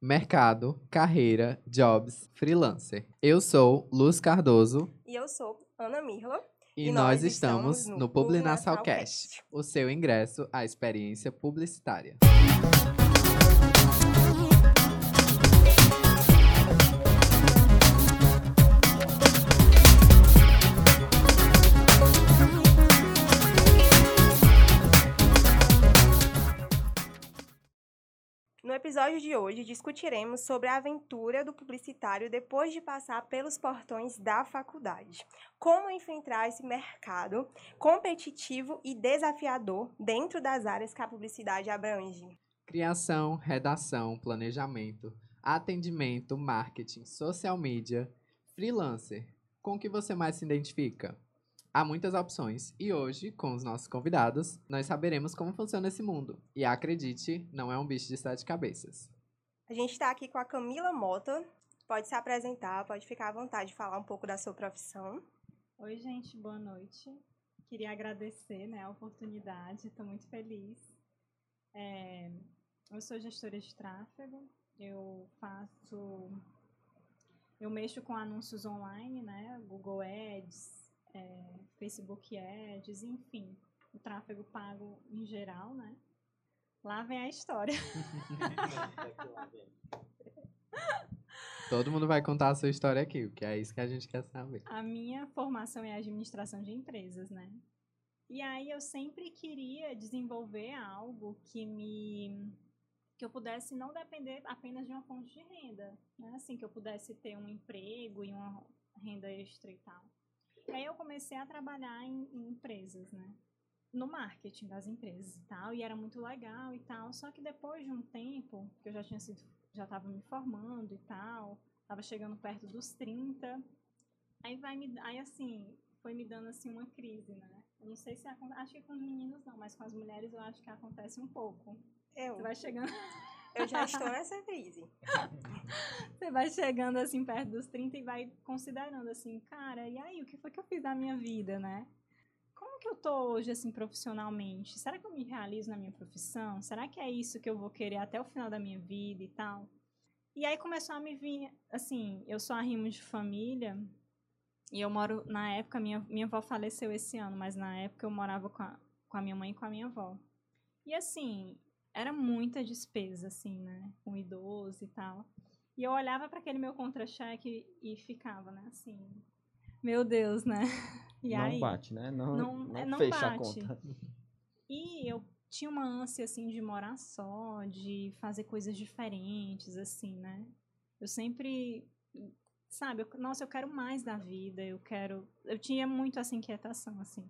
mercado, carreira, jobs, freelancer. Eu sou Luz Cardoso E eu sou Ana Mirla. e, E nós, nós estamos no no Publinasalcast. o seu ingresso à experiência publicitária. Episódio de hoje, discutiremos sobre a aventura do publicitário depois de passar pelos portões da faculdade. Como enfrentar esse mercado competitivo e desafiador dentro das áreas que a publicidade abrange. Criação, redação, planejamento, atendimento, marketing, social media, freelancer. Com o que você mais se identifica? Há muitas opções e hoje, com os nossos convidados, nós saberemos como funciona esse mundo. E acredite, não é um bicho de sete cabeças. A gente está aqui com a Camila Mota. Pode se apresentar, pode ficar à vontade de falar um pouco da sua profissão. Oi, gente, boa noite. Queria agradecer né, a oportunidade, estou muito feliz. É, eu sou gestora de tráfego, eu faço. Eu mexo com anúncios online, né? Google Ads, é, Facebook Ads, enfim, o tráfego pago em geral, né? Lá vem a história. Todo mundo vai contar a sua história aqui, porque é isso que a gente quer saber. A minha formação é administração de empresas, né? E aí eu sempre queria desenvolver algo que me que eu pudesse não depender apenas de uma fonte de renda, né? Assim que eu pudesse ter um emprego e uma renda extra e tal. E aí eu comecei a trabalhar em, em empresas, né? No marketing das empresas e tal, e era muito legal e tal. Só que depois de um tempo, que eu já tinha sido, já estava me formando e tal, estava chegando perto dos 30, Aí vai me, aí assim, foi me dando assim uma crise, né? Eu não sei se acon- acho que com os meninos não, mas com as mulheres eu acho que acontece um pouco. Eu, Você vai chegando, eu já estou nessa crise. você vai chegando assim perto dos 30 e vai considerando assim, cara, e aí o que foi que eu fiz da minha vida, né? Como que eu tô hoje assim profissionalmente? Será que eu me realizo na minha profissão? Será que é isso que eu vou querer até o final da minha vida e tal? E aí começou a me vir, assim, eu sou arrimo de família, E eu moro, na época, minha, minha avó faleceu esse ano, mas na época eu morava com a, com a minha mãe e com a minha avó. E assim, era muita despesa, assim, né? Com idoso e tal. E eu olhava para aquele meu contra-cheque e ficava, né? Assim, meu Deus, né? E não aí, bate, né? Não, não- não, é, não fecha a bate. conta. E eu tinha uma ânsia, assim, de morar só, de fazer coisas diferentes, assim, né? Eu sempre, sabe, eu- nossa, eu quero mais da vida, eu quero... Eu tinha muito essa inquietação, assim.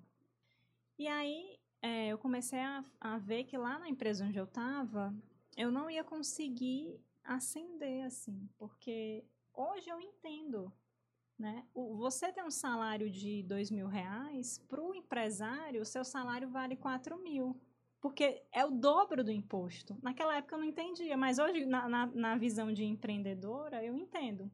E aí, é, eu comecei a, a ver que lá na empresa onde eu tava, eu não ia conseguir ascender, assim, porque hoje eu entendo, né? O, você tem um salário de dois mil reais, para o empresário, o seu salário vale quatro mil. Porque é o dobro do imposto. Naquela época eu não entendia, mas hoje, na, na, na visão de empreendedora, eu entendo.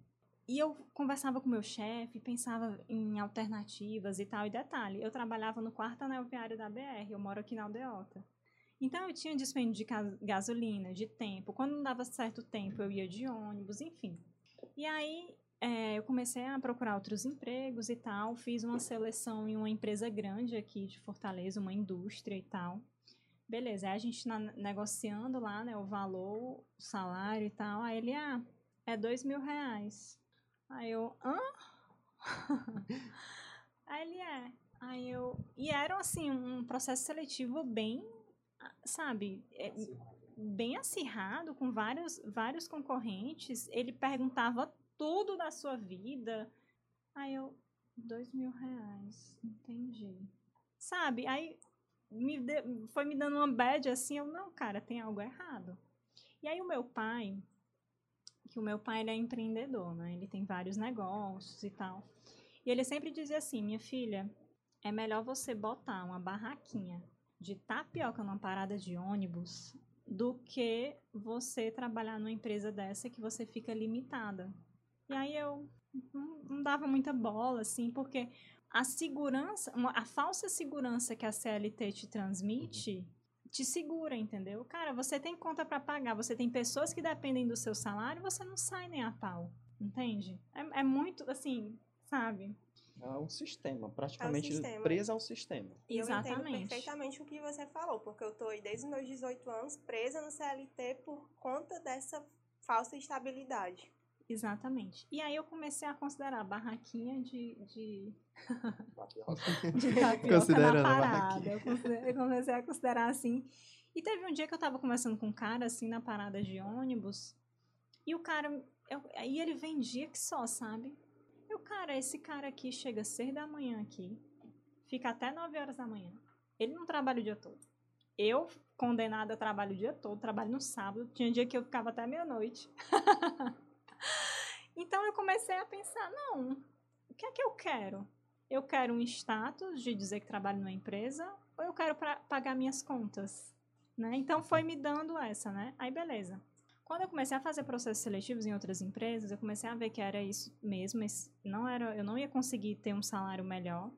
E eu conversava com meu chefe, pensava em alternativas e tal. E detalhe, eu trabalhava no quarto anel viário da BR, eu moro aqui na Aldeota. Então eu tinha dispêndio de gas- gasolina, de tempo. Quando não dava certo tempo, eu ia de ônibus, enfim. E aí é, eu comecei a procurar outros empregos e tal. Fiz uma seleção em uma empresa grande aqui de Fortaleza, uma indústria e tal. Beleza, aí a gente na- negociando lá, né, o valor, o salário e tal. Aí ele, ah, é dois mil reais. Aí eu, hã? aí ele é. Aí eu. E era assim, um processo seletivo bem, ah, sabe, é, bem acirrado, com vários, vários concorrentes. Ele perguntava tudo da sua vida. Aí eu, dois mil reais, entendi. Sabe, aí me de- foi me dando uma bad assim, eu, não, cara, tem algo errado. E aí o meu pai, que o meu pai ele é empreendedor, né? Ele tem vários negócios e tal. E ele sempre dizia assim, minha filha, é melhor você botar uma barraquinha de tapioca numa parada de ônibus do que você trabalhar numa empresa dessa que você fica limitada. E aí eu não, dava muita bola, assim, porque a segurança, a falsa segurança que a CLT te transmite te segura, entendeu? Cara, você tem conta para pagar, você tem pessoas que dependem do seu salário, você não sai nem a pau, entende? É, é muito, assim, sabe? É um sistema, praticamente sistema. presa ao sistema. E eu entendo Exatamente. perfeitamente o que você falou, porque eu tô aí desde os meus 18 anos presa no CLT por conta dessa falsa estabilidade. Exatamente. E aí eu comecei a considerar a barraquinha de, de. de tapioca Considerando na parada. Eu considerei- eu comecei a considerar assim. E teve um dia que eu tava conversando com um cara, assim, na parada de ônibus. E o cara... Eu, aí ele vendia que só, sabe? Eu, cara, esse cara aqui chega às seis da manhã aqui. Fica até nove horas da manhã. Ele não trabalha o dia todo. Eu, condenada, trabalho o dia todo. Trabalho no sábado. Tinha dia que eu ficava até meia-noite. então eu comecei a pensar, não, o que é que eu quero? Eu quero um status de dizer que trabalho numa empresa ou eu quero pra, pagar minhas contas? Né? Então foi me dando essa, né? Aí beleza. Quando eu comecei a fazer processos seletivos em outras empresas, eu comecei a ver que era isso mesmo, esse- não era, eu não ia conseguir ter um salário melhor.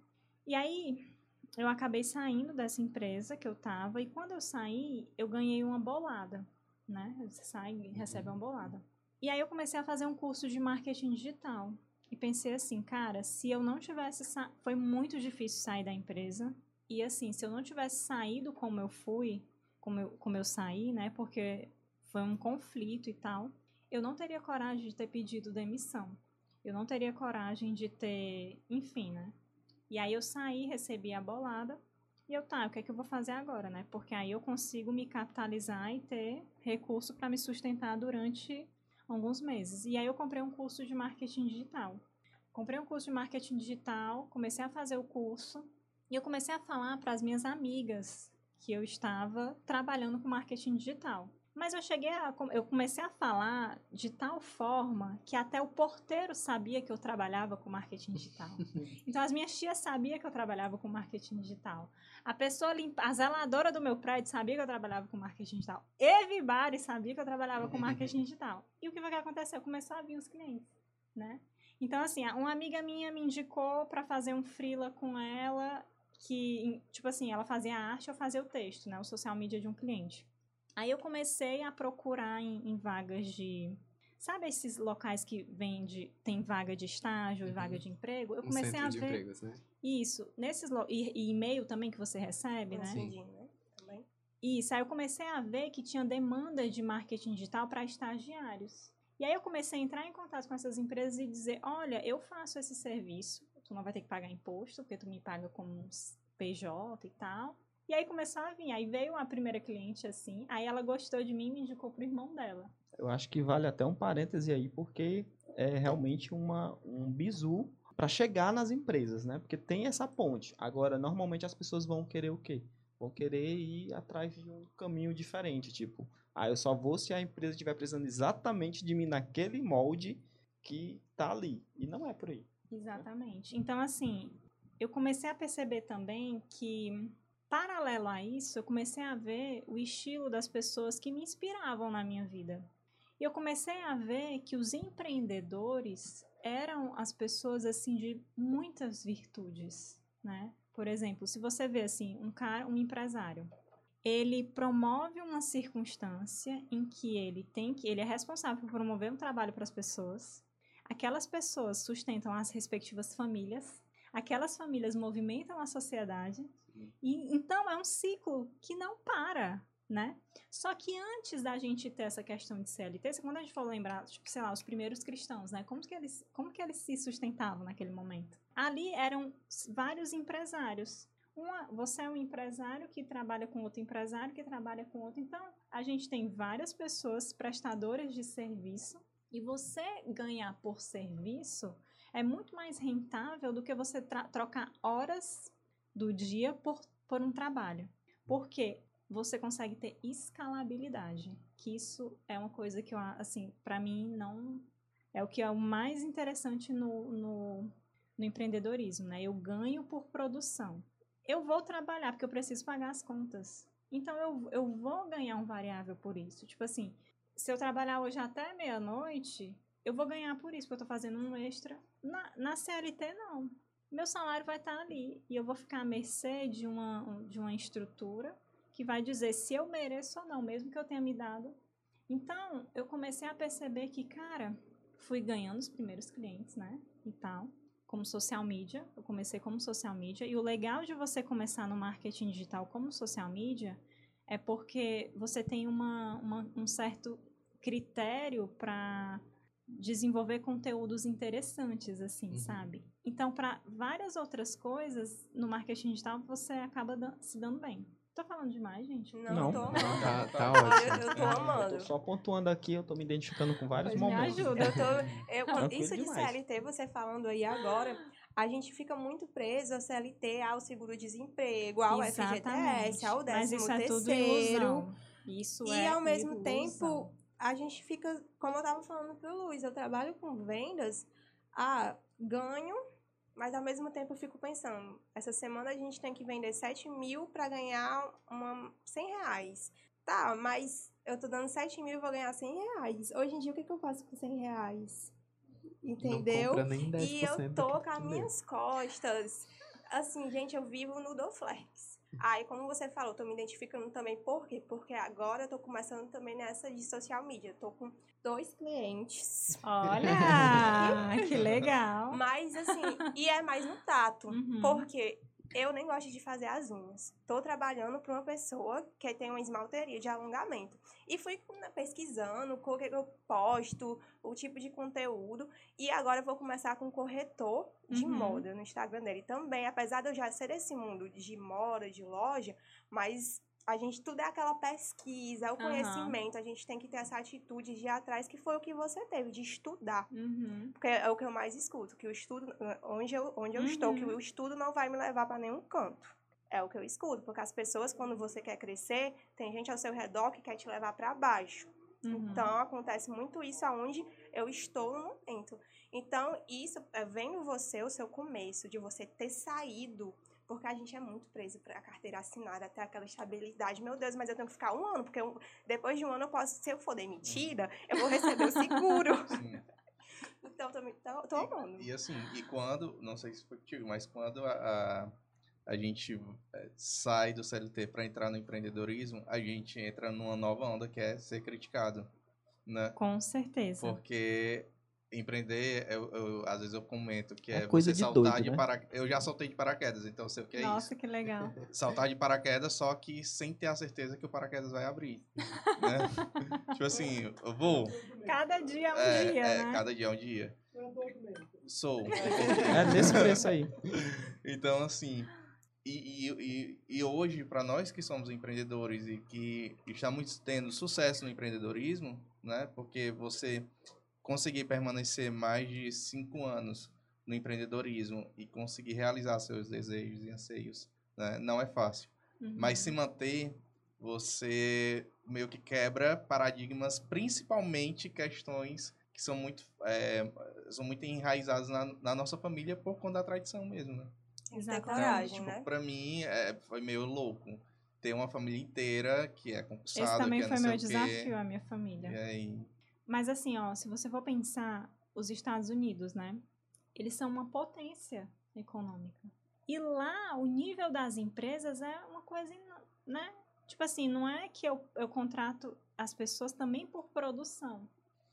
E aí eu acabei saindo dessa empresa que eu tava e quando eu saí, eu ganhei uma bolada, né? Você sai e recebe uma bolada. E aí eu comecei a fazer um curso de marketing digital. E pensei assim, cara, se eu não tivesse sa... foi muito difícil sair da empresa. E assim, se eu não tivesse saído como eu fui, como eu, como eu saí, né? Porque foi um conflito e tal, eu não teria coragem de ter pedido demissão. Eu não teria coragem de ter, enfim, né? E aí eu saí, recebi a bolada, e eu, tá, o que é que eu vou fazer agora, né? Porque aí eu consigo me capitalizar e ter recurso para me sustentar durante alguns meses. E aí eu comprei um curso de marketing digital. Comprei um curso de marketing digital, comecei a fazer o curso e eu comecei a falar para as minhas amigas que eu estava trabalhando com marketing digital. Mas eu cheguei a, eu comecei a falar de tal forma que até o porteiro sabia que eu trabalhava com marketing digital. Então as minhas tias sabiam que eu trabalhava com marketing digital. A pessoa limpa, a zeladora do meu prédio sabia que eu trabalhava com marketing digital. Everybody sabia que eu trabalhava com marketing digital. E o que foi que aconteceu? Começou a vir os clientes, né? Então assim, uma amiga minha me indicou para fazer um freela com ela que, tipo assim, ela fazia a arte, eu fazia o texto, né? O social media de um cliente. Aí eu comecei a procurar em, em vagas de. Sabe esses locais que vende, tem vaga de estágio e Uhum. vaga de emprego? Eu Um comecei a de ver empregos, né? isso. Nesses lo- e, e e-mail também que você recebe, né? Sim. Né? Também. Isso, aí eu comecei a ver que tinha demanda de marketing digital para estagiários. E aí eu comecei a entrar em contato com essas empresas e dizer, olha, eu faço esse serviço, tu não vai ter que pagar imposto, porque tu me paga como um PJ e tal. E aí começou a vir, aí veio a primeira cliente assim, aí ela gostou de mim e me indicou pro irmão dela. Eu acho que vale até um parêntese aí, porque é realmente uma, um bizu para chegar nas empresas, né? Porque tem essa ponte. Agora, normalmente as pessoas vão querer o quê? Vão querer ir atrás de um caminho diferente, tipo, ah, eu só vou se a empresa estiver precisando exatamente de mim naquele molde que tá ali. E não é por aí. Exatamente. Então, assim, eu comecei a perceber também que, paralelo a isso, eu comecei a ver o estilo das pessoas que me inspiravam na minha vida. E eu comecei a ver que os empreendedores eram as pessoas, assim, de muitas virtudes, né? Por exemplo, se você vê, assim, um cara, um empresário, ele promove uma circunstância em que ele tem que, ele é responsável por promover um trabalho para as pessoas, aquelas pessoas sustentam as respectivas famílias, aquelas famílias movimentam a sociedade, e então é um ciclo que não para, né? Só que antes da gente ter essa questão de CLT, quando a gente for lembrar, tipo, sei lá, os primeiros cristãos, né? Como que eles, como que eles se sustentavam naquele momento? Ali eram vários empresários. Uma, você é um empresário que trabalha com outro empresário que trabalha com outro. Então, a gente tem várias pessoas prestadoras de serviço e você ganhar por serviço é muito mais rentável do que você trocar horas do dia por, por um trabalho. Porque você consegue ter escalabilidade, que isso é uma coisa que eu, assim, para mim não é o que é o mais interessante no, no, no empreendedorismo, né? Eu ganho por produção. Eu vou trabalhar porque eu preciso pagar as contas. Então eu, eu vou ganhar um variável por isso. Tipo assim, se eu trabalhar hoje até meia-noite, eu vou ganhar por isso, porque eu tô fazendo um extra. Na, na CLT, não. Meu salário vai estar ali. E eu vou ficar à mercê de uma, de uma estrutura que vai dizer se eu mereço ou não, mesmo que eu tenha me dado. Então, eu comecei a perceber que, cara, fui ganhando os primeiros clientes, né? E tal, como social media. Eu comecei como social media. E o legal de você começar no marketing digital como social media é porque você tem uma, uma um certo critério para desenvolver conteúdos interessantes, assim, uhum. sabe? Então, para várias outras coisas no marketing digital, você acaba se dando bem. Tô falando demais, gente? Não, não. tô amando. Tá, tá ótimo. Eu, eu tô amando. Eu tô só pontuando aqui, eu tô me identificando com vários Mas momentos. Me ajuda. Eu tô, eu, isso de demais. CLT, você falando aí agora, a gente fica muito preso ao CLT, ao seguro-desemprego, ao FGTS, ao décimo Mas isso é terceiro. tudo ilusão. Isso e é ao mesmo ilusão. tempo, a gente fica, como eu tava falando pro Luiz, eu trabalho com vendas, ah, ganho mas ao mesmo tempo eu fico pensando, essa semana a gente tem que vender 7 mil para ganhar uma 100 reais. Tá, mas eu tô dando 7 mil e vou ganhar 100 reais. Hoje em dia, o que, que eu faço com 100 reais? Entendeu? Não nem 10% e eu tô com as minhas costas. Assim, gente, eu vivo no Doflex. Aí, como você falou, tô me identificando também. Por quê? Porque agora eu tô começando também nessa de social media. tô com dois clientes. Olha, que legal. Mas, assim, e é mais no tato. Uhum. Porque eu nem gosto de fazer as unhas. Tô trabalhando para uma pessoa que tem uma esmalteria de alongamento. E fui né, pesquisando o que eu posto, o tipo de conteúdo. E agora eu vou começar com corretor de Uhum. moda no Instagram dele também. Apesar de eu já ser desse mundo de moda, de loja, mas a gente tudo é aquela pesquisa, é o conhecimento. A gente tem que ter essa atitude de ir atrás, que foi o que você teve, de estudar. Uhum. Porque é o que eu mais escuto, que o estudo, onde eu, onde eu estou, que Uhum. o estudo não vai me levar para nenhum canto. É o que eu escuto, porque as pessoas, quando você quer crescer, tem gente ao seu redor que quer te levar para baixo. Uhum. Então, acontece muito isso aonde eu estou no momento. Então, isso é vendo você, o seu começo, de você ter saído, porque a gente é muito preso para a carteira assinada, até aquela estabilidade. Meu Deus, mas eu tenho que ficar um ano, porque eu- depois de um ano eu posso, se eu for demitida, eu vou receber o seguro. Sim. Então, tô, tô, tô amando. E, e assim, e quando, não sei se foi contigo, mas quando a, a, a gente é, sai do CLT para entrar no empreendedorismo, a gente entra numa nova onda que é ser criticado, né? Com certeza. Porque empreender, eu, eu- às vezes eu comento que É é, coisa você de saltar doido, de né? paraquedas. Eu já saltei de paraquedas, então eu sei o que é Nossa, isso. que legal. Saltar de paraquedas, só que sem ter a certeza que o paraquedas vai abrir. né? tipo assim, eu vou. Cada dia é um é, dia, é, né? cada dia é um dia. Sou. É nesse preço aí. Então, assim, e, e, e, e hoje, para nós que somos empreendedores e que estamos tendo sucesso no empreendedorismo, né? Porque você conseguir permanecer mais de cinco anos no empreendedorismo e conseguir realizar seus desejos e anseios, né? Não é fácil. Uhum. Mas se manter, você meio que quebra paradigmas, principalmente questões que são muito, é, são muito enraizadas na, na nossa família por conta da tradição mesmo, né? Exatamente. coragem, tipo, né? pra mim, é, foi meio louco. Ter uma família inteira que é concursada, Esse também que é foi meu desafio, a minha família. E aí, Mas assim, ó, se você for pensar, os Estados Unidos, né? Eles são uma potência econômica. E lá, o nível das empresas é uma coisa, né? Tipo assim, não é que eu, eu contrato as pessoas também por produção.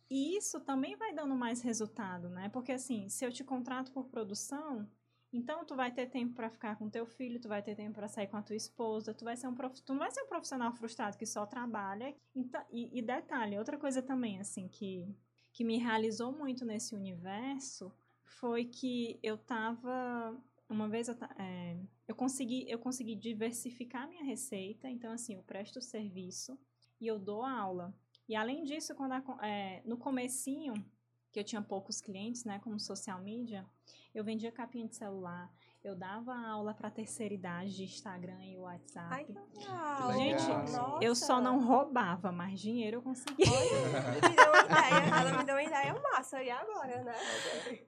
E isso também vai dando mais resultado, né? Porque assim, se eu te contrato por produção, então tu vai ter tempo para ficar com teu filho, tu vai ter tempo para sair com a tua esposa, tu vai ser um prof... tu não vai ser um profissional frustrado que só trabalha. Então, e, e detalhe, outra coisa também assim que que me realizou muito nesse universo foi que eu tava uma vez eu, é, eu consegui eu consegui diversificar minha receita, então assim, eu presto serviço e eu dou aula. E além disso, quando a é, no comecinho, que eu tinha poucos clientes, né, como social media, eu vendia capinha de celular, eu dava aula para terceira idade de Instagram e WhatsApp. Ai, que legal. Gente, Nossa. eu só não roubava, mas dinheiro eu conseguia. Olha, me deu uma ideia. Ela me deu uma ideia massa. E agora, né?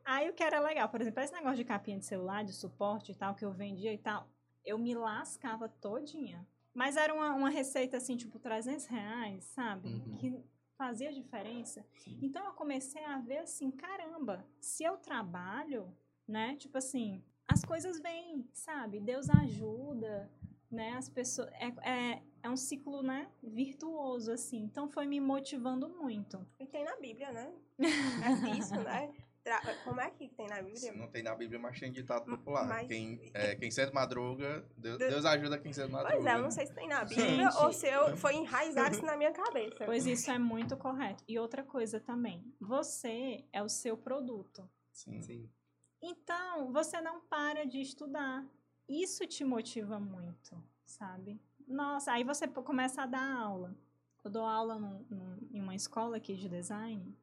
Aí o que era legal, por exemplo, esse negócio de capinha de celular, de suporte e tal, que eu vendia e tal, eu me lascava todinha. Mas era uma, uma receita assim, tipo, 300 reais, sabe? Uhum. Que fazia diferença. Então eu comecei a ver assim, caramba, se eu trabalho, né? Tipo assim, as coisas vêm, sabe? Deus ajuda, né? As pessoas é, é, é um ciclo, né? Virtuoso assim. Então foi me motivando muito. E tem na Bíblia, né? É isso, né? Como é que tem na Bíblia? Não tem na Bíblia, mas tem ditado popular. Mas- Quem, é, quem cedo madruga, Deus, De- Deus ajuda quem cedo madruga. Pois é, eu não sei se tem na Bíblia Gente. ou se eu, foi enraizado isso na minha cabeça. Pois isso é muito correto. E outra coisa também, você é o seu produto. Sim. Sim. Então, você não para de estudar. Isso te motiva muito, sabe? Nossa, aí você começa a dar aula. Eu dou aula num- num- em uma escola aqui de design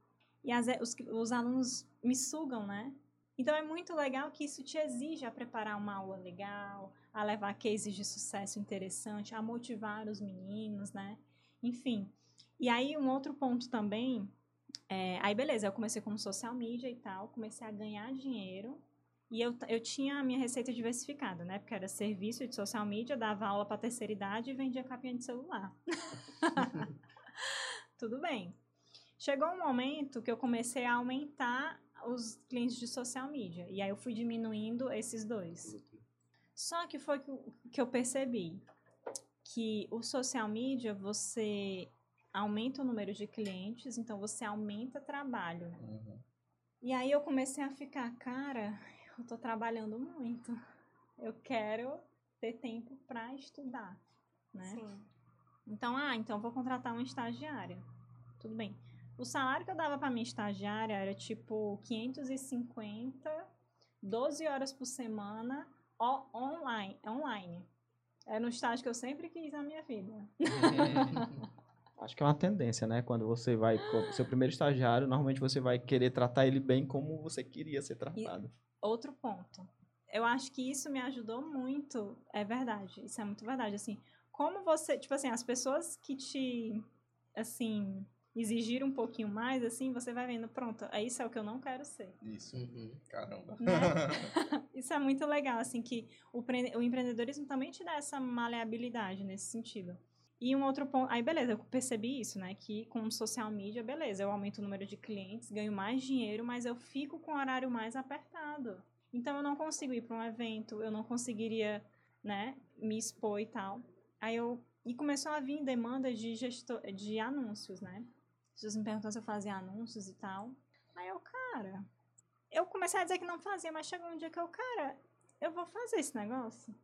e as- os, os alunos me sugam, né? Então é muito legal que isso te exige a preparar uma aula legal, a levar cases de sucesso interessante, a motivar os meninos, né? Enfim. E aí um outro ponto também, é, aí beleza, eu comecei como social media e tal, comecei a ganhar dinheiro e eu, eu tinha a minha receita diversificada, né? Porque era serviço de social media, dava aula para terceira idade e vendia capinha de celular. Tudo bem. Chegou um momento que eu comecei a aumentar os clientes de social media. E aí eu fui diminuindo esses dois. Só que foi que eu percebi que o social media você aumenta o número de clientes, então você aumenta trabalho. Uhum. E aí eu comecei a ficar, cara, eu tô trabalhando muito. Eu quero ter tempo para estudar, né? Sim. Então, ah, então vou contratar uma estagiária. Tudo bem. O salário que eu dava para minha estagiária era tipo 550, 12 horas por semana, online, online. Era um estágio que eu sempre quis na minha vida. Acho que é uma tendência, né? Quando você vai com seu primeiro estagiário, normalmente você vai querer tratar ele bem como você queria ser tratado. Outro ponto. Eu acho que isso me ajudou muito. É verdade. Isso é muito verdade. Assim, como você. Tipo assim, as pessoas que te. Assim. Exigir um pouquinho mais, assim, você vai vendo, pronto, é isso é o que eu não quero ser. Isso. Uhum. Caramba. Né? Isso é muito legal, assim, que o, o empreendedorismo também te dá essa maleabilidade nesse sentido. E um outro ponto, aí beleza, eu percebi isso, né, que com social media, beleza, eu aumento o número de clientes, ganho mais dinheiro, mas eu fico com o horário mais apertado. Então eu não consigo ir para um evento, eu não conseguiria, né, me expor e tal. Aí eu e começou a vir demanda de gestor, de anúncios, né? As pessoas me perguntam se eu fazia anúncios e tal. Aí eu, cara, eu comecei a dizer que não fazia, mas chegou um dia que eu, cara, eu vou fazer esse negócio,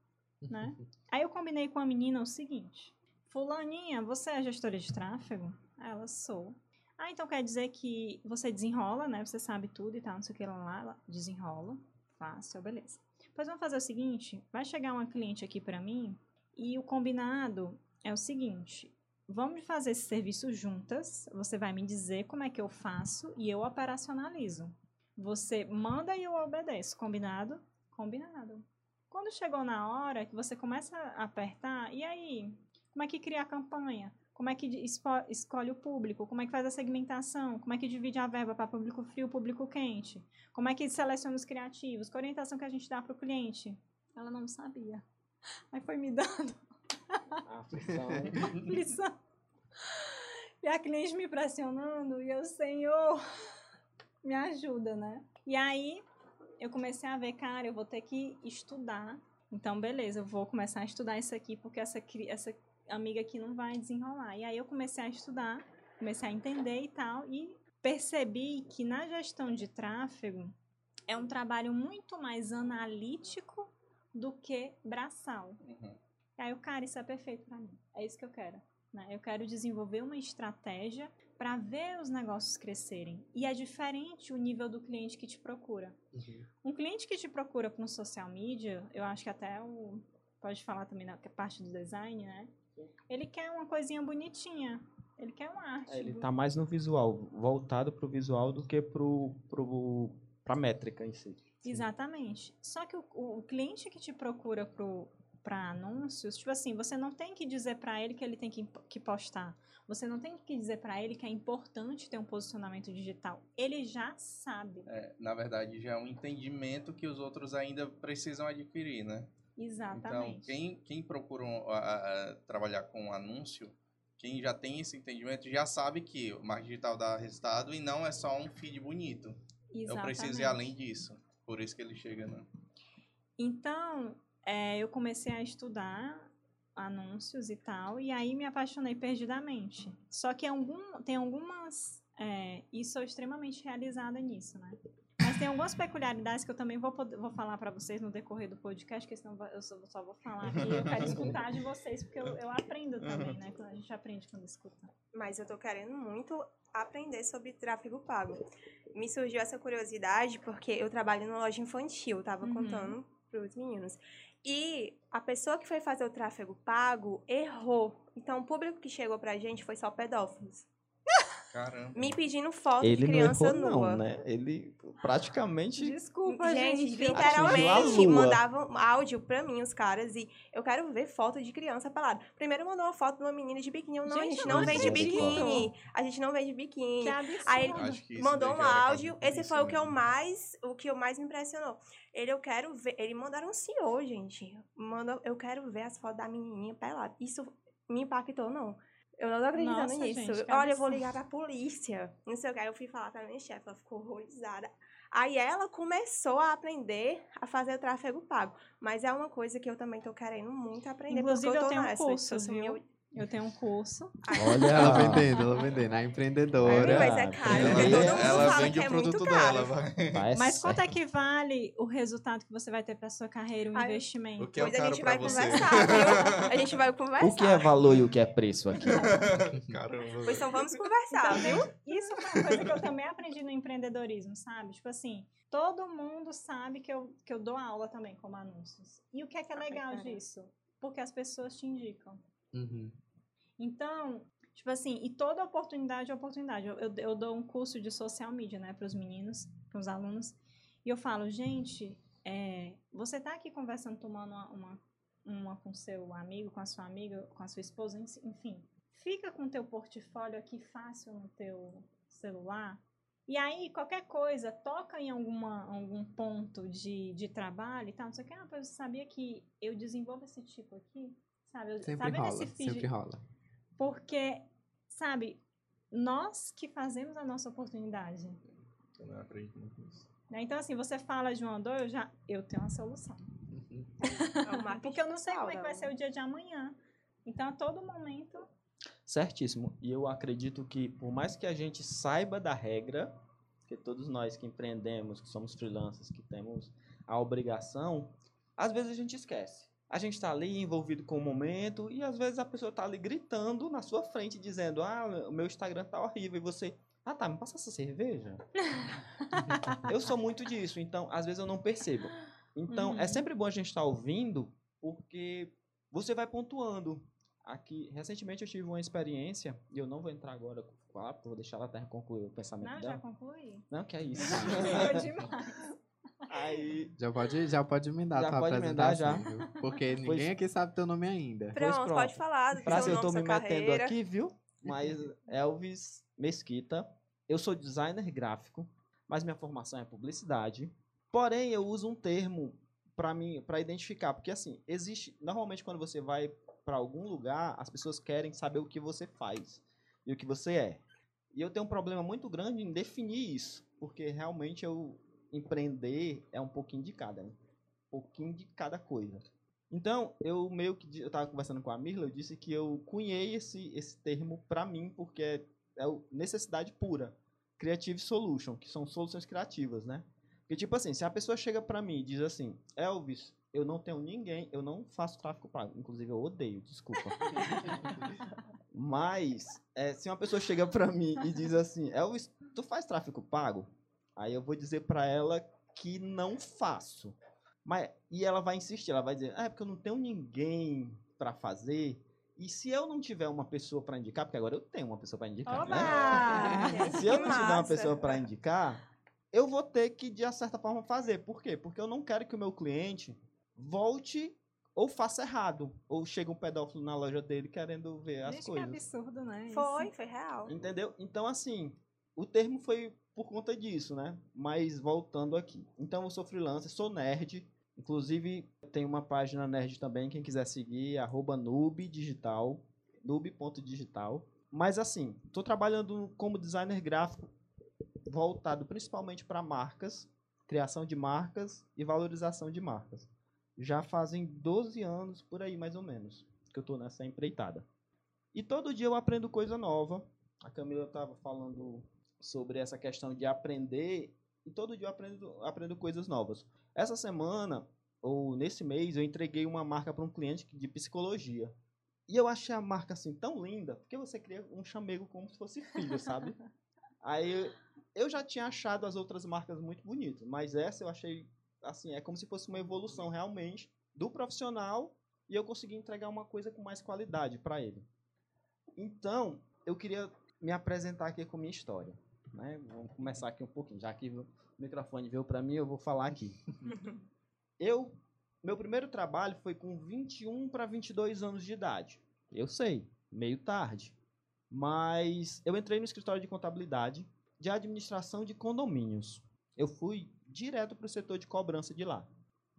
né? Aí eu combinei com a menina o seguinte: Fulaninha, você é gestora de tráfego? Aí Ela sou. Ah, então quer dizer que você desenrola, né? Você sabe tudo e tal, não sei o que lá, lá, desenrola. Fácil, beleza. Pois vamos fazer o seguinte: vai chegar uma cliente aqui pra mim e o combinado é o seguinte: vamos fazer esse serviço juntas. Você vai me dizer como é que eu faço e eu operacionalizo. Você manda e eu obedeço. Combinado? Combinado. Quando chegou na hora que você começa a apertar, e aí? Como é que cria a campanha? Como é que escolhe o público? Como é que faz a segmentação? Como é que divide a verba para público frio e público quente? Como é que seleciona os criativos? Qual a orientação que a gente dá para o cliente? Ela não sabia. Aí foi me dando aflição. aflição. E a cliente me pressionando e eu, Senhor, me ajuda, né? E aí eu comecei a ver, cara, eu vou ter que estudar. Então, beleza, eu vou começar a estudar isso aqui porque essa, essa amiga aqui não vai desenrolar. E aí eu comecei a estudar, comecei a entender e tal, e percebi que na gestão de tráfego é um trabalho muito mais analítico do que braçal. Uhum. E aí, o cara, isso é perfeito pra mim. É isso que eu quero. Né? Eu quero desenvolver uma estratégia para ver os negócios crescerem. E é diferente o nível do cliente que te procura. Uhum. Um cliente que te procura para um social media, eu acho que até o. Pode falar também na parte do design, né? Ele quer uma coisinha bonitinha. Ele quer uma arte. É, ele tá mais no visual, voltado pro visual do que pro, pro, pra métrica em si. Exatamente. Só que o, o- o cliente que te procura para anúncios, tipo assim, você não tem que dizer para ele que ele tem que, que postar. Você não tem que dizer para ele que é importante ter um posicionamento digital. Ele já sabe. É, na verdade, já é um entendimento que os outros ainda precisam adquirir, né? Então, Exatamente. quem, quem procura a trabalhar com anúncio, quem já tem esse entendimento, já sabe que o marketing digital dá resultado e não é só um feed bonito. Eu preciso ir além disso. Por isso que ele chega, né? Então, é, eu comecei a estudar anúncios e tal, e aí me apaixonei perdidamente. Só que algum, tem algumas. É, e sou extremamente realizada nisso, né? Tem algumas peculiaridades que eu também vou, poder- vou falar para vocês no decorrer do podcast, porque senão eu só, só vou falar aqui. Eu quero escutar de vocês, porque eu, eu aprendo também, né? Quando a gente aprende quando escuta. Mas eu tô querendo muito aprender sobre tráfego pago. Me surgiu essa curiosidade porque eu trabalho numa loja infantil, tava Uhum. contando pros meninos. E a pessoa que foi fazer o tráfego pago errou. Então o público que chegou pra gente foi só pedófilos. Caramba. Me pedindo foto Ele de não criança errou, nua. não, né? Ele praticamente. Desculpa, Gente, gente. a literalmente mandavam áudio pra mim, os caras, e eu quero ver foto de criança pelada. Primeiro mandou uma foto de uma menina de biquíni. Eu, não, Gente, a gente não não vende acredito. biquíni. A gente não vende biquíni. Que absurdo. Aí ele Acho que isso mandou um áudio. Esse foi o que eu mais, o que eu mais me impressionou. Ele eu quero ver, ele mandaram um CEO, gente. Mandou, eu quero ver as fotos da menininha pelada. Isso me impactou não. Eu não tô acreditando Nossa, nisso. gente, Olha, eu vou ligar pra polícia. Não sei o que. Aí eu fui falar pra minha chefe, ela ficou horrorizada. Aí ela começou a aprender a fazer o tráfego pago. Mas é uma coisa que eu também tô querendo muito aprender. Inclusive, porque eu, eu tenho um nessa, curso, eu sou viu? Eu tenho um curso. Olha. Ela vendendo, ela vendendo. A Ai, empreendedora. mas é caro, Ela- porque todo mundo ela fala vende que o é muito produto caro. dela, vai. Vai Mas quanto é que vale o resultado que você vai ter para sua carreira, o Ai, investimento? O que é Pois a caro gente pra vai você? conversar, viu? A gente vai conversar. O que é valor e o que é preço aqui? Caramba. Pois então vamos conversar, viu? isso foi uma coisa que eu também aprendi no empreendedorismo, sabe? Tipo assim, todo mundo sabe que eu, que eu dou aula também como anúncios. E o que é que é Ai, legal caramba. disso? Porque as pessoas te indicam. Uhum. Então, tipo assim, e toda oportunidade é oportunidade. Eu, eu, eu dou um curso de social media, né, para os meninos, para os alunos, e eu falo, gente, é, você tá aqui conversando, tomando uma, uma, uma com seu amigo, com a sua amiga, com a sua esposa, enfim, fica com o teu portfólio aqui fácil no teu celular. E aí, qualquer coisa, toca em alguma, algum ponto de, de trabalho e tal, não sei o que, ah, mas você sabia que eu desenvolvo esse tipo aqui? Sabe, eu, Sempre sabe rola, nesse feed, sempre rola. porque, sabe, nós que fazemos a nossa oportunidade. Eu não acredito muito nisso. né? Então, assim, você fala de uma dor, eu já eu tenho uma solução. Uhum. É Porque eu não sei como é que vai ser o dia de amanhã. Então, a todo momento. Certíssimo. E eu acredito que, por mais que a gente saiba da regra, que todos nós que empreendemos, que somos freelancers, que temos a obrigação, às vezes a gente esquece. A gente está ali envolvido com o momento e às vezes a pessoa está ali gritando na sua frente, dizendo: Ah, o meu Instagram tá horrível. E você, ah tá, me passa essa cerveja. eu sou muito disso, então às vezes eu não percebo. Então é Uhum. sempre bom a gente estar ouvindo, porque você vai pontuando. Aqui, recentemente eu tive uma experiência, e eu não vou entrar agora, claro, porque eu vou deixar ela até concluir o pensamento Não, já dela. concluí. Não, que é isso. Demais. Aí, Já pode, já pode emendar Já tua pode emendar, apresentação, viu? Porque ninguém aqui sabe teu nome ainda. Pronto, pronto. pode falar do Pra seu eu tô me sua metendo carreira. aqui, viu? Mas Elvis Mesquita, eu sou designer gráfico, mas minha formação é publicidade. Porém, eu uso um termo para mim, para identificar, porque assim, existe, normalmente quando você vai para algum lugar, as pessoas querem saber o que você faz e o que você é. E eu tenho um problema muito grande em definir isso, porque realmente eu empreender é um pouquinho de cada, né? um pouquinho de cada coisa. Então, eu meio que eu tava conversando com a Mirla, eu disse que eu cunhei esse esse termo para mim porque é, é necessidade pura, creative solution, que são soluções criativas, né? Porque tipo assim, se a pessoa chega para mim e diz assim: "Elvis, eu não tenho ninguém, eu não faço tráfico pago, inclusive eu odeio, desculpa". Mas é, se uma pessoa chega para mim e diz assim: "Elvis, tu faz tráfico pago?" Aí eu vou dizer para ela que não faço. Mas, e ela vai insistir, ela vai dizer, ah, é porque eu não tenho ninguém para fazer. E se eu não tiver uma pessoa para indicar, porque agora eu tenho uma pessoa para indicar, né? Se eu Que não tiver uma pessoa para indicar, eu vou ter que, de certa forma, fazer. Por quê? Porque eu não quero que o meu cliente volte ou faça errado. Ou chegue um pedófilo na loja dele querendo ver as Gente, que coisas. absurdo, né? isso? Foi, foi real. Entendeu? Então, assim, o termo foi por conta disso, né? Mas voltando aqui. Então, eu sou freelancer, sou nerd. Inclusive, tem uma página nerd também, quem quiser seguir, arroba nubdigital, nub.digital. Mas, assim, estou trabalhando como designer gráfico voltado principalmente para marcas, criação de marcas e valorização de marcas. Já fazem 12 anos, por aí mais ou menos. que eu tô nessa empreitada. E todo dia eu aprendo coisa nova. A Camila estava falando sobre essa questão de aprender e todo dia eu aprendo, aprendo coisas novas. Essa semana, ou nesse mês, eu entreguei uma marca para um cliente de psicologia. E eu achei a marca assim tão linda, porque você cria um chamego como se fosse filho, sabe? Aí eu já tinha achado as outras marcas muito bonitas, mas essa eu achei assim, é como se fosse uma evolução realmente do profissional e eu consegui entregar uma coisa com mais qualidade para ele. Então, eu queria me apresentar aqui com minha história. Né? Vamos começar aqui um pouquinho. Já que o microfone veio para mim, eu vou falar aqui. eu, meu primeiro trabalho foi com 21 para 22 anos de idade. Eu sei, meio tarde. Mas eu entrei no escritório de contabilidade de administração de condomínios. Eu fui direto para o setor de cobrança de lá.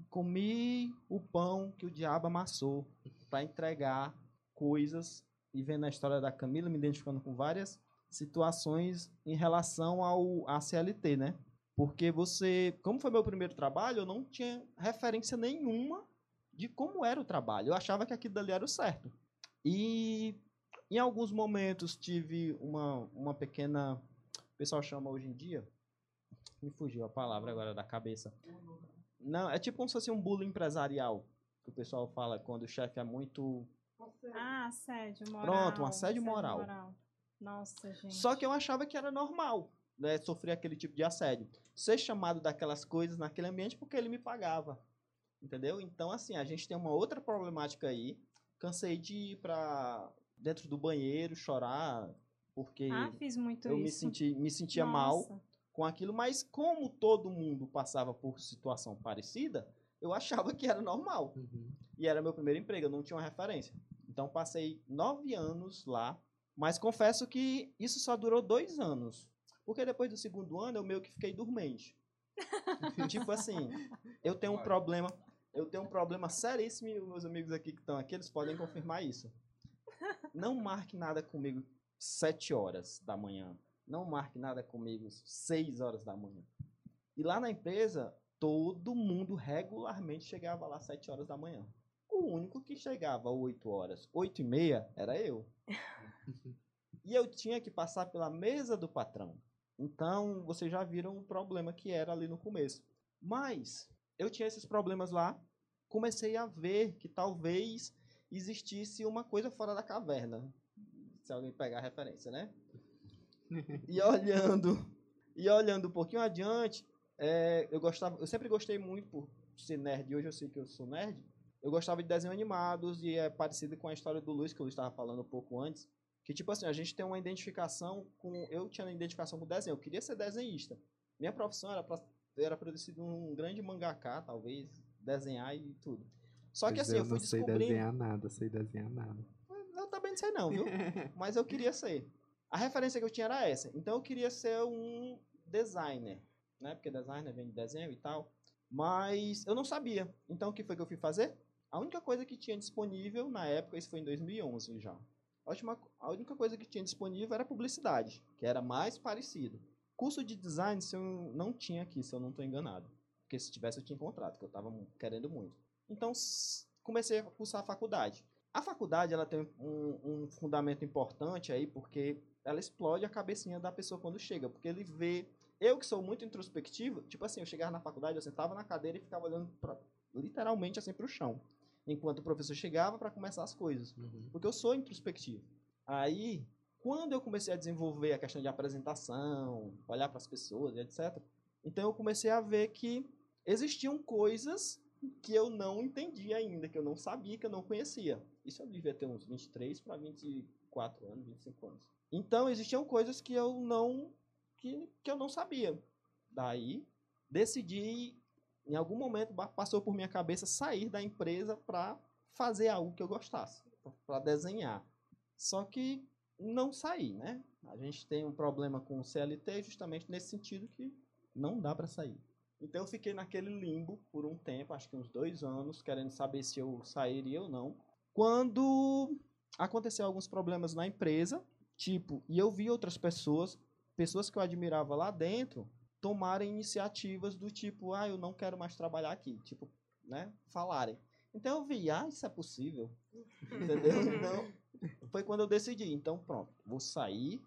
Comi o pão que o diabo amassou para entregar coisas e vendo a história da Camila, me identificando com várias situações em relação ao a CLT, né? Porque você, como foi meu primeiro trabalho, eu não tinha referência nenhuma de como era o trabalho. Eu achava que aquilo dali era o certo. E em alguns momentos tive uma, uma pequena. O pessoal chama hoje em dia. Me fugiu a palavra agora da cabeça. Não, é tipo como se fosse um bullying empresarial. Que o pessoal fala quando o chefe é muito. Ah, assédio moral. Pronto, um assédio moral. Nossa, gente. Só que eu achava que era normal, né, sofrer aquele tipo de assédio. Ser chamado daquelas coisas naquele ambiente porque ele me pagava. Entendeu? Então, assim, a gente tem uma outra problemática aí. Cansei de ir pra dentro do banheiro chorar porque ah, fiz muito eu isso. me senti me sentia mal com aquilo, mas como todo mundo passava por situação parecida, eu achava que era normal. Uhum. E era meu primeiro emprego, eu não tinha uma referência. Então passei nove anos lá mas confesso que isso só durou dois anos. Porque depois do segundo ano eu meio que fiquei dormente. tipo assim, eu tenho um problema. Eu tenho um problema seríssimo, e meus amigos aqui que estão aqui, eles podem confirmar isso. Não marque nada comigo sete horas da manhã. Não marque nada comigo seis horas da manhã. E lá na empresa, todo mundo regularmente chegava lá sete horas da manhã. O único que chegava oito horas, oito e meia, era eu. E eu tinha que passar pela mesa do patrão. Então, vocês já viram o problema que era ali no começo. Mas, eu tinha esses problemas lá, comecei a ver que talvez existisse uma coisa fora da caverna. Se alguém pegar a referência, né? e olhando, e olhando um pouquinho adiante, é, eu gostava, eu sempre gostei muito por ser nerd, hoje eu sei que eu sou nerd. Eu gostava de desenhos animados e é parecido com a história do Luiz que eu estava falando um pouco antes. Que, tipo assim, a gente tem uma identificação com. Eu tinha uma identificação com desenho, eu queria ser desenhista. Minha profissão era para era sido um grande mangaká, talvez, desenhar e tudo. Só que assim, eu, fui não sei descobrindo. desenhar nada, sei desenhar nada. Eu também não sei não, viu? Mas eu queria ser. A referência que eu tinha era essa. Então eu queria ser um designer, né? Porque designer vem de desenho e tal. Mas eu não sabia. Então o que foi que eu fui fazer? A única coisa que tinha disponível na época, isso foi em 2011 já. A, última, a única coisa que tinha disponível era publicidade, que era mais parecido. Curso de design se eu não tinha aqui, se eu não estou enganado. Porque se tivesse eu tinha contrato, que eu estava querendo muito. Então comecei a cursar a faculdade. A faculdade ela tem um, um, fundamento importante aí, porque ela explode a cabecinha da pessoa quando chega. Porque ele vê. Eu que sou muito introspectivo, tipo assim, eu chegava na faculdade, eu sentava na cadeira e ficava olhando pra, literalmente assim para o chão enquanto o professor chegava para começar as coisas. Uhum. Porque eu sou introspectivo. Aí, quando eu comecei a desenvolver a questão de apresentação, olhar para as pessoas, etc., então eu comecei a ver que existiam coisas que eu não entendia ainda, que eu não sabia, que eu não conhecia. Isso eu devia ter uns 23 para 24 anos, 25 anos. Então existiam coisas que eu não que, que eu não sabia. Daí decidi em algum momento passou por minha cabeça sair da empresa para fazer algo que eu gostasse, para desenhar. Só que não saí, né? A gente tem um problema com o CLT justamente nesse sentido que não dá para sair. Então eu fiquei naquele limbo por um tempo, acho que uns dois anos, querendo saber se eu sairia ou não. Quando aconteceu alguns problemas na empresa, tipo, e eu vi outras pessoas, pessoas que eu admirava lá dentro, tomarem iniciativas do tipo, ah, eu não quero mais trabalhar aqui, tipo, né, falarem. Então eu vi, ah, isso é possível. Entendeu? Então, foi quando eu decidi. Então, pronto, vou sair.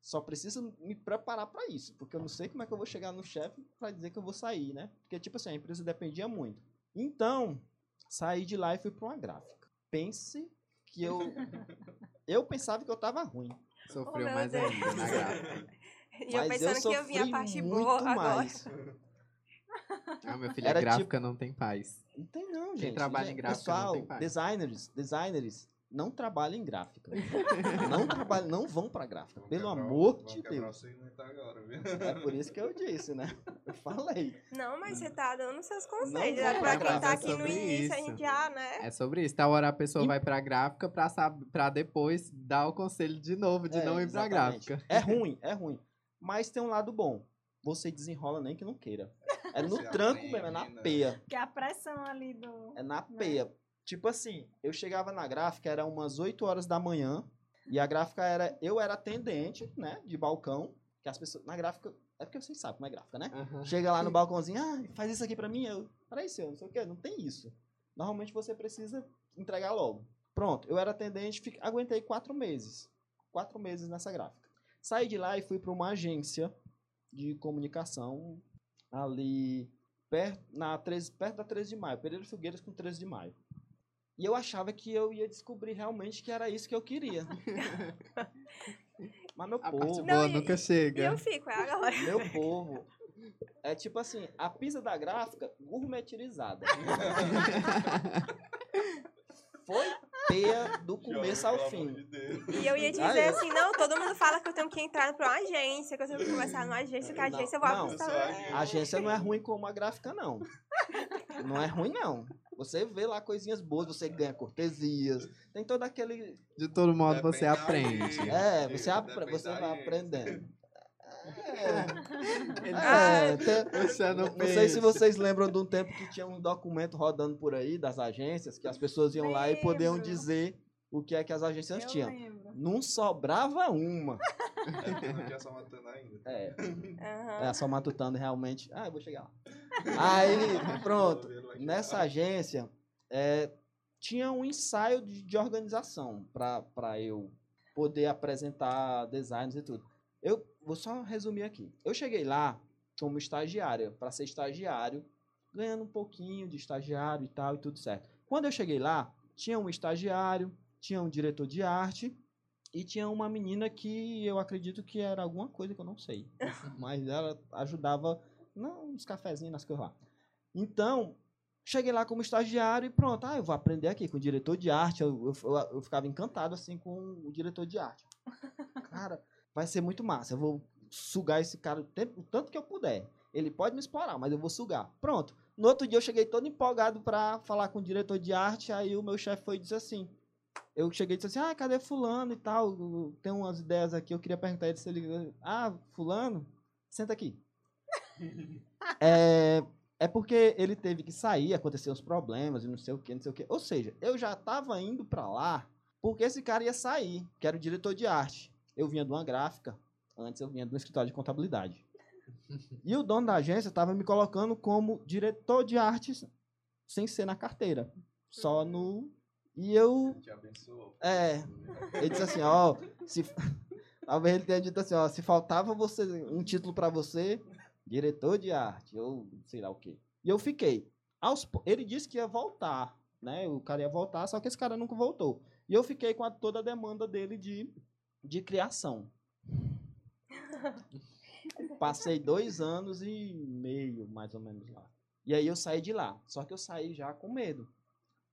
Só preciso me preparar para isso, porque eu não sei como é que eu vou chegar no chefe para dizer que eu vou sair, né? Porque, tipo assim, a empresa dependia muito. Então, saí de lá e fui para uma gráfica. Pense que eu. Eu pensava que eu tava ruim. Sofreu meu mais Deus. ainda na gráfica. E eu mas pensando que eu vinha a parte muito boa agora. mais. Ah, meu filho, Era a gráfica não tem paz. Não tem não, Quem gente. trabalha Gente, em gráfica não Pessoal, tem paz. designers, designers, não trabalham em gráfica. não trabalham, não vão pra gráfica. Vão Pelo quebrar amor de Deus. segmento agora, viu? É por isso que eu disse, né? Eu falei. Não, mas você tá dando seus Não conselhos. vou né? Pra pra quem tá aqui no início, a isso. gente já, né? É sobre isso. Tal hora a pessoa E- vai pra gráfica pra, sab... pra depois dar o conselho de novo de É, não ir pra exatamente. gráfica. É ruim, é ruim. Mas tem um lado bom. Você desenrola nem que não queira. É no Você tranco aprende, mesmo, é na né? peia. Que a pressão ali do. É na Né? peia. Tipo assim, eu chegava na gráfica, era umas 8 horas da manhã, e a gráfica era. Eu era atendente, né? De balcão. Que as pessoas. Na gráfica. É porque vocês sabem como é gráfica, né? Aham. Chega lá no balcãozinho, ah, faz isso aqui pra mim. Eu, peraí, senhor, não sei o quê. Não tem isso. Normalmente você precisa entregar logo. Pronto, eu era atendente, fiquei- aguentei quatro meses. Quatro meses nessa gráfica. Saí de lá e fui para uma agência de comunicação ali perto, na 13, perto da 13 de maio, Pereira Figueiras com 13 de maio. E eu achava que eu ia descobrir realmente que era isso que eu queria. Mas meu A parte povo, boa Não, nunca E chega. eu fico, é agora. meu povo, é tipo assim, a pizza da gráfica gourmetizada. Foi peia do começo ao fim. de. E eu ia dizer é? assim, não, todo mundo fala que eu tenho que entrar pra uma agência, que eu tenho que começar numa agência, que a Não, agência eu vou não. apostar. Agente. A agência não é ruim como a gráfica, não. Não é ruim, não. Você vê lá coisinhas boas, você ganha cortesias. Tem todo aquele. De todo modo, Depende você aprende. É, você, apre- você vai agência. Ele É, é, tem- puxando o Não sei se vocês lembram de um tempo que tinha um documento rodando por aí das agências, que as pessoas iam lá e podiam Lembro. dizer o que é que as agências Eu tinham. lembro. Não sobrava uma. É, porque não tinha só matando ainda. É, Aham. é só matutando realmente. Ah, eu vou chegar lá. Aí, pronto. Nessa agência, é, tinha um ensaio de, de organização para eu poder apresentar designs e tudo. Eu vou só resumir aqui. Eu cheguei lá como estagiária, para ser estagiário, ganhando um pouquinho de estagiário e tal, e tudo certo. Quando eu cheguei lá, tinha um estagiário, tinha um diretor de arte e tinha uma menina que eu acredito que era alguma coisa que eu não sei. Mas ela ajudava não, uns cafezinhos nas coisas lá. Então, cheguei lá como estagiário e pronto. Ah, eu vou aprender aqui com o diretor de arte. Eu, eu, eu- eu ficava encantado assim com o diretor de arte. Cara, vai ser muito massa. Eu vou sugar esse cara o, tempo, o tanto que eu puder. Ele pode me explorar, mas eu vou sugar. Pronto. No outro dia eu cheguei todo empolgado pra falar com o diretor de arte. Aí o meu chefe foi e disse assim. Eu cheguei e disse assim: Ah, cadê Fulano e tal? Tenho umas ideias aqui. Eu queria perguntar ele se ele. Ah, Fulano? Senta aqui. é, é porque ele teve que sair, aconteceu uns problemas e não sei o que, não sei o que. Ou seja, eu já tava indo pra lá porque esse cara ia sair, que era o diretor de arte. Eu vinha de uma gráfica, antes eu vinha de um escritório de contabilidade. E o dono da agência tava me colocando como diretor de arte sem ser na carteira, só no. E eu Te abençoou. é, ele disse assim, ó, se talvez ele tenha dito assim, ó, se faltava você um título pra você, diretor de arte ou sei lá o quê. E eu fiquei. Aos, ele disse que ia voltar, né? O cara ia voltar, só que esse cara nunca voltou. E eu fiquei com a- toda a demanda dele de, de criação. Passei dois anos e meio, mais ou menos, lá. E aí eu saí de lá. Só que eu saí já com medo.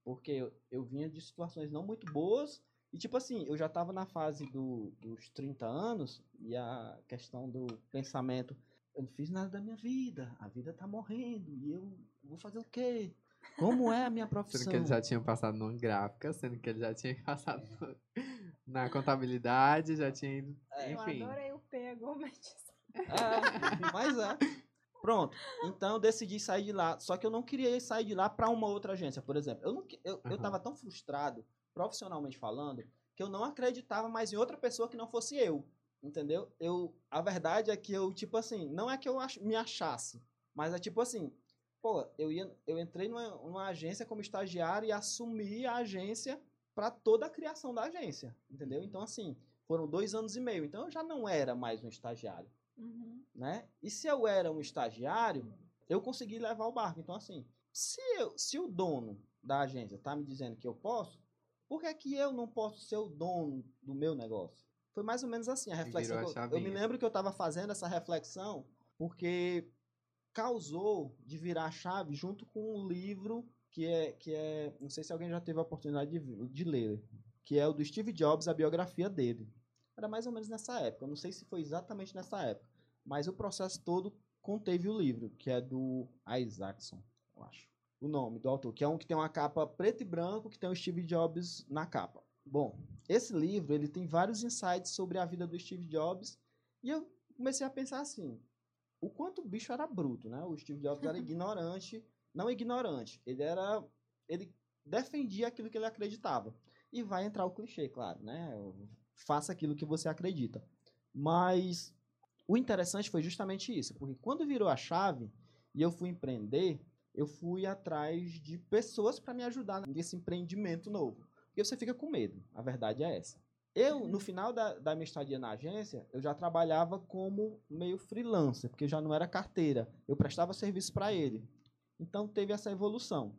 Porque eu, eu vinha de situações não muito boas. E, tipo assim, eu já tava na fase do, dos 30 anos. E a questão do pensamento. Eu não fiz nada da minha vida. A vida tá morrendo. E eu vou fazer o quê? Como é a minha profissão? Sendo que ele já tinha passado numa gráfica, sendo que ele já tinha passado no- na contabilidade, já tinha ido. É, Eu Enfim. adorei o P gourmetização. É, mas é. Pronto. Então eu decidi sair de lá. Só que eu não queria sair de lá para uma outra agência, por exemplo. Eu, não, eu, eu Aham. tava tão frustrado, profissionalmente falando, que eu não acreditava mais em outra pessoa que não fosse eu. Entendeu? Eu, a verdade é que eu, tipo assim, não é que eu ach- me achasse, mas é tipo assim, pô, eu, ia, eu entrei numa, numa agência como estagiário e assumi a agência para toda a criação da agência, entendeu? Então, assim, foram dois anos e meio. Então, eu já não era mais um estagiário, Uhum. né? E se eu era um estagiário, eu consegui levar o barco. Então, assim, se, eu, se o dono da agência tá me dizendo que eu posso, por que, que eu não posso ser o dono do meu negócio? Foi mais ou menos assim a reflexão. a eu, eu me lembro que eu estava fazendo essa reflexão porque causou de virar a chave junto com um livro que é, que é não sei se alguém já teve a oportunidade de, de ler, que é o do Steve Jobs, a biografia dele. Era mais ou menos nessa época, eu não sei se foi exatamente nessa época, mas o processo todo conteve o livro, que é do Isaacson, eu acho. O nome do autor, que é um que tem uma capa preto e branco, que tem o Steve Jobs na capa. Bom, esse livro, ele tem vários insights sobre a vida do Steve Jobs, e eu comecei a pensar assim, o quanto o bicho era bruto, né? O Steve Jobs era ignorante, não ignorante, ele era ele defendia aquilo que ele acreditava. E vai entrar o clichê, claro, né? Faça aquilo que você acredita. Mas o interessante foi justamente isso, porque quando virou a chave e eu fui empreender, eu fui atrás de pessoas para me ajudar nesse empreendimento novo. Porque você fica com medo, a verdade é essa. Eu, no final da, da minha estadia na agência, eu já trabalhava como meio freelancer, porque já não era carteira. Eu prestava serviço para ele. Então teve essa evolução.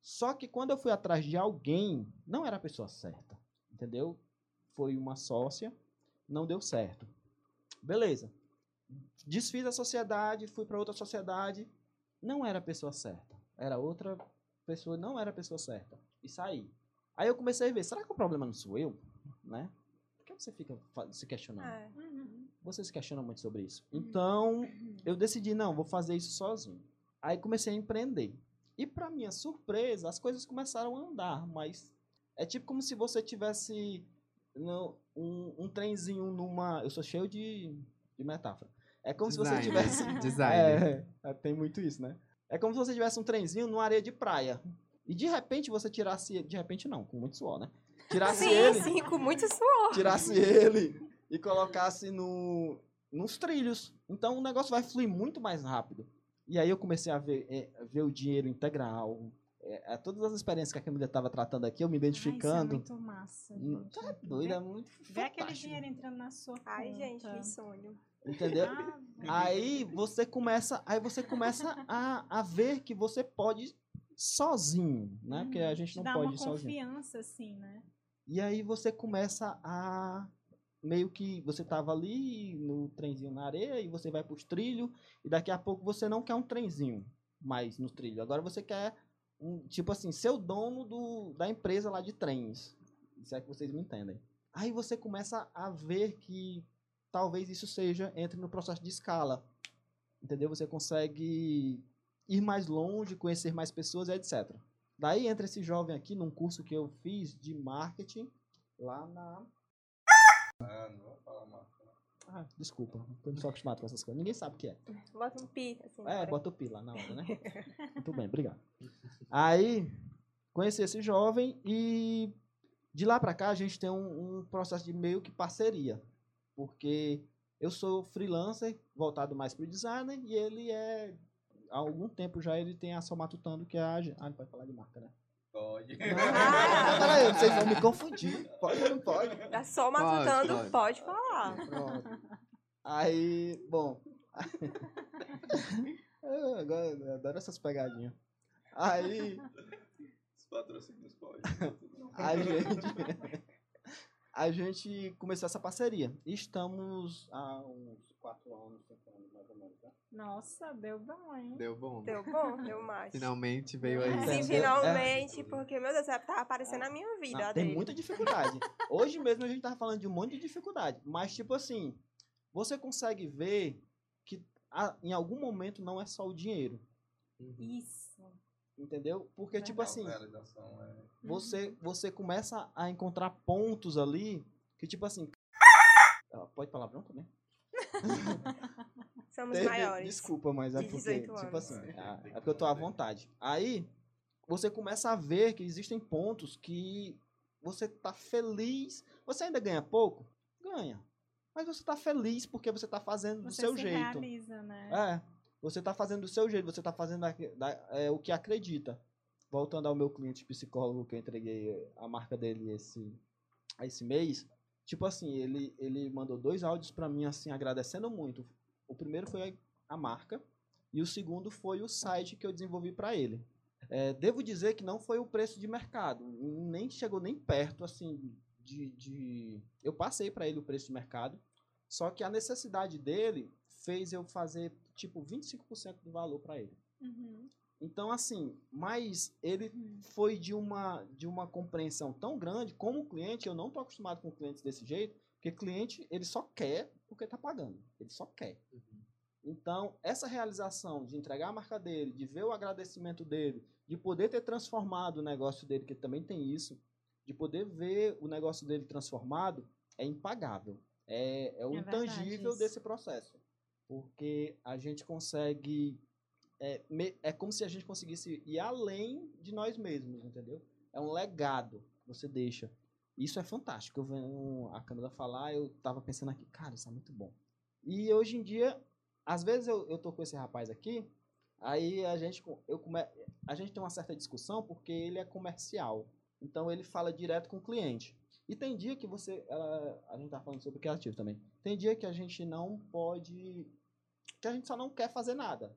Só que quando eu fui atrás de alguém, não era a pessoa certa. Entendeu? Foi uma sócia, não deu certo. Beleza. Desfiz a sociedade, fui para outra sociedade, não era a pessoa certa. Era outra pessoa, não era a pessoa certa. E saí. Aí eu comecei a ver, será que o problema não sou eu? Né? Por que você fica se questionando? É. Uhum. Você se questiona muito sobre isso. Então, eu decidi, não, vou fazer isso sozinho. Aí comecei a empreender. E para minha surpresa, as coisas começaram a andar, mas é tipo como se você tivesse no- um, um trenzinho numa. Eu sou cheio de, de metáfora. É como se você Design. tivesse. Design. É, é, tem muito isso, né? É como se você tivesse um trenzinho numa areia de praia. E de repente você tirasse. De repente não, com muito suor, né? Tirasse Sim, ele sim, com muito suor. tirasse ele e colocasse no, nos trilhos. Então o negócio vai fluir muito mais rápido. E aí eu comecei a ver, é, ver o dinheiro integral. É, é, todas as experiências que a Camila estava tratando aqui, eu me Ah, isso é identificando. muito massa, Hum, gente. tá doido, é muito Vê aquele dinheiro entrando na sua conta. Ai, gente, que sonho. Entendeu? Ah, Aí você começa, aí você começa a, a ver que você pode sozinho, né? Porque a uhum. gente Te não dá pode uma ir sozinho. confiança, assim, né? E aí você começa a meio que você tava ali no trenzinho na areia e você vai pros trilhos e daqui a pouco você não quer um trenzinho mais no trilho. Agora você quer um tipo assim, ser o dono do, da empresa lá de trens. Se é que vocês me entendem. Aí você começa a ver que talvez isso seja entre no processo de escala. Entendeu? Você consegue ir mais longe, conhecer mais pessoas, etc. Daí entra esse jovem aqui num curso que eu fiz de marketing lá na. Ah, não vou falar marca. não. Ah, desculpa, eu não sou acostumado com essas coisas. Ninguém sabe o que é. Bota um pi, assim. É, bota o pi lá na hora, né? Muito bem, obrigado. Aí, conheci esse jovem e de lá pra cá a gente tem um, um processo de meio que parceria. Porque eu sou freelancer, voltado mais pro designer, e ele é. Há algum tempo já ele tem a Só Matutando, que é a. Ah, não pode falar de marca, né? Pode. Ah, peraí, vocês vão me confundir. Pode ou não pode? Tá só Pode, matutando, pode. pode, falar. Pronto. Aí, bom. eu, agora, eu adoro essas pegadinhas. Aí, Os patrocínios podem. a gente. A gente começou essa parceria. Estamos há uns 4 anos, 5 anos mais ou menos. Né? Nossa, deu bom, hein? Deu bom. Deu bom, deu mais. Finalmente veio aí. Sim, Entendeu? finalmente, porque, meu Deus, tava aparecendo na minha vida. Ah, tem dele. muita dificuldade. Hoje mesmo a gente tava falando de um monte de dificuldade. Mas, tipo assim, você consegue ver que ah, em algum momento não é só o dinheiro. Isso. Entendeu? Porque, tipo assim, é. você, você começa a encontrar pontos ali que, tipo assim. Pode palavrão também? Somos Teve- maiores. Desculpa, mas é porque, 18 tipo assim, ah, é porque eu tô à vontade. Aí, você começa a ver que existem pontos que você tá feliz. Você ainda ganha pouco? Ganha. Mas você tá feliz porque você tá fazendo do Você seu se jeito. realiza, né? É. Você está fazendo do seu jeito, você está fazendo a- da- é, o que acredita. Voltando ao meu cliente psicólogo que eu entreguei a marca dele esse, esse mês, tipo assim, ele, ele mandou dois áudios para mim assim agradecendo muito. O primeiro foi a marca e o segundo foi o site que eu desenvolvi para ele. É, devo dizer que não foi o preço de mercado, nem chegou nem perto assim de, de... eu passei para ele o preço de mercado, só que a necessidade dele fez eu fazer tipo 25% do valor para ele. Uhum. Então, assim, mas ele foi de uma, de uma compreensão tão grande, como cliente, eu não estou acostumado com clientes desse jeito, porque cliente, ele só quer porque está pagando. Ele só quer. Então, essa realização de entregar a marca dele, de ver o agradecimento dele, de poder ter transformado o negócio dele, que também tem isso, de poder ver o negócio dele transformado, é impagável. É, é o É intangível desse processo. Porque a gente consegue é, me- é como se a gente conseguisse ir além de nós mesmos, entendeu? É um legado que você deixa. Isso é fantástico. Eu vendo a Câmara falar, eu tava pensando aqui, cara, isso é muito bom. E hoje em dia, às vezes eu, eu tô com esse rapaz aqui, aí a gente, eu come, a gente tem uma certa discussão porque ele é comercial. Então ele fala direto com o cliente. E tem dia que você. ela- a gente tá falando sobre criativo também. Tem dia que a gente não pode. que a gente só não quer fazer nada.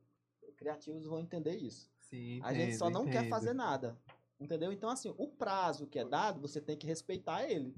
Criativos vão entender isso. Sim, A gente só entendo, não quer entendo. fazer nada. Entendeu? Então, assim, o prazo que é dado, você tem que respeitar ele.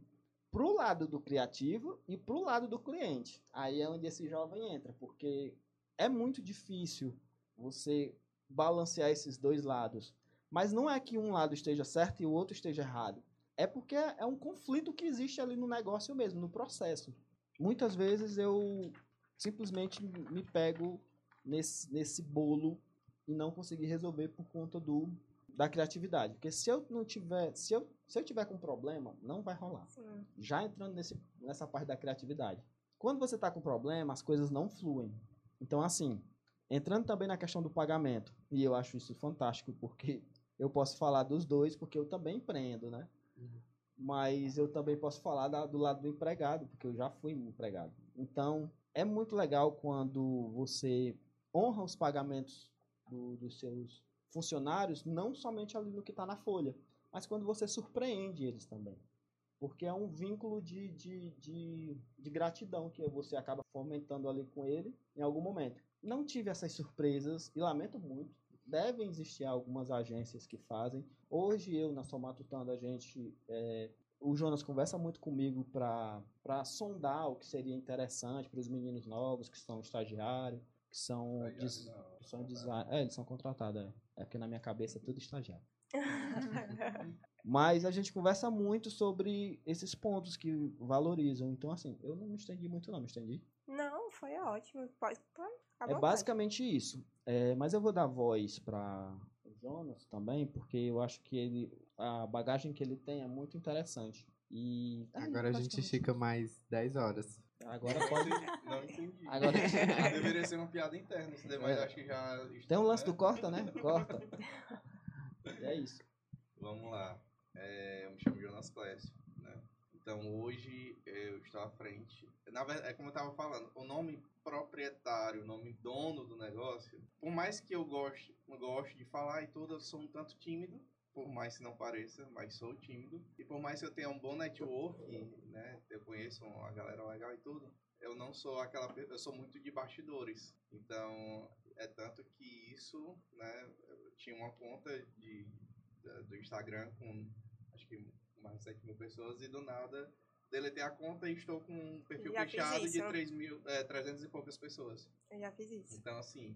Pro lado do criativo e pro lado do cliente. Aí é onde esse jovem entra, porque é muito difícil você balancear esses dois lados. Mas não é que um lado esteja certo e o outro esteja errado. É porque é um conflito que existe ali no negócio mesmo, no processo. Muitas vezes eu simplesmente me pego nesse, nesse bolo e não conseguir resolver por conta do da criatividade. Porque se eu não tiver, se eu, se eu tiver com problema, não vai rolar. Sim. Já entrando nesse, nessa parte da criatividade. Quando você está com problema, as coisas não fluem. Então, assim, entrando também na questão do pagamento, e eu acho isso fantástico, porque eu posso falar dos dois, porque eu também empreendo, né? Uhum. Mas eu também posso falar da- do lado do empregado, porque eu já fui empregado. Então, é muito legal quando você honra os pagamentos do- dos seus funcionários, não somente ali no que está na folha, mas quando você surpreende eles também. Porque é um vínculo de, de, de, de gratidão que você acaba fomentando ali com ele em algum momento. Não tive essas surpresas e lamento muito. Devem existir algumas agências que fazem. Hoje eu, na Somatutando, a gente. é, o Jonas conversa muito comigo para sondar o que seria interessante para os meninos novos que são estagiários, que são, des- que são design. É, eles são contratados, é. É porque na minha cabeça é tudo estagiário. Mas a gente conversa muito sobre esses pontos que valorizam. Então, assim, eu não me estendi muito, não, me estendi. Não, foi ótimo. Pode, pode, É basicamente isso. É, mas eu vou dar voz para o Jonas também, porque eu acho que ele, a bagagem que ele tem é muito interessante. E é, Agora a gente estica mais 10 horas. Agora pode. Não entendi. Agora Deveria ser uma piada interna, mas É. acho que já. tem um lance do corta, né? Corta. E é isso. Vamos lá. É, eu me chamo Jonas Clécio, né? Então hoje eu estou à frente. Na verdade, é como eu estava falando, o nome proprietário, o nome dono do negócio, por mais que eu goste, eu goste de falar e tudo, eu sou um tanto tímido, por mais que não pareça, mas sou tímido. E por mais que eu tenha um bom network, né? Eu conheço uma galera legal e tudo, eu não sou aquela pe- eu sou muito de bastidores. Então, é tanto que isso, né, eu tinha uma conta de da- do Instagram com acho que mais de 7 mil pessoas e do nada deletei a conta e estou com um perfil Já fechado de isso. 3 mil, é, 300 e poucas pessoas. Eu já fiz isso. Então, assim,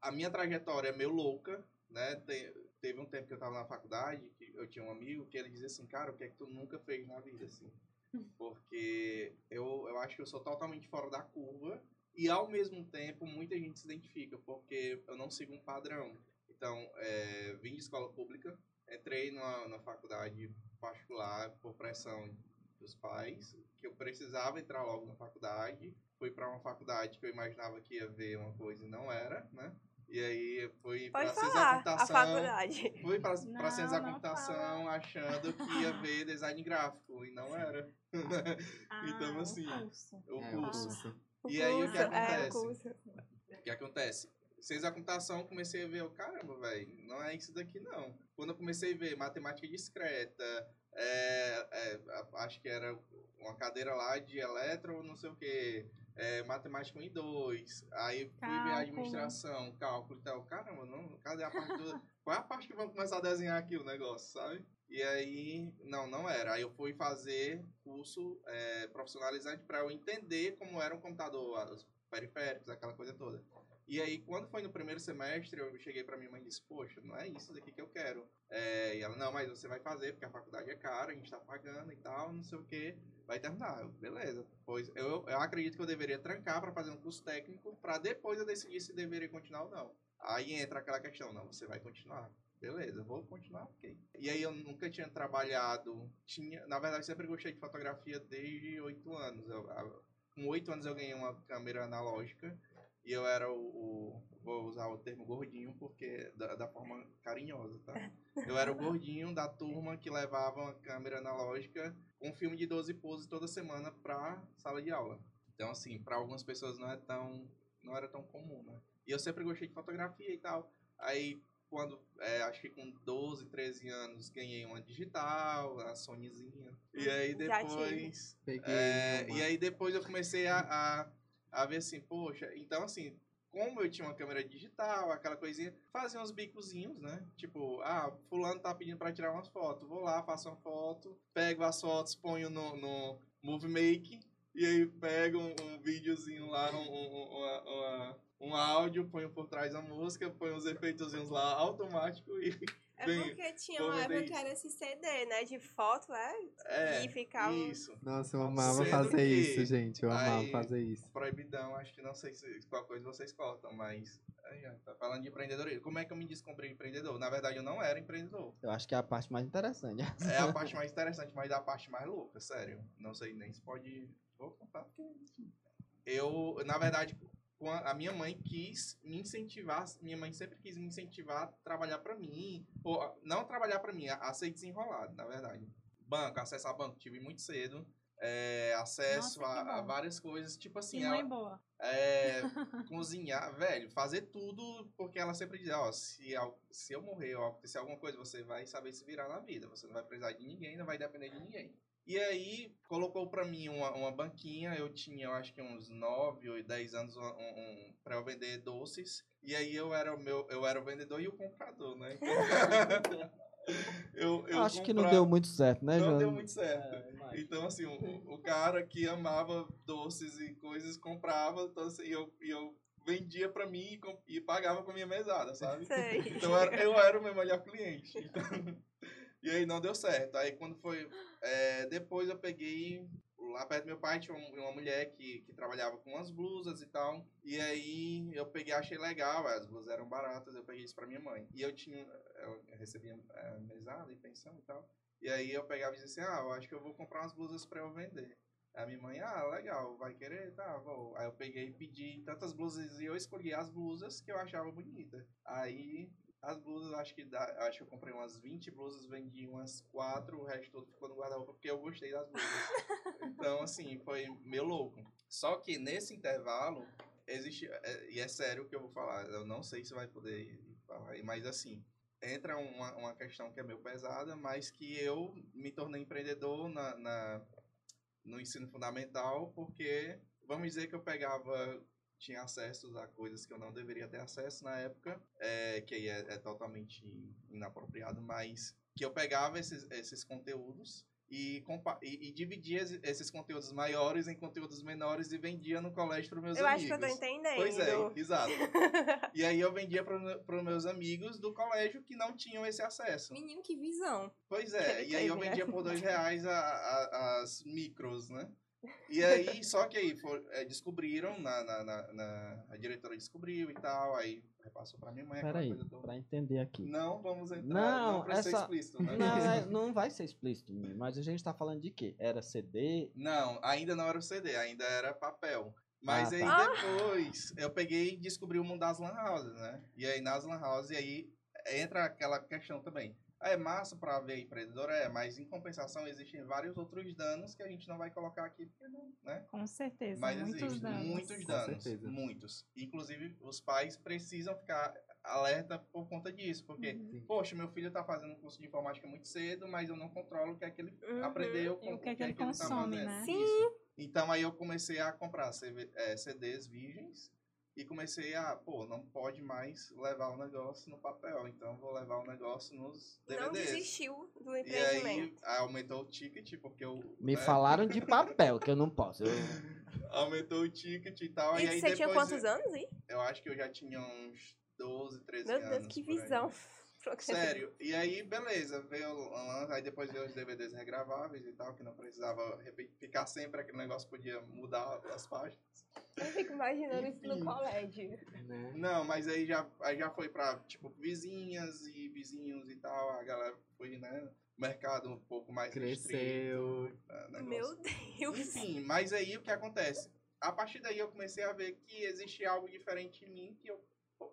a minha trajetória é meio louca, né? Te- teve um tempo que eu tava na faculdade, que eu tinha um amigo que ele dizia assim, cara, o que é que tu nunca fez na vida, assim? Porque eu, eu acho que eu sou totalmente fora da curva e, ao mesmo tempo, muita gente se identifica, porque eu não sigo um padrão. Então, é, vim de escola pública, entrei numa, numa faculdade particular por pressão dos pais, que eu precisava entrar logo na faculdade. Fui para uma faculdade que eu imaginava que ia ver uma coisa e não era, né? E aí fui para da a computação. faculdade. Fui para ciência da computação achando que ia ver design gráfico e não era. Então, Ah, o assim, curso. o É, o curso. curso. O E aí, o que curso, É, o acontece? curso. O que acontece? ciência da computação, comecei a ver, eu, caramba, velho, não é isso daqui não. Quando eu comecei a ver matemática discreta, é, é, a- acho que era uma cadeira lá de eletro, não sei o que, matemática 1 e 2, aí fui ver administração, cálculo e tal, caramba, não, cadê a parte do... Qual é a parte que vamos começar a desenhar aqui o negócio, sabe? E aí, não, não era. Aí eu fui fazer curso é, profissionalizante para eu entender como era um computador, os periféricos, aquela coisa toda. E aí, quando foi no primeiro semestre, eu cheguei para minha mãe e disse, poxa, não é isso daqui que eu quero. É, e ela, não, mas você vai fazer, porque a faculdade é cara, a gente tá pagando e tal, não sei o quê. Vai terminar. Eu, beleza. Pois eu, eu acredito que eu deveria trancar para fazer um curso técnico, para depois eu decidir se deveria continuar ou não. Aí entra aquela questão, não, você vai continuar. Beleza, vou continuar, ok. E aí eu nunca tinha trabalhado, tinha, na verdade sempre gostei de fotografia desde oito anos. Eu- a- com oito anos eu ganhei uma câmera analógica e eu era o, o- vou usar o termo gordinho porque da, da forma carinhosa, tá? Eu era o gordinho da turma que levava uma câmera analógica com um filme de 12 poses toda semana pra sala de aula. Então assim, para algumas pessoas não é tão não era tão comum, né? E eu sempre gostei de fotografia e tal. Aí quando, é, acho que com 12, 13 anos, ganhei uma digital, a Sonyzinha. E aí Já tive. depois. É, e aí depois eu comecei a, a, a ver assim, poxa, então assim, como eu tinha uma câmera digital, aquela coisinha, fazia uns bicozinhos, né? Tipo, ah, fulano tá pedindo pra tirar umas fotos. Vou lá, faço uma foto, pego as fotos, ponho no, no Movie Make, e aí pego um, um videozinho lá, um, um, uma- uma- um áudio, ponho por trás a música, ponho os efeitozinhos lá automático e É Bem, porque tinha uma época que era esse CD, né? De foto, é? é, E ficava- isso. Nossa, eu amava Sendo fazer isso, gente. Eu amava aí- fazer isso. Proibidão, acho que não sei se qual coisa vocês cortam, mas aí, tá falando de empreendedorismo. Como é que eu me descobri empreendedor? Na verdade, eu não era empreendedor. Eu acho que é a parte mais interessante. É a parte mais interessante, mas é a parte mais louca, sério. Não sei nem se pode. Vou contar porque. Eu, na verdade, a minha mãe quis me incentivar. Minha mãe sempre quis me incentivar a trabalhar pra mim. Ou, não trabalhar pra mim, a, a ser desenrolado, na verdade. Banco, acesso a banco, tive muito cedo. É, acesso Nossa, a, a várias coisas, tipo assim, Que ela- boa. é, cozinhar, velho, fazer tudo, porque ela sempre diz, ó, se, se eu morrer ou acontecer alguma coisa, você vai saber se virar na vida, você não vai precisar de ninguém, não vai depender de ninguém. E aí, colocou pra mim uma, uma banquinha, eu tinha, eu acho que uns 9 ou 10 anos, um, um, pra eu vender doces, e aí eu era o meu, eu era o vendedor e o comprador, né? eu, eu acho que não deu muito certo, né, não João? deu muito certo. É. Então, assim, o, o cara que amava doces e coisas comprava, então, assim, e eu, e eu vendia pra mim e, e pagava com a minha mesada, sabe? Sei. Então eu era, eu era o meu melhor cliente. Então, e aí não deu certo. Aí quando foi. é, depois eu peguei. Lá perto do meu pai tinha um- uma mulher que, que trabalhava com umas blusas e tal. E aí eu peguei, achei legal, as blusas eram baratas, eu peguei isso pra minha mãe. E eu tinha. Eu recebia é, mesada e pensão e tal. E aí eu pegava e dizia assim, ah, eu acho que eu vou comprar umas blusas pra eu vender. Aí a minha mãe, ah, legal, vai querer? Tá, vou. Aí eu peguei e pedi tantas blusas e eu escolhi as blusas que eu achava bonita. Aí as blusas, acho que dá, acho que eu comprei umas 20 blusas, vendi umas 4, o resto todo ficou no guarda-roupa porque eu gostei das blusas. então, assim, foi meio louco. Só que nesse intervalo, existe, é- e é sério o que eu vou falar, eu não sei se vai poder falar, mas assim, entra uma, uma questão que é meio pesada, mas que eu me tornei empreendedor na, na- no ensino fundamental, porque vamos dizer que eu pegava, tinha acesso a coisas que eu não deveria ter acesso na época, é, que aí é, é totalmente inapropriado, mas que eu pegava esses, esses conteúdos e, e, e dividia es- esses conteúdos maiores em conteúdos menores e vendia no colégio para meus Eu acho amigos. que eu tô entendendo. Pois é, exato. E aí eu vendia para os meus amigos do colégio que não tinham esse acesso. Menino, que visão. Pois é, e aí eu vendia por dois reais a- a- as micros, né? E aí, só que aí for- é, descobriram, na, na, na- na- a diretora descobriu e tal, aí repassou pra minha mãe Peraí, toda. pra entender aqui. Não vamos entrar, Não, não, precisa ser essa- explícito, né? Não, é- não vai ser explícito, mas a gente tá falando de quê? Era CD? Não, ainda não era o CD, ainda era papel. Mas Ah, aí tá. depois eu peguei e descobri o mundo das lan houses, né? E aí nas lan houses, e aí entra aquela questão também. É massa para ver empreendedor, é, mas em compensação existem vários outros danos que a gente não vai colocar aqui, né? Com certeza, Mas muitos existem danos. muitos Com danos, certeza. muitos. Inclusive, os pais precisam ficar alerta por conta disso, porque, Uhum. poxa, meu filho tá fazendo um curso de informática muito cedo, mas eu não controlo o que é que ele Uhum. aprendeu, E o que é que ele tá consome, fazendo. né? Sim. Isso. Então, aí eu comecei a comprar CDs virgens e comecei a, pô, não pode mais levar o negócio no papel, então vou levar o negócio nos Não DVDs. desistiu do E empreendimento. aí aumentou o ticket, porque eu. Me né, falaram de papel, que eu não posso. Eu- Aumentou o ticket e tal. E, E, aí você depois. tinha quantos anos aí? Eu acho que eu já tinha uns 12, 13 Meu anos. Deus, que visão. Sério. E aí, beleza, veio o lance, aí depois veio os DVDs regraváveis e tal, que não precisava ficar sempre, aquele negócio podia mudar as páginas. Eu fico imaginando isso no Enfim. colégio. Né? Não, mas aí já, aí já foi pra, tipo, vizinhas e vizinhos e tal, a galera foi, né, mercado um pouco mais Cresceu. restrito, né. Meu Deus. Enfim, mas aí o que acontece? A partir daí eu comecei a ver que existia algo diferente em mim que eu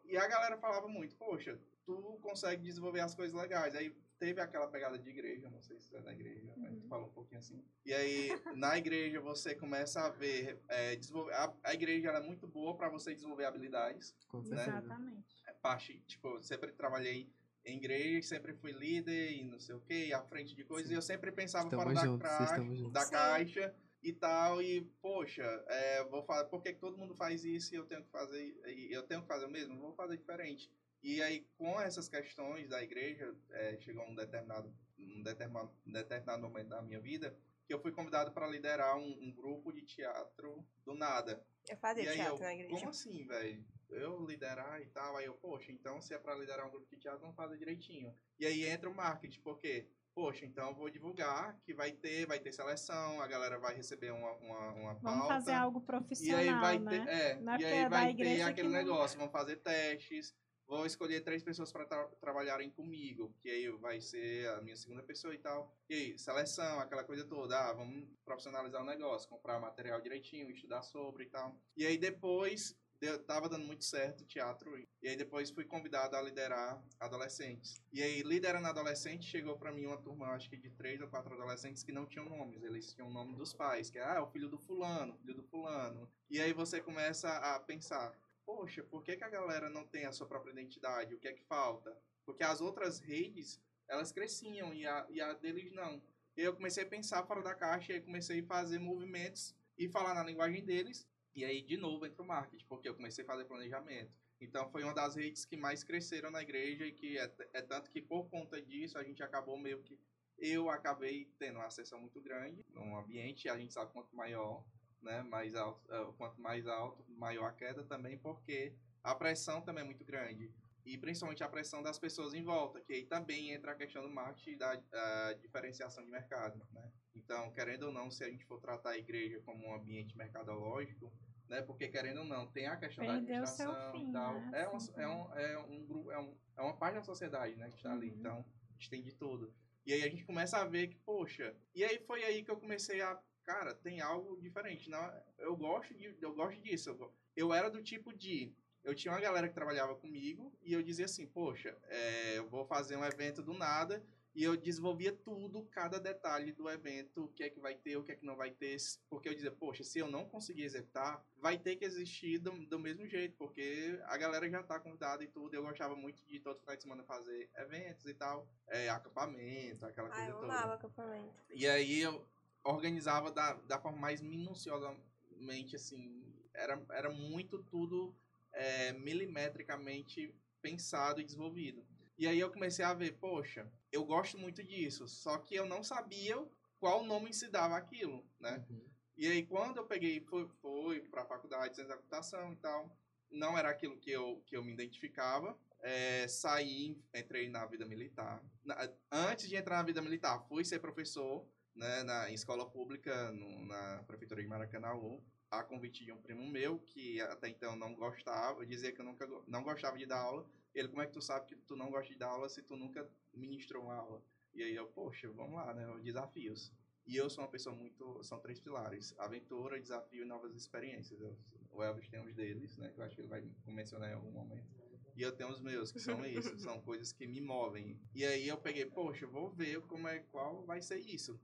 e a galera falava muito, poxa, tu consegue desenvolver as coisas legais. Aí teve aquela pegada de igreja, não sei se é da igreja, mas tu falou um pouquinho assim. E aí, na igreja, você começa a ver, é, desenvolver, a, a igreja ela é muito boa para você desenvolver habilidades. Com Né? certeza. Exatamente. É parte, tipo, eu sempre trabalhei em igreja, sempre fui líder e não sei o que, à frente de coisas, Sim. e eu sempre pensava Estamos fora da, juntos, da Sim. caixa e tal, e poxa, é, vou falar, por que que todo mundo faz isso e eu tenho que fazer, e eu tenho que fazer o mesmo? Vou fazer diferente. E aí, com essas questões da igreja, é, chegou um determinado, um determinado, um determinado momento da minha vida que eu fui convidado para liderar um, um grupo de teatro do nada. Eu fazia E aí teatro eu, na igreja. como assim, velho? Eu liderar e tal, aí eu, poxa, então se é pra liderar um grupo de teatro, vamos fazer direitinho. E aí entra o marketing, porque, poxa, então eu vou divulgar que vai ter, vai ter seleção, a galera vai receber uma, uma, uma Vamos pauta. fazer algo E profissional, aí vai né? ter, é, Não é e aí é da vai ter igreja aquele que não- negócio, vão fazer testes, vou escolher três pessoas para trabalharem comigo, que aí vai ser a minha segunda pessoa e tal. E aí, seleção, aquela coisa toda, ah, vamos profissionalizar o negócio, comprar material direitinho, estudar sobre e tal. E aí depois, deu, tava dando muito certo teatro, e aí depois fui convidado a liderar adolescentes. E aí, liderando adolescente, chegou para mim uma turma, acho que de três ou quatro adolescentes que não tinham nomes, eles tinham o nome dos pais, que é, ah, é o filho do fulano, filho do fulano. E aí você começa a pensar, poxa, por que, que a galera não tem a sua própria identidade? O que é que falta? Porque as outras redes, elas cresciam e a, e a deles não. E eu comecei a pensar fora da caixa e comecei a fazer movimentos e falar na linguagem deles. E aí, de novo, entra o marketing, porque eu comecei a fazer planejamento. Então, foi uma das redes que mais cresceram na igreja e que é, é tanto que, por conta disso, a gente acabou meio que... Eu acabei tendo uma acessão muito grande num ambiente, a gente sabe quanto maior, né, mais alto, eh, quanto mais alto, maior a queda também, porque a pressão também é muito grande. E principalmente a pressão das pessoas em volta, que aí também entra a questão do marketing e da ah, diferenciação de mercado, né? Então, querendo ou não, se a gente for tratar a igreja como um ambiente mercadológico, né? Porque querendo ou não, tem a questão Perdeu da administração fim, tal. né? É, uma, Assim, é, um, é um grupo, é, um, é uma parte da sociedade, né, que está ali. Uhum. Então, a gente tem de tudo. E aí a gente começa a ver que, poxa, e aí foi aí que eu comecei a, cara, tem algo diferente. Não, eu gosto de, eu gosto disso. Eu, eu era do tipo de eu tinha uma galera que trabalhava comigo e eu dizia assim, poxa, é, eu vou fazer um evento do nada e eu desenvolvia tudo, cada detalhe do evento, o que é que vai ter, o que é que não vai ter, porque eu dizia, poxa, se eu não conseguir executar, vai ter que existir do, do mesmo jeito, porque a galera já tá convidada e tudo, eu gostava muito de todo final de semana fazer eventos e tal, é, acampamento, aquela Ah, coisa eu toda. amava acampamento. E aí eu organizava da, da forma mais minuciosamente, assim, era, era muito tudo é, milimetricamente pensado e desenvolvido. E aí eu comecei a ver, poxa, eu gosto muito disso, só que eu não sabia qual nome se dava aquilo, né? Uhum. E aí quando eu peguei, fui, fui para a faculdade de ciência da computação e tal, não era aquilo que eu, que eu me identificava, é, saí, entrei na vida militar. Na- antes de entrar na vida militar, fui ser professor né, na, em escola pública no- na prefeitura de Maracanãú, a convite de um primo meu, que até então não gostava, dizia que eu nunca não gostava de dar aula. Ele, como é que tu sabe que tu não gosta de dar aula se tu nunca ministrou uma aula? E aí eu, poxa, vamos lá, né, os desafios. E eu sou uma pessoa muito, são três pilares, aventura, desafio e novas experiências. Eu- o Elvis tem uns deles, né, que eu acho que ele vai mencionar em algum momento. E eu tenho os meus, que são isso, são coisas que me movem. E aí eu peguei, poxa, vou ver como é, qual vai ser isso.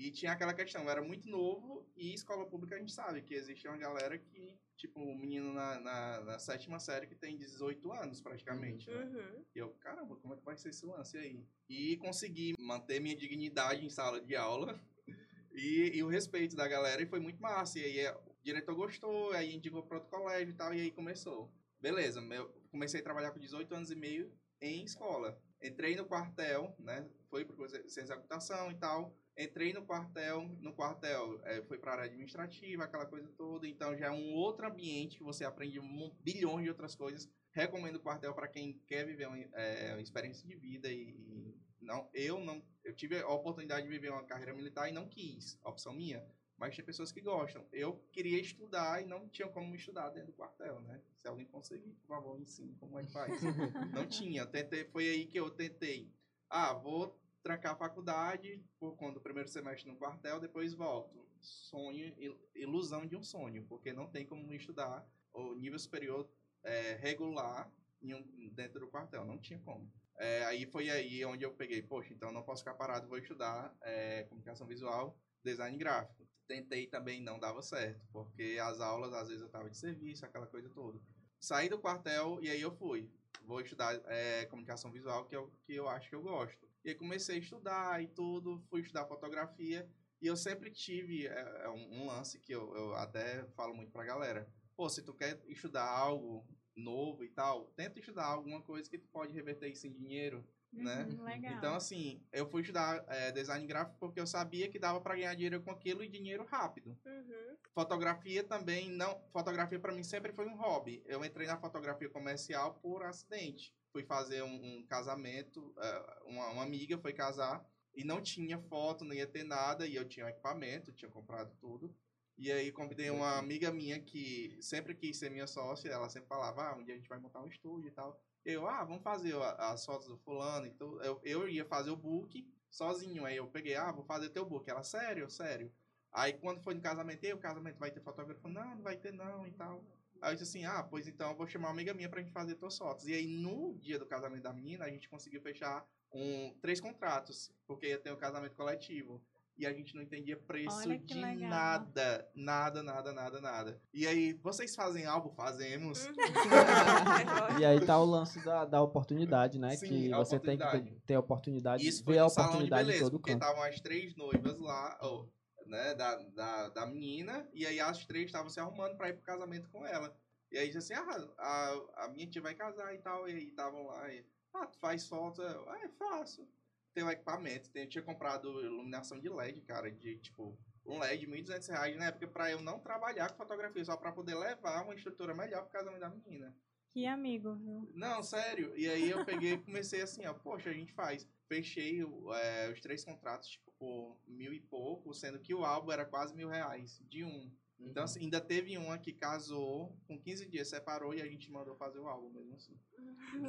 E tinha aquela questão, eu era muito novo e escola pública a gente sabe que existe uma galera que, tipo, um menino na, na, na sétima série que tem 18 anos praticamente, né? Uhum. E eu, caramba, como é que vai ser esse lance aí? E consegui manter minha dignidade em sala de aula e, e o respeito da galera, e foi muito massa. E aí é, o diretor gostou, aí indicou para outro colégio e tal, e aí começou. Beleza, eu comecei a trabalhar com 18 anos e meio em escola. Entrei no quartel, né? Foi para ciência da computação e tal. Entrei no quartel, no quartel é, foi para área administrativa, aquela coisa toda. Então já é um outro ambiente que você aprende um bilhões de outras coisas. Recomendo o quartel para quem quer viver uma, é, uma experiência de vida e, e não, eu não, eu tive a oportunidade de viver uma carreira militar e não quis, opção minha. Mas tem pessoas que gostam. Eu queria estudar e não tinha como estudar dentro do quartel, né? Se alguém conseguir, por favor, ensine como é que faz. não tinha. Tentei, foi aí que eu tentei. Ah, vou trancar a faculdade por conta do primeiro semestre no quartel, depois volto. Sonho, ilusão de um sonho, porque não tem como estudar o nível superior é, regular um, dentro do quartel. Não tinha como. É, aí foi aí onde eu peguei, poxa, então não posso ficar parado, vou estudar é, comunicação visual, design gráfico. Tentei também, não dava certo, porque as aulas, às vezes eu estava de serviço, aquela coisa toda. Saí do quartel e aí eu fui. Vou estudar é, comunicação visual, que é o que eu acho que eu gosto. E aí comecei a estudar e tudo, fui estudar fotografia. E eu sempre tive é, um, um, lance que eu, eu até falo muito pra galera. Pô, se tu quer estudar algo novo e tal, tenta estudar alguma coisa que tu pode reverter isso em dinheiro, Uhum, né? Legal. Então, assim, eu fui estudar é, design gráfico porque eu sabia que dava para ganhar dinheiro com aquilo e dinheiro rápido. Uhum. Fotografia também não. Fotografia para mim sempre foi um hobby. Eu entrei na fotografia comercial por acidente. Fui fazer um, um casamento, uh, uma, uma amiga foi casar e não tinha foto, não ia ter nada, e eu tinha um equipamento, tinha comprado tudo. E aí convidei uma amiga minha que sempre quis ser minha sócia, ela sempre falava, ah, um dia a gente vai montar um estúdio e tal. Eu, ah, vamos fazer as fotos do fulano. Então, eu, eu ia fazer o book sozinho. Aí eu peguei, ah, vou fazer teu book. Ela, sério, sério. Aí quando foi no casamento, e o casamento vai ter fotógrafo? Não, não vai ter não e tal. Aí eu disse assim, ah, pois então eu vou chamar uma amiga minha pra gente fazer tuas fotos. E aí no dia do casamento da menina, a gente conseguiu fechar um, três contratos, porque ia ter um casamento coletivo e a gente não entendia preço de legal. nada, nada, nada, nada, nada. E aí, vocês fazem algo? Fazemos. Uhum. E aí tá o lance da, da oportunidade, né? Sim, que a você tem que ter a oportunidade, Isso foi ver a de oportunidade em beleza, todo porque canto. estavam as três noivas lá, ó, né, da, da, da menina, e aí as três estavam se arrumando pra ir pro casamento com ela. E aí disse assim, ah, a, a minha tia vai casar e tal, e aí estavam lá, e, ah, tu faz foto? Eu, ah, é fácil. Tem um equipamento, tem, eu tinha comprado iluminação de LED, cara, de tipo, um LED de 1.200 reais na época pra eu não trabalhar com fotografia, só pra poder levar uma estrutura melhor pro casamento da menina. Que amigo, viu? Não, sério. E aí eu peguei e comecei assim, ó, poxa, a gente faz. Fechei é, os três contratos, tipo, por mil e pouco, sendo que o álbum era quase mil reais, de um. Então, assim, ainda teve uma que casou, com 15 dias separou e a gente mandou fazer o álbum mesmo assim.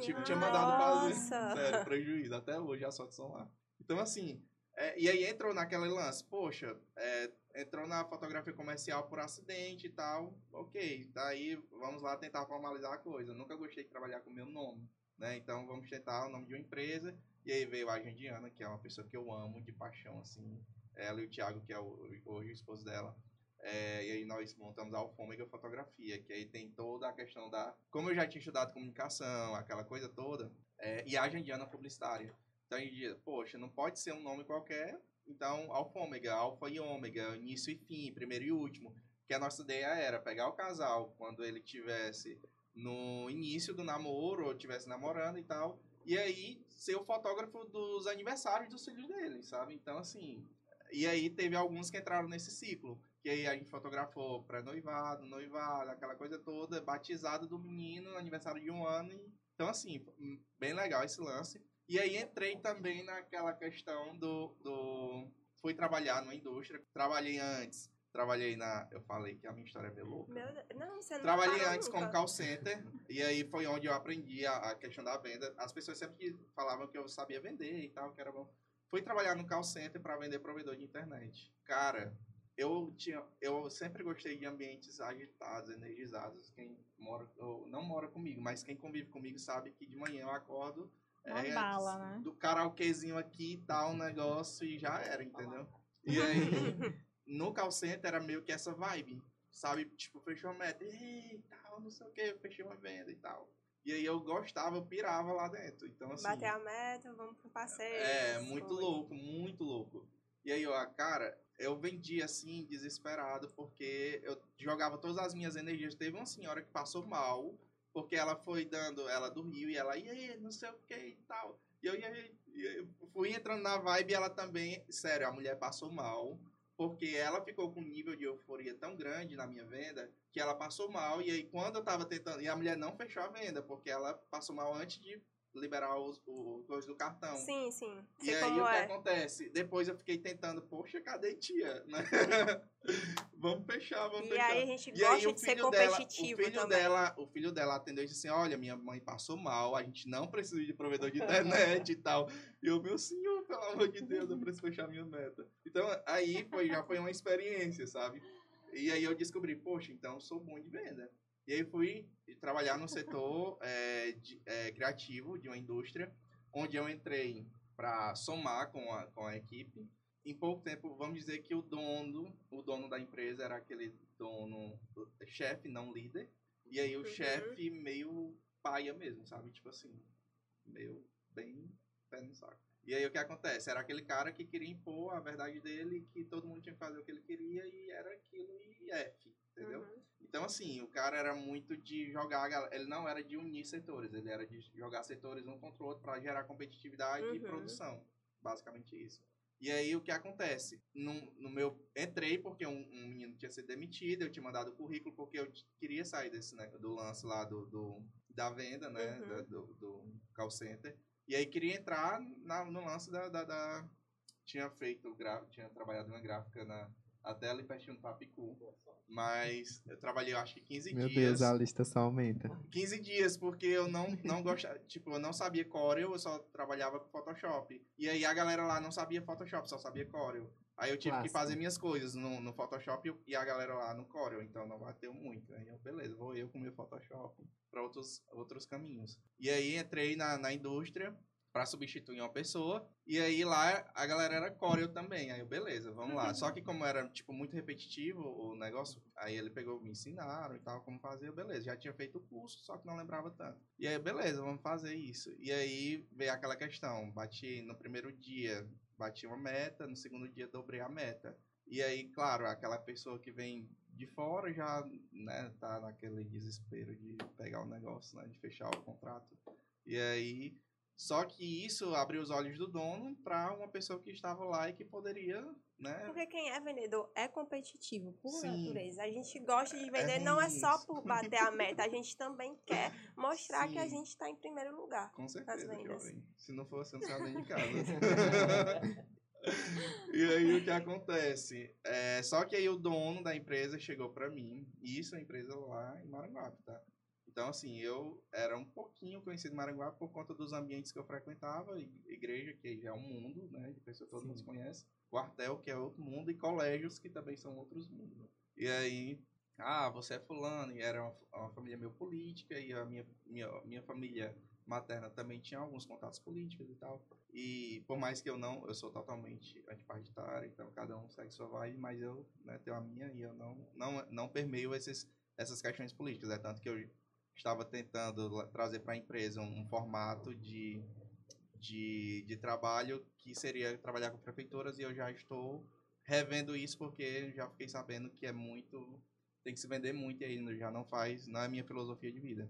Tipo, tinha mandado fazer. Sério, prejuízo. Até hoje as fotos são lá. Então, assim, é, e aí entrou naquele lance, poxa, é, entrou na fotografia comercial por acidente e tal, ok, daí vamos lá tentar formalizar a coisa. Nunca gostei de trabalhar com o meu nome, né? Então vamos tentar o nome de uma empresa. E aí veio a Agendiana, que é uma pessoa que eu amo de paixão, assim. Ela e o Thiago, que é o, hoje o esposo dela. É, e aí nós montamos a Alfômega Fotografia, que aí tem toda a questão da... Como eu já tinha estudado comunicação, aquela coisa toda, é, e a Agendiana Publicitária. Então a gente diz, poxa, não pode ser um nome qualquer, então Alfômega, Alfa e Ômega, início e fim, primeiro e último. Que a nossa ideia era pegar o casal quando ele tivesse no início do namoro, ou tivesse namorando e tal, e aí ser o fotógrafo dos aniversários dos filhos dele, sabe? Então, assim, e aí teve alguns que entraram nesse ciclo. Que aí a gente fotografou pré-noivado, noivado, aquela coisa toda, batizado do menino, aniversário de um ano. E... Então, assim, bem legal esse lance. E aí entrei também naquela questão do. do... Fui trabalhar numa indústria. Trabalhei antes. Trabalhei na. Eu falei que a minha história é meio louca. Meu Deus. Não, você não Trabalhei antes nunca. como call center. e aí foi onde eu aprendi a, a questão da venda. As pessoas sempre falavam que eu sabia vender e tal, que era bom. Fui trabalhar no call center para vender provedor de internet. Cara, eu tinha, eu sempre gostei de ambientes agitados, energizados. Quem mora, ou não mora comigo, mas quem convive comigo sabe que de manhã eu acordo Uma é, bala, né? do karaokezinho aqui e tal, um negócio e já era, entendeu? E aí, no call center era meio que essa vibe, sabe? Tipo, fechou a meta, e tal, não sei o que, fechei uma venda e tal. E aí eu gostava, eu pirava lá dentro. Então, assim. Bater a meta, vamos pro passeio. É, muito Foi. louco, muito louco. E aí, ó, cara, eu vendi assim, desesperado, porque eu jogava todas as minhas energias. Teve uma senhora que passou mal, porque ela foi dando, ela dormiu e ela, e aí, não sei o que e tal. E eu, e aí, e eu fui entrando na vibe e ela também, sério, a mulher passou mal, porque ela ficou com um nível de euforia tão grande na minha venda, que ela passou mal. E aí, quando eu tava tentando, e a mulher não fechou a venda, porque ela passou mal antes de liberar os, o coisa do cartão. Sim, sim. E Sei aí o que é. acontece? Depois eu fiquei tentando, poxa, cadê tia? Né? vamos fechar, vamos E fechar. aí a gente E aí gosta o de ser dela, o competitivo filho também. dela, o filho dela atendeu e disse assim: "Olha, minha mãe passou mal, a gente não precisa de provedor de internet e tal". E eu, meu senhor, pelo amor de Deus, eu preciso fechar minha meta. Então, aí foi já foi uma experiência, sabe? E aí eu descobri, poxa, então eu sou bom de venda. E aí fui trabalhar no setor é, de- é, criativo de uma indústria, onde eu entrei para somar com a, com a equipe. Em pouco tempo, vamos dizer que o dono, o dono da empresa era aquele dono, chefe, não líder. E aí o Uhum. chefe meio paia mesmo, sabe? Tipo assim, meio bem pé no saco. E aí o que acontece? Era aquele cara que queria impor a verdade dele, que todo mundo tinha que fazer o que ele queria e era aquilo e F, entendeu? Uhum. Então, assim, o cara era muito de jogar, ele não era de unir setores, ele era de jogar setores um contra o outro para gerar competitividade e Uhum. produção. Basicamente isso. E aí, o que acontece? No, no meu. Entrei porque um, um menino tinha sido demitido, eu tinha mandado o currículo porque eu queria sair desse, né, do lance lá do, do- da venda, né? Uhum. do, do call center. E aí, queria entrar na- no lance da. da, da- tinha feito, gra- tinha trabalhado uma gráfica na. Até ali pertinho do Papicu. Mas eu trabalhei, eu acho que 15 Meu dias. Deus, a lista só aumenta. 15 dias, porque eu não, não gostava, tipo, eu não sabia Corel, eu só trabalhava com Photoshop. E aí a galera lá não sabia Photoshop, só sabia Corel. Aí eu tive que fazer minhas coisas no, no Photoshop e a galera lá no Corel, então não bateu muito. Aí eu, beleza, vou eu com meu Photoshop para outros, outros caminhos. E aí entrei na, na indústria para substituir uma pessoa, e aí lá a galera era Corel também. Aí eu, beleza, vamos lá. Só que como era, tipo, muito repetitivo o negócio, aí ele pegou, me ensinaram e tal, como fazer, eu, beleza. Já tinha feito o curso, só que não lembrava tanto. E aí, beleza, vamos fazer isso. E aí veio aquela questão, bati no primeiro dia, bati uma meta, no segundo dia dobrei a meta. E aí, claro, aquela pessoa que vem de fora já, né, tá naquele desespero de pegar o negócio, né, de fechar o contrato. E aí, só que isso abriu os olhos do dono para uma pessoa que estava lá e que poderia, né, Porque quem é vendedor é competitivo, por Sim. natureza. A gente gosta de vender, não é só isso. por bater a meta, a gente também quer mostrar que a Sim. gente está em primeiro lugar. Com certeza, vendas. jovem. Se não fosse, eu não saia nem de casa. e aí o que acontece? É, só que aí o dono da empresa chegou pra mim, e isso é uma empresa lá em Maranguape, tá? Então, assim, eu era um pouquinho conhecido em Maranguape por conta dos ambientes que eu frequentava, igreja, que já é um mundo, né, de pessoas que todo mundo conhece, quartel, que é outro mundo, e colégios, que também são outros mundos. né? E aí, ah, você é fulano, e era uma, uma família meio política, e a minha, minha, minha família materna também tinha alguns contatos políticos e tal. E por mais que eu não, eu sou totalmente antipartidário, então cada um segue sua vibe, mas eu né, tenho a minha e eu não, não, não permeio esses, essas questões políticas. É tanto que eu estava tentando trazer para a empresa um, um formato de, de, de trabalho que seria trabalhar com prefeituras e eu já estou revendo isso porque já fiquei sabendo que é muito tem que se vender muito e aí já não faz, não é minha filosofia de vida.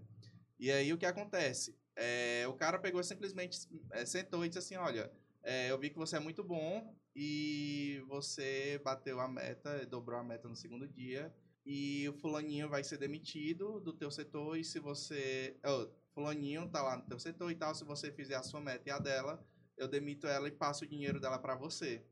E aí o que acontece? É, o cara pegou simplesmente é, sentou e disse assim, olha, é, eu vi que você é muito bom e você bateu a meta, dobrou a meta no segundo dia e o fulaninho vai ser demitido do teu setor e se você... Oh, fulaninho tá lá no teu setor e tal, se você fizer a sua meta e a dela, eu demito ela e passo o dinheiro dela para você.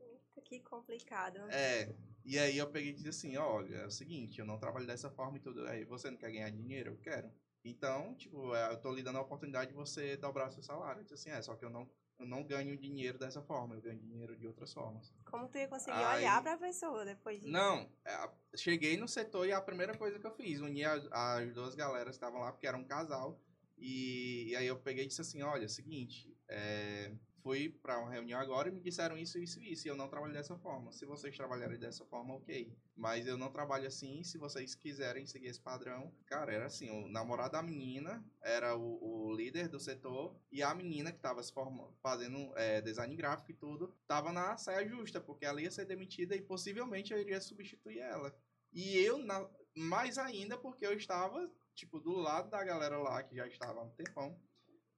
Que complicado. É, e aí eu peguei e disse assim, olha, é o seguinte, eu não trabalho dessa forma e tudo. Aí, você não quer ganhar dinheiro? Eu quero. Então, tipo, é, eu tô lhe dando a oportunidade de você dobrar seu salário. Eu disse assim, é, só que eu não, eu não ganho dinheiro dessa forma, eu ganho dinheiro de outras formas. Como tu ia conseguir Aí- olhar pra pessoa depois disso? Não, é, cheguei no setor e a primeira coisa que eu fiz, uni as, as duas galeras que estavam lá, porque era um casal, e, e aí eu peguei e disse assim, olha, seguinte, é, fui para uma reunião agora e me disseram isso, isso e isso, e eu não trabalho dessa forma. Se vocês trabalharem dessa forma, ok. Mas eu não trabalho assim, se vocês quiserem seguir esse padrão. Cara, era assim, o namorado da menina era o, o líder do setor, e a menina que estava se formando, fazendo é, design gráfico e tudo, tava na saia justa, porque ela ia ser demitida e possivelmente eu iria substituir ela. E eu, na- mais ainda, porque eu estava, tipo, do lado da galera lá, que já estava há um tempão.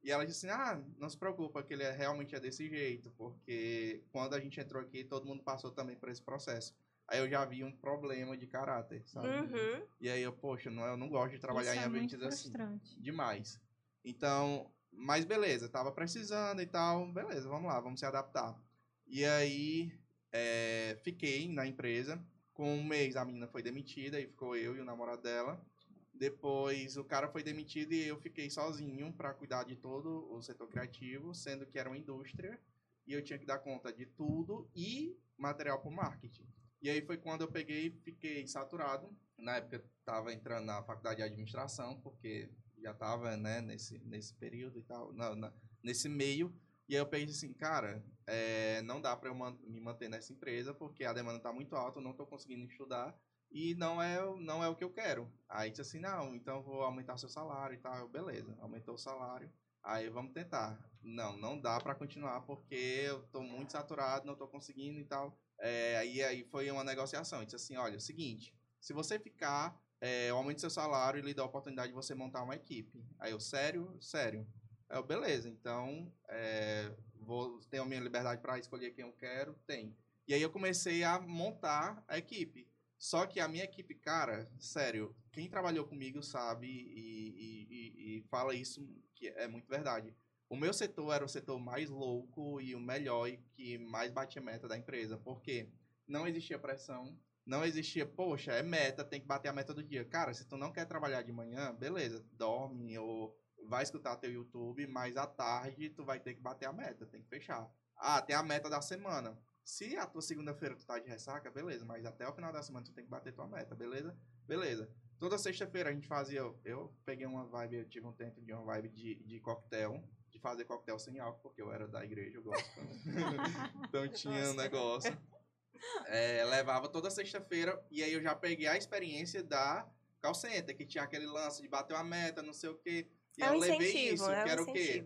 E ela disse assim, ah, não se preocupa, que ele é, realmente é desse jeito, porque quando a gente entrou aqui, todo mundo passou também por esse processo. Aí eu já vi um problema de caráter, sabe? Uhum. E aí eu, poxa, não, eu não gosto de trabalhar Isso em é ambientes assim frustrante. demais. Então, mas beleza, tava precisando e tal, beleza, vamos lá, vamos se adaptar. E aí, é, fiquei na empresa. Com um mês a menina foi demitida e ficou eu e o namorado dela. Depois o cara foi demitido e eu fiquei sozinho para cuidar de todo o setor criativo, sendo que era uma indústria e eu tinha que dar conta de tudo e material para marketing. E aí foi quando eu peguei e fiquei saturado. Na época estava entrando na faculdade de administração, porque já estava né, nesse, nesse período e tal, na- na- nesse meio. E aí eu peguei assim, cara, é, não dá para eu man- me manter nessa empresa, porque a demanda está muito alta, eu não estou conseguindo estudar e não é, não é o que eu quero. Aí disse assim, não, então vou aumentar seu salário e tal. Beleza, aumentou o salário. Aí vamos tentar. Não, não dá para continuar porque eu tô muito saturado, não tô conseguindo e tal. É, aí, aí foi uma negociação. Eu disse assim, olha, é o seguinte, se você ficar, é, eu aumento seu salário e lhe dou a oportunidade de você montar uma equipe. Aí eu, sério? Sério. Aí eu, beleza, então é, vou ter a minha liberdade para escolher quem eu quero? Tem. E aí eu comecei a montar a equipe. Só que a minha equipe, cara, sério, quem trabalhou comigo sabe e, e- e- fala isso que é muito verdade. O meu setor era o setor mais louco e o melhor e que mais batia meta da empresa. Porque não existia pressão, não existia, poxa, é meta, tem que bater a meta do dia. Cara, se tu não quer trabalhar de manhã, beleza, dorme ou vai escutar teu YouTube, mas à tarde tu vai ter que bater a meta, tem que fechar. Ah, tem a meta da semana. Se a tua segunda-feira tu tá de ressaca, beleza, mas até o final da semana tu tem que bater tua meta, beleza? Beleza. Toda sexta-feira a gente fazia. Eu peguei uma vibe, eu tive um tempo de uma vibe de, de coquetel, de fazer coquetel sem álcool, porque eu era da igreja, eu gosto. então tinha um negócio. É, levava toda sexta-feira e aí eu já peguei a experiência da call center, que tinha aquele lance de bater uma meta, não sei o quê. E É eu um levei incentivo, isso, é que um era o quê?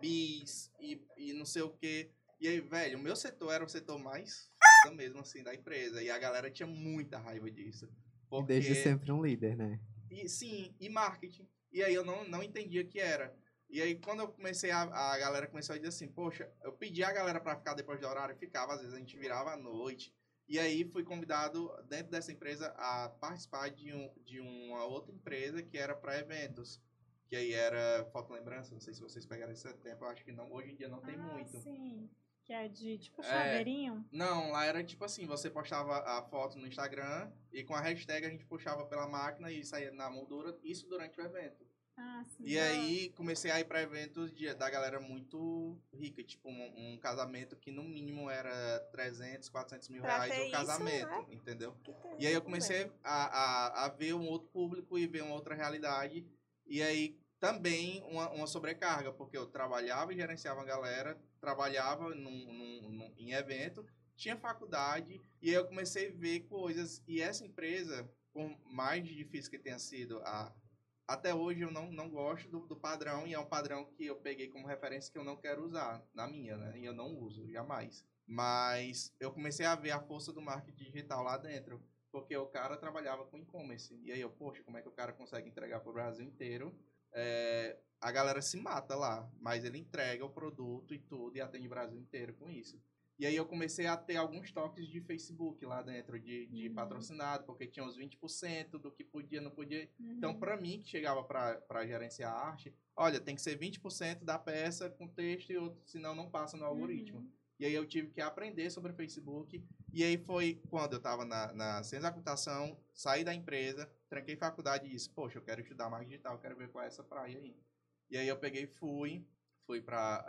bis e, e não sei o que. E aí, velho, o meu setor era o setor mais f*** mesmo, assim, da empresa. E a galera tinha muita raiva disso. E Porque... desde sempre um líder, né? E, sim, e marketing. E aí eu não, não entendia que era. E aí quando eu comecei, a, a galera começou a dizer assim, poxa, eu pedi a galera pra ficar depois do horário, ficava, às vezes a gente virava à noite. E aí fui convidado dentro dessa empresa a participar de, um, de uma outra empresa que era para eventos. Que aí era foto lembrança, não sei se vocês pegaram esse tempo, eu acho que não, hoje em dia não tem ah, muito. sim. Que é de tipo É. chaveirinho. Não, lá era tipo assim, você postava a foto no Instagram e com a hashtag a gente puxava pela máquina e saía na moldura, isso durante o evento. Ah, sim. E aí comecei a ir para eventos de, da galera muito rica, tipo um, um casamento que no mínimo era 300, 400 mil Pra reais o isso, casamento, né? entendeu? E aí eu comecei a, a, a ver um outro público e ver uma outra realidade. E aí também uma, uma sobrecarga, porque eu trabalhava e gerenciava a galera, trabalhava num, num- num- em evento, tinha faculdade, e eu comecei a ver coisas. E essa empresa, por mais difícil que tenha sido, a, até hoje eu não, não gosto do, do padrão, e é um padrão que eu peguei como referência que eu não quero usar na minha, né? E eu não uso, jamais. Mas eu comecei a ver a força do marketing digital lá dentro. Porque o cara trabalhava com e-commerce. E aí eu, poxa, como é que o cara consegue entregar para o Brasil inteiro? É, a galera se mata lá, mas ele entrega o produto e tudo e atende o Brasil inteiro com isso. E aí eu comecei a ter alguns toques de Facebook lá dentro, de, de Uhum. patrocinado, porque tinha uns 20% do que podia, não podia. Uhum. Então, para mim, que chegava para gerenciar a arte, olha, tem que ser 20% da peça com texto e outro, senão não passa no algoritmo. Uhum. E aí eu tive que aprender sobre Facebook. E aí foi quando eu estava na, na ciência da computação, saí da empresa, tranquei faculdade e disse, poxa, eu quero estudar mais digital, quero ver qual é essa praia aí. E aí eu peguei e fui, fui para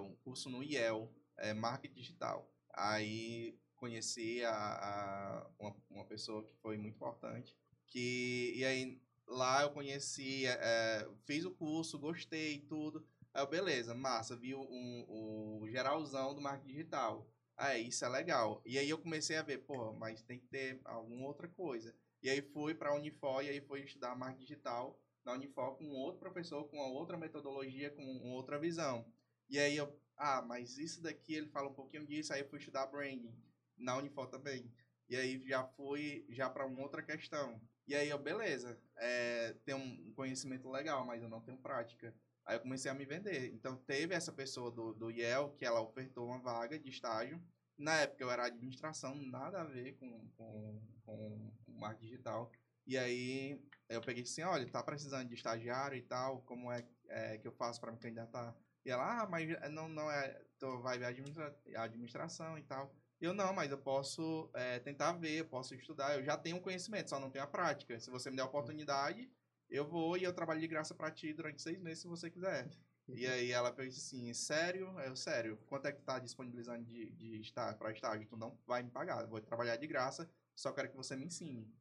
um curso no IEL, é, Marketing Digital. Aí conheci a, a uma, uma, pessoa que foi muito importante. Que, e aí lá eu conheci, é, fiz o curso, gostei tudo. Aí eu, beleza, massa, vi o um, geralzão do marketing digital. Aí, isso é legal. E aí eu comecei a ver, pô, mas tem que ter alguma outra coisa. E aí fui para a Unifor e aí fui estudar marketing digital na Unifor com outro professor, com outra metodologia, com outra visão. E aí eu, ah, mas isso daqui ele fala um pouquinho disso, aí eu fui estudar branding na Unifor também. E aí já fui já para uma outra questão. E aí eu, beleza, é, tenho um conhecimento legal, mas eu não tenho prática. Aí eu comecei a me vender. Então teve essa pessoa do, do Yale que ela ofertou uma vaga de estágio. Na época eu era administração, nada a ver com, com, com marketing digital. E aí eu peguei assim, olha, tá precisando de estagiário e tal, como é, é que eu faço para me candidatar? E ela, ah, mas não, não é, tu vai ver administra administração e tal. Eu não, mas eu posso é, tentar ver, eu posso estudar, eu já tenho conhecimento, só não tenho a prática. Se você me der a oportunidade, eu vou e eu trabalho de graça para ti durante seis meses, se você quiser. E aí ela fez assim, sério? Eu, sério, quanto é que tá disponibilizando de, de estar para estágio? Tu não vai me pagar, eu vou trabalhar de graça, só quero que você me ensine.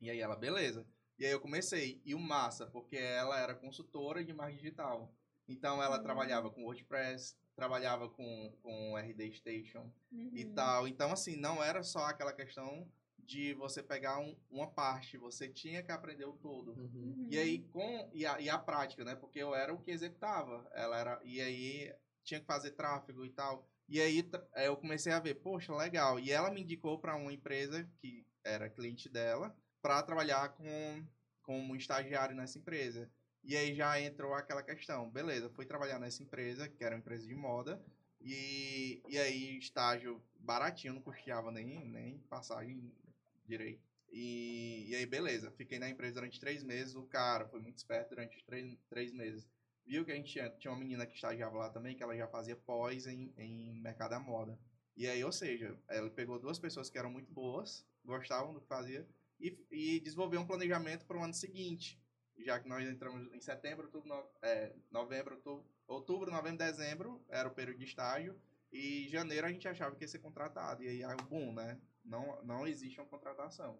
E aí ela, beleza. E aí eu comecei. E o massa, porque ela era consultora de marketing digital. Então ela uhum. trabalhava com WordPress, trabalhava com, com RD Station uhum. e tal. Então, assim, não era só aquela questão de você pegar um, uma parte, você tinha que aprender o todo. Uhum. E aí, com. E a, e a prática, né? Porque eu era o que executava. Ela era. E aí tinha que fazer tráfego e tal. E aí eu comecei a ver, poxa, legal. E ela me indicou para uma empresa que era cliente dela para trabalhar com, como estagiário nessa empresa. E aí já entrou aquela questão, beleza, fui trabalhar nessa empresa, que era uma empresa de moda, e, e aí estágio baratinho, não custeava nem, nem passagem direito. E, e aí, beleza, fiquei na empresa durante três meses, o cara foi muito esperto durante três, três meses. Viu que a gente tinha, tinha uma menina que estagiava lá também, que ela já fazia pós em, em mercado da moda. E aí, ou seja, ela pegou duas pessoas que eram muito boas, gostavam do que fazia, e, e desenvolver um planejamento para o ano seguinte, já que nós entramos em setembro, outubro, no, é, novembro, outubro, outubro, novembro, dezembro era o período de estágio e janeiro a gente achava que ia ser contratado e aí, aí boom, né? Não, não existe uma contratação.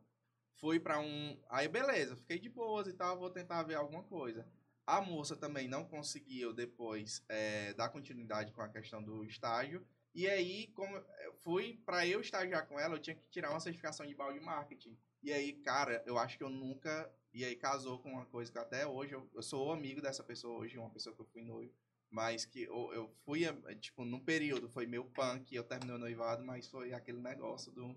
Fui para um, aí beleza, fiquei de boas e tal, vou tentar ver alguma coisa. A moça também não conseguiu depois é, dar continuidade com a questão do estágio. E aí, como fui para eu estagiar com ela, eu tinha que tirar uma certificação de balde marketing. E aí, cara, eu acho que eu nunca. E aí casou com uma coisa que até hoje eu, eu sou amigo dessa pessoa hoje, uma pessoa que eu fui noivo. Mas que eu, eu fui, tipo, num período, foi meio punk, eu terminei o noivado, mas foi aquele negócio do.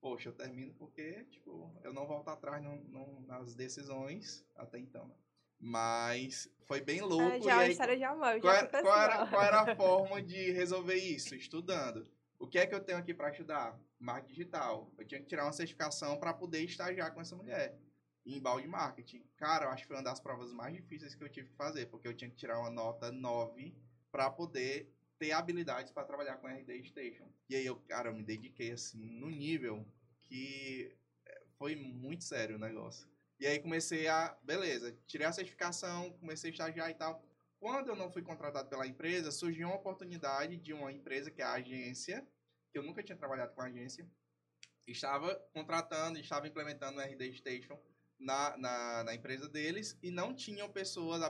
Poxa, eu termino porque, tipo, eu não volto atrás no, nas decisões até então, né? Mas foi bem louco. Ah, já é uma história de amor. Qual, era, qual, era, qual era a forma de resolver isso? Estudando. O que é que eu tenho aqui para estudar? Marketing digital. Eu tinha que tirar uma certificação para poder estagiar com essa mulher em balde marketing. Cara, eu acho que foi uma das provas mais difíceis que eu tive que fazer, porque eu tinha que tirar uma nota 9 para poder ter habilidades para trabalhar com RD Station. E aí eu, cara, eu me dediquei assim no nível que é, foi muito sério o negócio. E aí comecei a, beleza, tirei a certificação, comecei a estagiar e tal. Quando eu não fui contratado pela empresa, surgiu uma oportunidade de uma empresa que é a agência, que eu nunca tinha trabalhado com a agência, estava contratando, estava implementando o RD Station na, na, na empresa deles e não tinham pessoas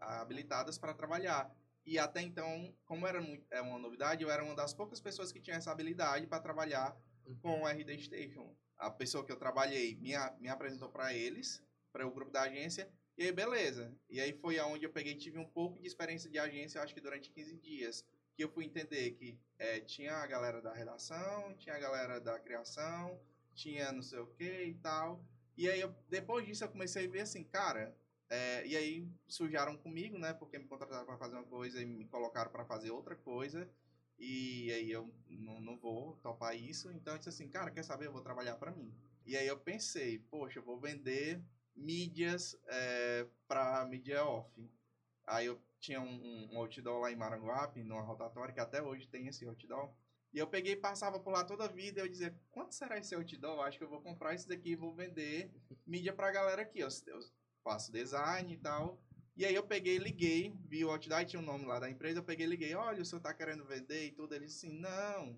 habilitadas para trabalhar. E até então, como era é uma novidade, eu era uma das poucas pessoas que tinha essa habilidade para trabalhar uhum. com o RD Station. A pessoa que eu trabalhei me, me apresentou para eles, para o grupo da agência, e aí, beleza. E aí foi aonde eu peguei tive um pouco de experiência de agência, acho que durante 15 dias. Que eu fui entender que é, tinha a galera da redação, tinha a galera da criação, tinha não sei o que e tal. E aí, eu, depois disso, eu comecei a ver assim, cara. É, e aí sujaram comigo, né? Porque me contrataram para fazer uma coisa e me colocaram para fazer outra coisa. E aí eu não, não vou topar isso. Então eu disse assim, cara, quer saber? Eu vou trabalhar para mim. E aí eu pensei, poxa, eu vou vender mídias é, para mídia off. Aí eu tinha um, um outdoor lá em Maranguape, numa rotatória, que até hoje tem esse outdoor. E eu peguei e passava por lá toda a vida eu dizia, quanto será esse outdoor? Acho que eu vou comprar esse daqui e vou vender mídia pra galera aqui. Eu, eu faço design e tal. E aí eu peguei, liguei, vi o Outdoor, tinha o nome lá da empresa, eu peguei, liguei, olha, o senhor tá querendo vender e tudo. Ele disse não,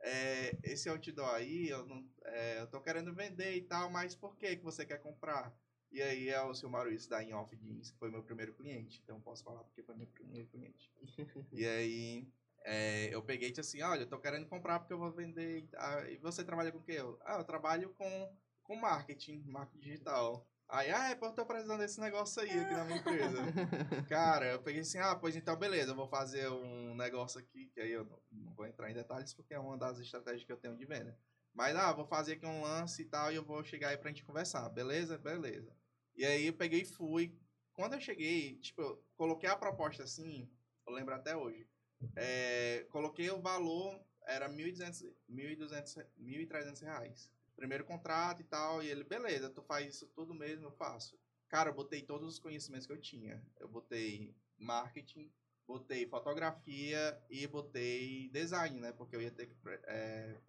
é, esse outdoor aí, eu, não, é, eu tô querendo vender e tal, mas por que que você quer comprar? E aí é o seu Maurício da In Off Jeans, que foi meu primeiro cliente, então posso falar porque foi meu primeiro cliente. e aí é, eu peguei e disse assim, olha, eu tô querendo comprar porque eu vou vender, ah, e você trabalha com o quê? Eu, ah, eu trabalho com, com marketing, marketing digital. Aí, ah, é, pô, eu tô precisando desse negócio aí aqui na minha empresa. Cara, eu peguei assim, ah, pois então beleza, eu vou fazer um negócio aqui, que aí eu não, não vou entrar em detalhes porque é uma das estratégias que eu tenho de venda. Mas, ah, vou fazer aqui um lance e tal, e eu vou chegar aí pra gente conversar, beleza? Beleza. E aí eu peguei e fui. Quando eu cheguei, tipo, eu coloquei a proposta assim, eu lembro até hoje. É, coloquei o valor, era 1.200, 1.200, 1.300 reais primeiro contrato e tal. E ele, beleza, tu faz isso tudo mesmo, eu faço. Cara, eu botei todos os conhecimentos que eu tinha. Eu botei marketing, botei fotografia e botei design, né? Porque eu ia ter que é,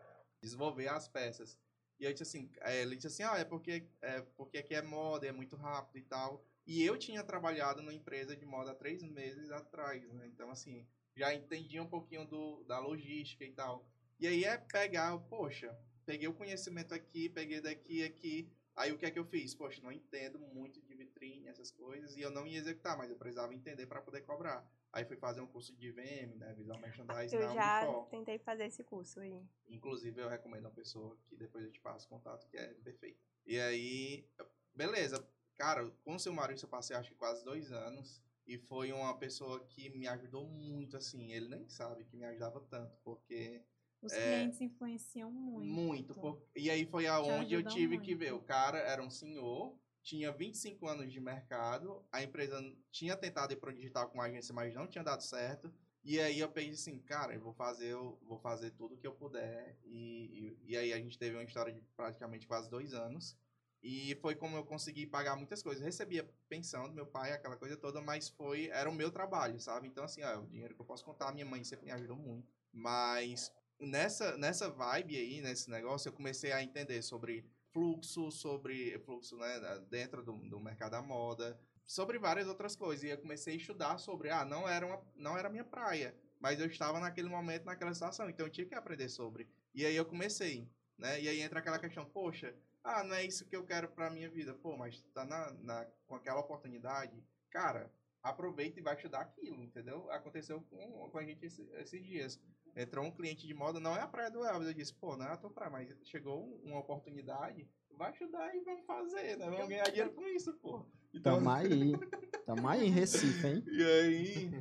desenvolver as peças. E eu disse assim, é, ele disse assim, ah, é porque, é porque aqui é moda, é muito rápido e tal. E eu tinha trabalhado numa empresa de moda há três meses atrás, né? Então, assim, já entendia um pouquinho do, da logística e tal. E aí é pegar, poxa, peguei o conhecimento aqui, peguei daqui aqui. Aí o que é que eu fiz? Poxa, não entendo muito de vitrine, essas coisas, e eu não ia executar, mas eu precisava entender para poder cobrar. Aí fui fazer um curso de VM, né, Visual Merchandising Eu na já tentei fazer esse curso aí. Inclusive, eu recomendo uma pessoa que depois eu te passo contato, que é perfeito. E aí, beleza. Cara, com o seu Maurício eu passei acho que quase dois anos. E foi uma pessoa que me ajudou muito, assim. Ele nem sabe que me ajudava tanto, porque Os É, clientes influenciam muito. Muito. por- E aí foi aonde eu tive que muito. ver. O cara era um senhor, tinha 25 anos de mercado, a empresa tinha tentado ir pro digital com a agência, mas não tinha dado certo. E aí eu pensei assim, cara, eu vou fazer, eu vou fazer tudo que eu puder. E, e, e aí a gente teve uma história de praticamente quase dois anos. E foi como eu consegui pagar muitas coisas. Eu recebia pensão do meu pai, aquela coisa toda, mas foi era o meu trabalho, sabe? Então, assim, ó, o dinheiro que eu posso contar, minha mãe sempre me ajudou muito. Mas nessa, nessa vibe aí, nesse negócio, eu comecei a entender sobre fluxo, sobre fluxo né, dentro do, do mercado da moda, sobre várias outras coisas. E eu comecei a estudar sobre, ah, não era, uma, não era minha praia, mas eu estava naquele momento, naquela situação, então eu tinha que aprender sobre. E aí eu comecei, né? E aí entra aquela questão, poxa, ah, não é isso que eu quero pra minha vida. Pô, mas tá na, na, com aquela oportunidade, cara, aproveita e vai estudar aquilo, entendeu? Aconteceu com, com a gente esse- esses dias. Entrou um cliente de moda, não é a praia do Elvis. Eu disse, pô, não é a tua praia, mas chegou uma oportunidade, vai estudar e vamos fazer, né? Vamos ganhar dinheiro com isso, pô. Então, Tamo aí. Tamo aí em Recife, hein? e aí,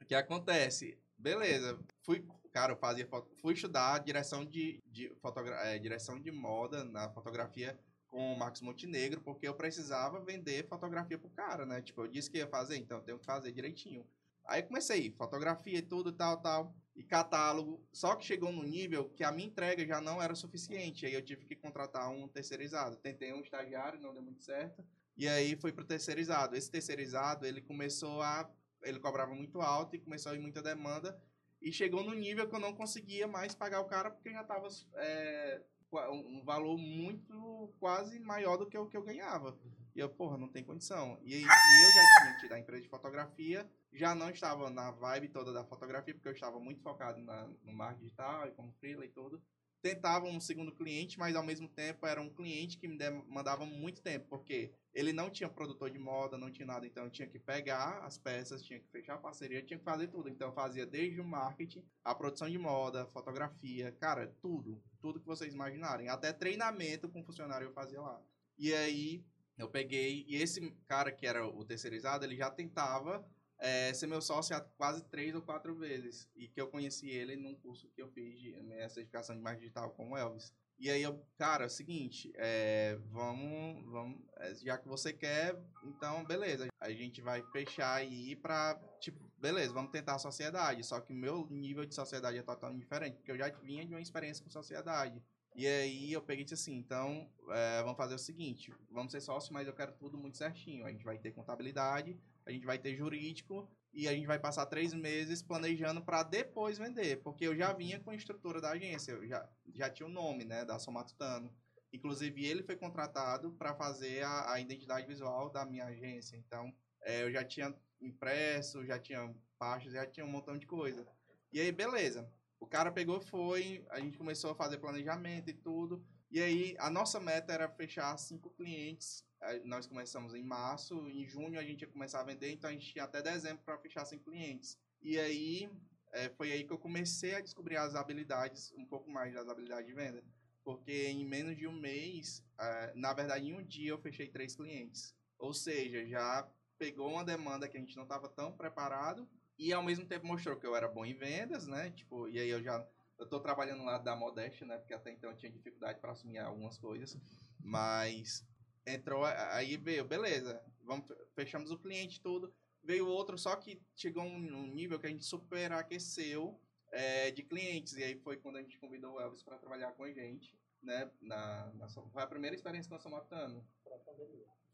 o que acontece? Beleza, fui, cara, eu fazia foto, fui estudar direção de, de fotogra é, direção de moda na fotografia com o Marcos Montenegro, porque eu precisava vender fotografia pro cara, né? Tipo, eu disse que ia fazer, então eu tenho que fazer direitinho. Aí comecei, fotografia e tudo, tal, tal, e catálogo. Só que chegou no nível que a minha entrega já não era suficiente. Aí eu tive que contratar um terceirizado. Tentei um estagiário, não deu muito certo. E aí foi pro terceirizado. Esse terceirizado, ele começou a. Ele cobrava muito alto e começou a ir muita demanda. E chegou no nível que eu não conseguia mais pagar o cara porque já tava é, um valor muito quase maior do que o que eu ganhava. E eu, porra, não tem condição. E, e eu já tinha tido a empresa de fotografia, já não estava na vibe toda da fotografia, porque eu estava muito focado na, no marketing digital e como freela e tudo. Tentava um segundo cliente, mas ao mesmo tempo era um cliente que me demandava muito tempo, porque ele não tinha produtor de moda, não tinha nada, então eu tinha que pegar as peças, tinha que fechar a parceria, tinha que fazer tudo. Então eu fazia desde o marketing, a produção de moda, fotografia, cara, tudo, tudo que vocês imaginarem. Até treinamento com funcionário eu fazia lá. E aí eu peguei, e esse cara que era o terceirizado, ele já tentava é, ser meu sócio há quase três ou quatro vezes. E que eu conheci ele num curso que eu fiz de minha certificação de marketing digital com o Elvis. E aí eu, cara, é o seguinte, é, vamos, vamos, já que você quer, então beleza, a gente vai fechar aí pra, tipo, beleza, vamos tentar a sociedade. Só que o meu nível de sociedade é totalmente diferente, porque eu já vinha de uma experiência com sociedade. E aí eu peguei e disse assim, então, é, vamos fazer o seguinte, vamos ser sócios, mas eu quero tudo muito certinho. A gente vai ter contabilidade, a gente vai ter jurídico e a gente vai passar três meses planejando para depois vender, porque eu já vinha com a estrutura da agência, eu já, já tinha o nome, né, da Somatutano. Inclusive, ele foi contratado para fazer a, a identidade visual da minha agência. Então, é, eu já tinha impresso, já tinha pastas, já tinha um montão de coisa. E aí, beleza. O cara pegou, foi, a gente começou a fazer planejamento e tudo. E aí, a nossa meta era fechar cinco clientes. Nós começamos em março, em junho a gente ia começar a vender, então a gente tinha até dezembro para fechar cinco clientes. E aí, eh, foi aí que eu comecei a descobrir as habilidades, um pouco mais das habilidades de venda. Porque em menos de um mês, eh, na verdade, em um dia eu fechei três clientes. Ou seja, já pegou uma demanda que a gente não estava tão preparado e ao mesmo tempo mostrou que eu era bom em vendas, né? Tipo, e aí eu já eu tô trabalhando lá da Modeste, né? Porque até então eu tinha dificuldade para assumir algumas coisas, mas entrou aí veio, beleza. Vamos fechamos o cliente tudo. Veio outro, só que chegou um, um nível que a gente superaqueceu é, de clientes e aí foi quando a gente convidou o Elvis para trabalhar com a gente, né? Na, na foi a primeira experiência com a Somatano.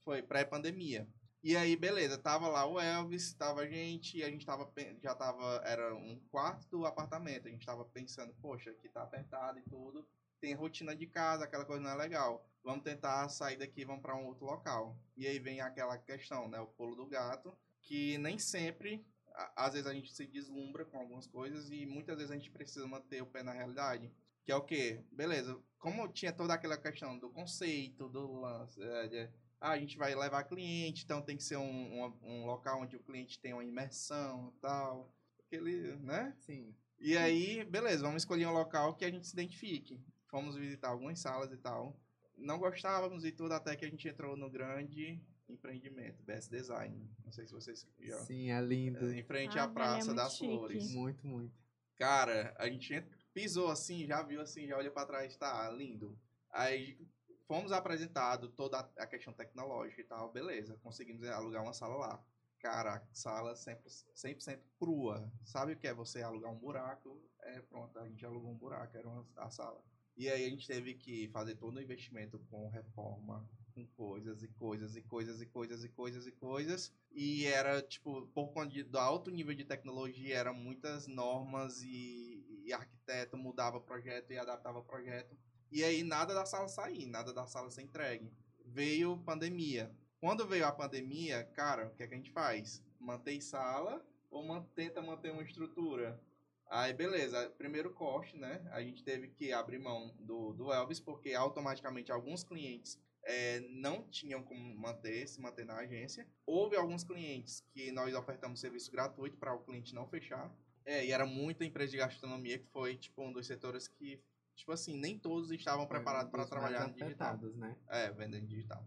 Foi pré-pandemia. E aí, beleza, tava lá o Elvis, tava a gente, a gente tava, já tava, era um quarto do apartamento, a gente tava pensando, poxa, aqui tá apertado e tudo, tem rotina de casa, aquela coisa não é legal, vamos tentar sair daqui, vamos para um outro local. E aí vem aquela questão, né, o pulo do gato, que nem sempre, às vezes a gente se deslumbra com algumas coisas e muitas vezes a gente precisa manter o pé na realidade. Que é o quê? Beleza, como tinha toda aquela questão do conceito, do lance, é, de- ah, a gente vai levar cliente, então tem que ser um, um, um local onde o cliente tem uma imersão e tal. Aquele, né? Sim. E aí, beleza, vamos escolher um local que a gente se identifique. Fomos visitar algumas salas e tal. Não gostávamos e tudo, até que a gente entrou no grande empreendimento, Best Design. Não sei se vocês já. Sim, é lindo. Em frente Ah, à é Praça muito das chique. Flores. Muito, muito. Cara, a gente ent- pisou assim, já viu assim, já olhou pra trás, tá lindo. Aí fomos apresentados toda a- questão tecnológica e tal, beleza, conseguimos alugar uma sala lá. Cara, sala sempre 100% crua. Sabe o que é você alugar um buraco? É, pronto, a gente alugou um buraco, era uma, a sala. E aí a gente teve que fazer todo o investimento com reforma, com coisas e coisas e coisas e coisas e coisas e coisas. E era, tipo, por conta do alto nível de tecnologia, eram muitas normas e, e arquiteto mudava projeto e adaptava projeto. E aí nada da sala sair, nada da sala ser entregue. Veio pandemia. Quando veio a pandemia, cara, o que, é que a gente faz? Mantém sala ou man- tenta manter uma estrutura? Aí, beleza. Primeiro corte, né? A gente teve que abrir mão do, do Elvis, porque automaticamente alguns clientes eh, não tinham como manter, se manter na agência. Houve alguns clientes que nós ofertamos serviço gratuito para o cliente não fechar. É, e era muita empresa de gastronomia que foi, tipo, um dos setores que, tipo assim, nem todos estavam preparados para trabalhar no digital. né? É, vendendo digital.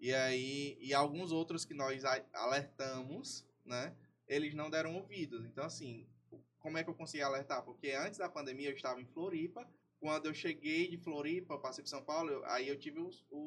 E aí, e alguns outros que nós alertamos, né? Eles não deram ouvidos. Então, assim, como é que eu consegui alertar? Porque antes da pandemia eu estava em Floripa. Quando eu cheguei de Floripa, passei para São Paulo, eu- aí eu tive os- o.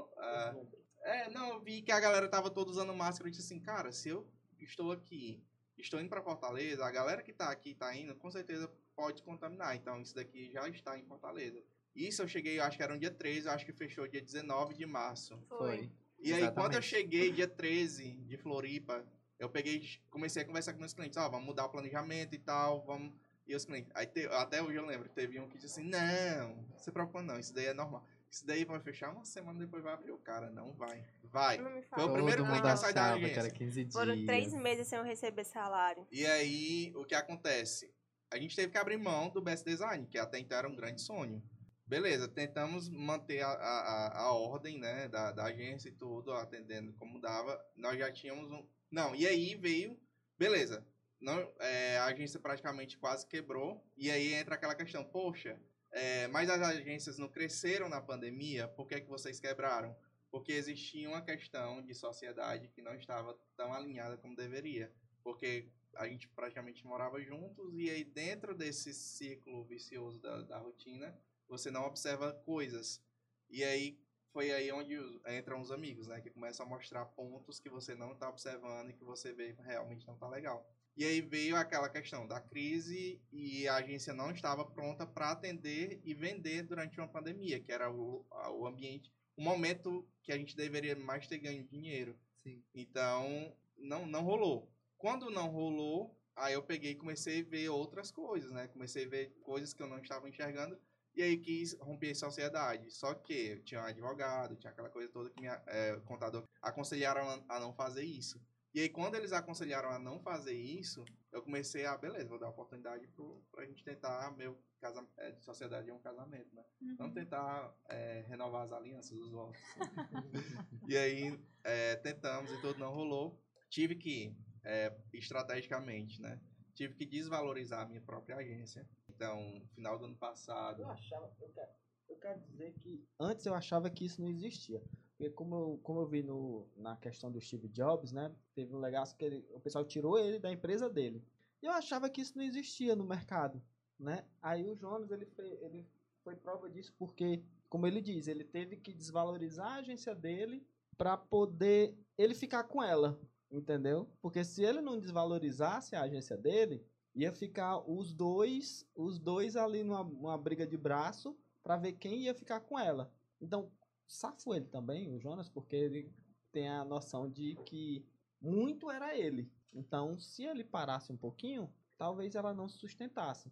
o- a- é, não, eu vi que a galera tava toda usando máscara. Eu disse assim, cara, se eu estou aqui, estou indo para Fortaleza, a galera que tá aqui, tá indo, com certeza pode contaminar. Então, isso daqui já está em Fortaleza. Isso eu cheguei, eu acho que era um dia 13, eu acho que fechou dia 19 de março. Foi. E aí, quando eu Exatamente. cheguei dia 13 de Floripa, eu peguei, comecei a conversar com meus clientes, ó, vamos mudar o planejamento e tal, vamos... E os clientes, aí te- até hoje eu lembro, teve um que disse assim, não, não se preocupa não, isso daí é normal. Isso daí vai fechar uma semana depois vai abrir o cara, não vai. Vai. Não me Foi o primeiro Todo cliente a sair da agência. era 15 dias. Foram três meses sem eu receber salário. E aí, o que acontece? A gente teve que abrir mão do Best Design, que até então era um grande sonho. Beleza, tentamos manter a, a, a- ordem né, da, da agência e tudo, atendendo como dava. Nós já tínhamos um. Não, e aí veio. Beleza, não, é, a agência praticamente quase quebrou. E aí entra aquela questão: poxa, é, mas as agências não cresceram na pandemia, por que, que vocês quebraram? Porque existia uma questão de sociedade que não estava tão alinhada como deveria. Porque a gente praticamente morava juntos e aí dentro desse ciclo vicioso da, da rotina, você não observa coisas. E aí foi aí onde entram os amigos, né? Que começam a mostrar pontos que você não está observando e que você vê realmente não tá legal. E aí veio aquela questão da crise e a agência não estava pronta para atender e vender durante uma pandemia, que era o, o ambiente, o momento que a gente deveria mais ter ganho dinheiro. Sim. Então, não, não rolou. Quando não rolou, aí eu peguei e comecei a ver outras coisas, né? Comecei a ver coisas que eu não estava enxergando e aí quis romper a sociedade. Só que eu tinha um advogado, tinha aquela coisa toda que me, é, contador aconselharam a, não fazer isso. E aí, quando eles aconselharam a não fazer isso, eu comecei a, beleza, vou dar oportunidade pro, pra gente tentar, meu casa, é, de sociedade é um casamento, né? Uhum. Vamos tentar é, renovar as alianças, os votos. e aí, é, tentamos e tudo não rolou. Tive que, é, estrategicamente, né? Tive que desvalorizar a minha própria agência. Então, final do ano passado, Eu achava, eu quero, eu quero dizer que antes eu achava que isso não existia. Porque como eu, como eu vi no, na questão do Steve Jobs, né? Teve um legaço que ele- o pessoal tirou ele da empresa dele. E eu achava que isso não existia no mercado, né? Aí o Jonas, ele, fe- ele foi prova disso porque, como ele diz, ele teve que desvalorizar a agência dele para poder ele ficar com ela, entendeu? Porque se ele não desvalorizasse a agência dele, ia ficar os dois, os dois ali numa, numa briga de braço para ver quem ia ficar com ela. Então, safo ele também, o Jonas, porque ele tem a noção de que muito era ele. Então, se ele parasse um pouquinho, talvez ela não se sustentasse.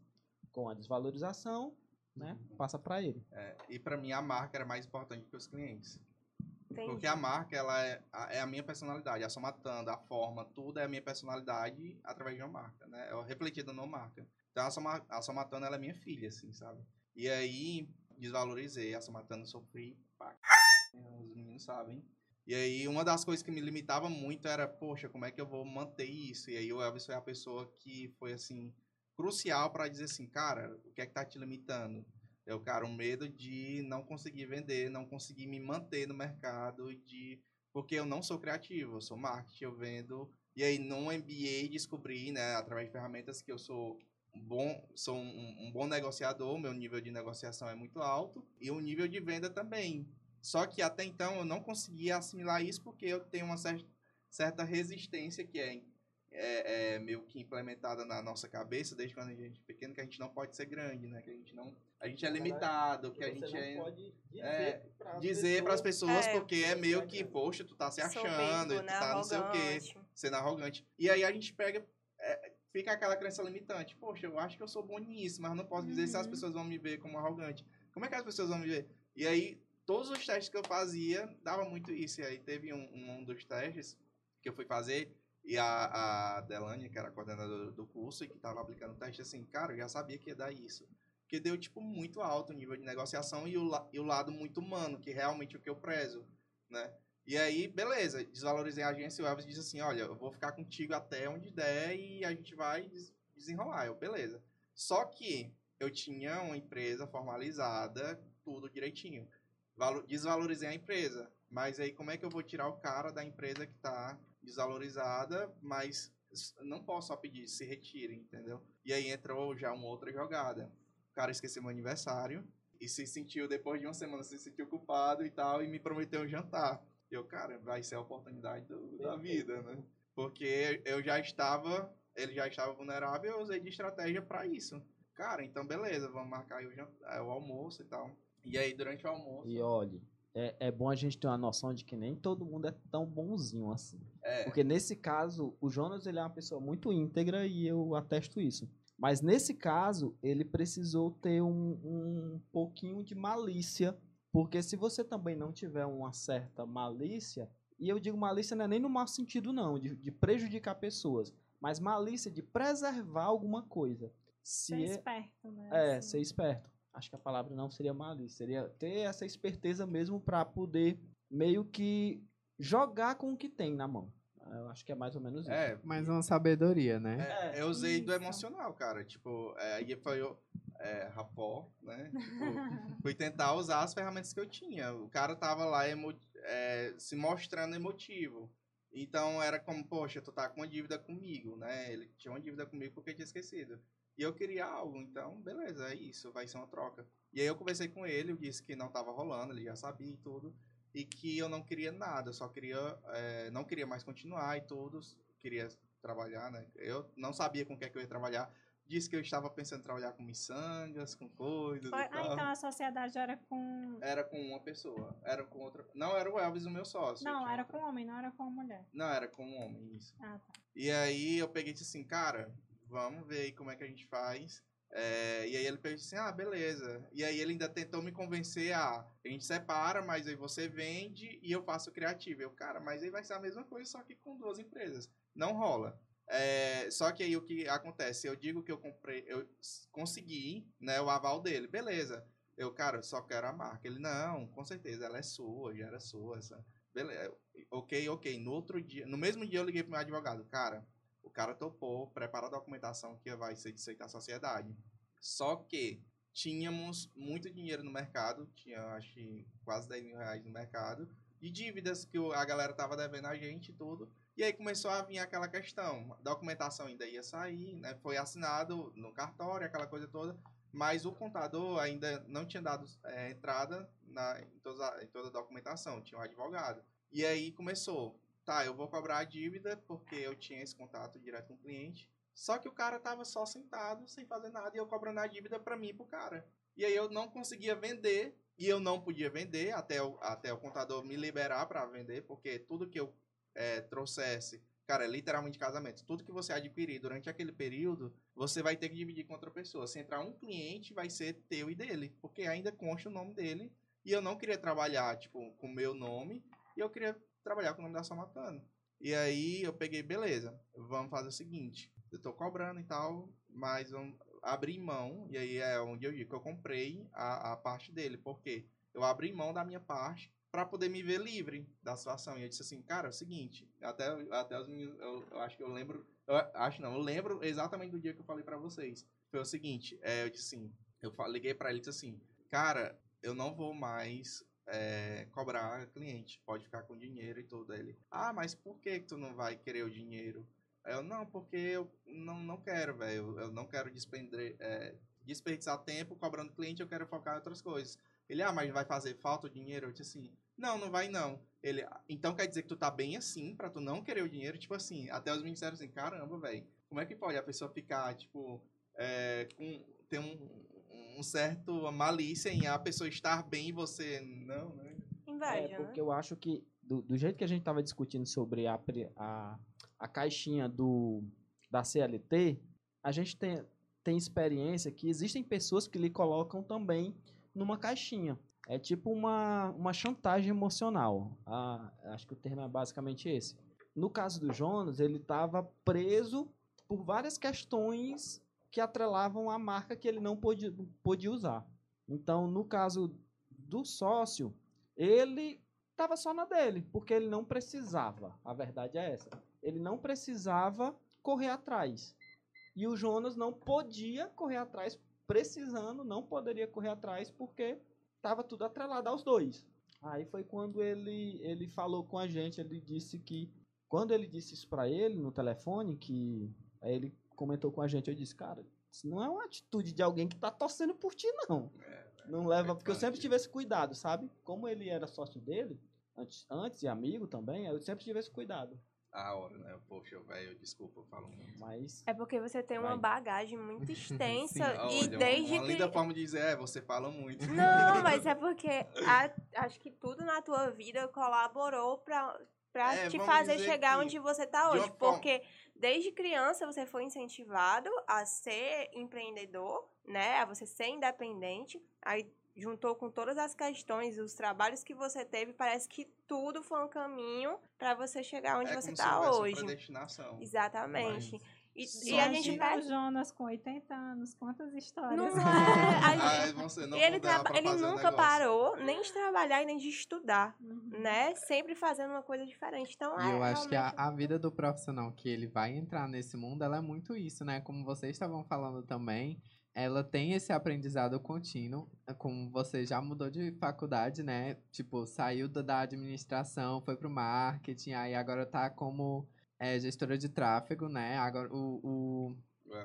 Com a desvalorização, né, passa para ele. é, e para mim a marca era mais importante que os clientes. Entendi. Porque a marca, ela é a, é a minha personalidade. A somatando, a forma, tudo é a minha personalidade através de uma marca, né? É refletida numa marca. Então, a, Soma, a somatando, ela é minha filha, assim, sabe? E aí, desvalorizei. A somatando, sofri. Pá, os meninos sabem. E aí, uma das coisas que me limitava muito era, poxa, como é que eu vou manter isso? E aí, o Elvis foi a pessoa que foi, assim, crucial para dizer assim, cara, o que é que tá te limitando? Eu, cara, o medo de não conseguir vender, não conseguir me manter no mercado, de porque eu não sou criativo, eu sou marketing, eu vendo. E aí, no MBA, descobri, né, através de ferramentas, que eu sou um bom, sou um, um bom negociador, meu nível de negociação é muito alto, e o nível de venda também. Só que até então eu não conseguia assimilar isso porque eu tenho uma cer- certa resistência que é, é, é meio que implementada na nossa cabeça desde quando a gente é pequeno, que a gente não pode ser grande, né? Que a gente não. A gente é limitado, que a gente é pode é, dizer para as pessoas É. porque é meio que, poxa, tu tá se achando, e tu né? tá não sei o quê, sendo arrogante. E aí a gente pega, é, fica aquela crença limitante. Poxa, eu acho que eu sou bom nisso, mas não posso dizer se as Uhum. pessoas vão me ver como arrogante. Como é que as pessoas vão me ver? E aí, todos os testes que eu fazia, dava muito isso. E aí teve um, um dos testes que eu fui fazer, e a, a Delane, que era coordenadora do curso e que estava aplicando o teste, assim, cara, eu já sabia que ia dar isso. Porque deu, tipo, muito alto o nível de negociação e o, e o lado muito humano, que realmente é o que eu prezo, né? E aí, beleza, desvalorizei a agência e o Elvis disse assim, olha, eu vou ficar contigo até onde der e a gente vai des- desenrolar. Eu, beleza. Só que eu tinha uma empresa formalizada, tudo direitinho. Valo- desvalorizei a empresa. Mas aí como é que eu vou tirar o cara da empresa que tá desvalorizada, mas não posso só pedir, se retire, entendeu? E aí entrou já uma outra jogada. O cara esqueceu meu aniversário e se sentiu, depois de uma semana, se sentiu culpado e tal, e me prometeu um jantar. Eu, cara, vai ser a oportunidade do- da vida, né? Porque eu já estava, ele já estava vulnerável, eu usei de estratégia para isso. Cara, então beleza, vamos marcar aí o, jantar, o almoço e tal. E aí, durante o almoço. E olhe, é, é bom a gente ter uma noção de que nem todo mundo é tão bonzinho assim. É, Porque nesse caso, o Jonas ele é uma pessoa muito íntegra e eu atesto isso. Mas nesse caso, ele precisou ter um, um pouquinho de malícia. Porque se você também não tiver uma certa malícia, e eu digo malícia não é nem no mau sentido, não, de, de prejudicar pessoas, mas malícia de preservar alguma coisa. Se Ser é- esperto, né? é, assim. ser esperto. Acho que a palavra não seria malícia, seria ter essa esperteza mesmo para poder meio que jogar com o que tem na mão. Eu acho que é mais ou menos isso. é, Mais uma sabedoria, né? É, eu usei do emocional, cara. Tipo, é, aí foi eu, é, rapó, né? Tipo, fui tentar usar as ferramentas que eu tinha. O cara tava lá emo- é, se mostrando emotivo. Então era como, poxa, tu tá com uma dívida comigo, né? Ele tinha uma dívida comigo porque tinha esquecido. E eu queria algo, então, beleza, é isso, vai ser uma troca. E aí eu conversei com ele, eu disse que não tava rolando, ele já sabia e tudo. E que eu não queria nada, eu só queria, é, não queria mais continuar e tudo. Queria trabalhar, né? Eu não sabia com o que é que eu ia trabalhar. Disse que eu estava pensando em trabalhar com miçangas, com coisas Foi- ah, então a sociedade era com. Era com uma pessoa, era com outra. Não era o Elvis o meu sócio. Não, era outra- com homem, não era com mulher. Não, era com um homem, isso. Ah, tá. E aí eu peguei e disse assim, cara, vamos ver aí como é que a gente faz. É, e aí ele fez assim, ah, beleza. E aí ele ainda tentou me convencer a, a gente separa, mas aí você vende e eu faço criativo. Eu, cara, mas aí vai ser a mesma coisa, só que com duas empresas. Não rola. É, só que aí o que acontece? Eu digo que eu comprei, eu consegui, né, o aval dele, beleza. Eu, cara, só quero a marca. Ele, não, com certeza, ela é sua, já era sua. Essa. Beleza, ok, ok. No outro dia, no mesmo dia eu liguei pro meu advogado, cara, o cara topou, prepara a documentação que vai ser de à sociedade. Só que tínhamos muito dinheiro no mercado, tinha acho quase 10 mil reais no mercado, de dívidas que a galera tava devendo a gente e tudo. E aí começou a vir aquela questão, a documentação ainda ia sair, né? Foi assinado no cartório, aquela coisa toda, mas o contador ainda não tinha dado é, entrada na, em, toda, a- em toda a documentação, tinha um advogado. E aí começou, tá, eu vou cobrar a dívida porque eu tinha esse contato direto com o cliente, só que o cara tava só sentado, sem fazer nada, e eu cobrando a dívida pra mim e pro cara. E aí eu não conseguia vender, e eu não podia vender até o, até o contador me liberar para vender, porque tudo que eu é, trouxesse, cara, é literalmente casamento. Tudo que você adquirir durante aquele período, você vai ter que dividir com outra pessoa. Se entrar um cliente, vai ser teu e dele, porque ainda consta o nome dele. E eu não queria trabalhar, tipo, com o meu nome, e eu queria trabalhar com o nome da Samatano. E aí eu peguei, beleza, vamos fazer o seguinte, eu tô cobrando e tal, mas vamos abrir mão, e aí é onde eu digo que eu comprei a, a parte dele, porque eu abri mão da minha parte para poder me ver livre da situação. E eu disse assim, cara, é o seguinte, até, até os meninos, eu, eu acho que eu lembro, eu acho não, eu lembro exatamente do dia que eu falei para vocês. Foi o seguinte, é, eu disse assim, eu liguei para ele e disse assim, cara, eu não vou mais é, cobrar cliente, pode ficar com dinheiro e tudo. Ele, ah, mas por que tu não vai querer o dinheiro? Eu, não, porque eu não, não quero, velho, eu, não quero despender, é, desperdiçar tempo cobrando cliente, eu quero focar em outras coisas. Ele, ah, mas vai fazer falta o dinheiro? Eu disse assim, não, não vai não. Ele, "Ah, então quer dizer que tu tá bem assim, pra tu não querer o dinheiro? Tipo assim, até os disseram assim, caramba, velho, como é que pode a pessoa ficar, tipo, é, com, ter um, um certo malícia em a pessoa estar bem e você não, né? Inveja, É, né? porque eu acho que, do, do jeito que a gente estava discutindo sobre a, a, a caixinha do, da CLT, a gente tem, tem experiência que existem pessoas que lhe colocam também numa caixinha. É tipo uma, uma chantagem emocional. Ah, acho que o termo é basicamente esse. No caso do Jonas, ele estava preso por várias questões que atrelavam a marca que ele não podia, podia usar. Então, no caso do sócio, ele estava só na dele, porque ele não precisava. A verdade é essa. Ele não precisava correr atrás. E o Jonas não podia correr atrás, precisando, não poderia correr atrás, porque estava tudo atrelado aos dois. Aí foi quando ele, ele falou com a gente, ele disse que. Quando ele disse isso para ele no telefone, que ele comentou com a gente, eu disse, cara, isso não é uma atitude de alguém que tá torcendo por ti, não. Não leva, porque eu sempre tive esse cuidado, sabe? Como ele era sócio dele, antes, antes e amigo também, eu sempre tive esse cuidado. A hora, né? Poxa, velho, desculpa, eu falo muito. Mas É porque você tem uma Vai. bagagem muito extensa Olha, e uma- desde uma linda que... forma de dizer, é, você fala muito. Não, mas é porque a- acho que tudo na tua vida colaborou pra, pra É, te fazer chegar onde você tá de hoje. forma- Porque desde criança você foi incentivado a ser empreendedor, né? A você ser independente. Aí juntou com todas as questões, os trabalhos que você teve, parece que tudo foi um caminho pra você chegar onde é você como se tá houvesse uma hoje. predestinação. Exatamente. E, e a gente perde o Jonas com 80 anos, quantas histórias. Não é. A Ah, você não ele, traba- ele nunca negócio. parou nem de trabalhar e nem de estudar, Uhum. né? Sempre fazendo uma coisa diferente. Então, E é, eu acho que a, realmente- a vida do profissional que ele vai entrar nesse mundo, ela é muito isso, né? Como vocês estavam falando também, ela tem esse aprendizado contínuo. Como você já mudou de faculdade, né? Tipo, saiu da, da administração, foi pro marketing, aí agora tá como é, gestora de tráfego, né? Agora o- o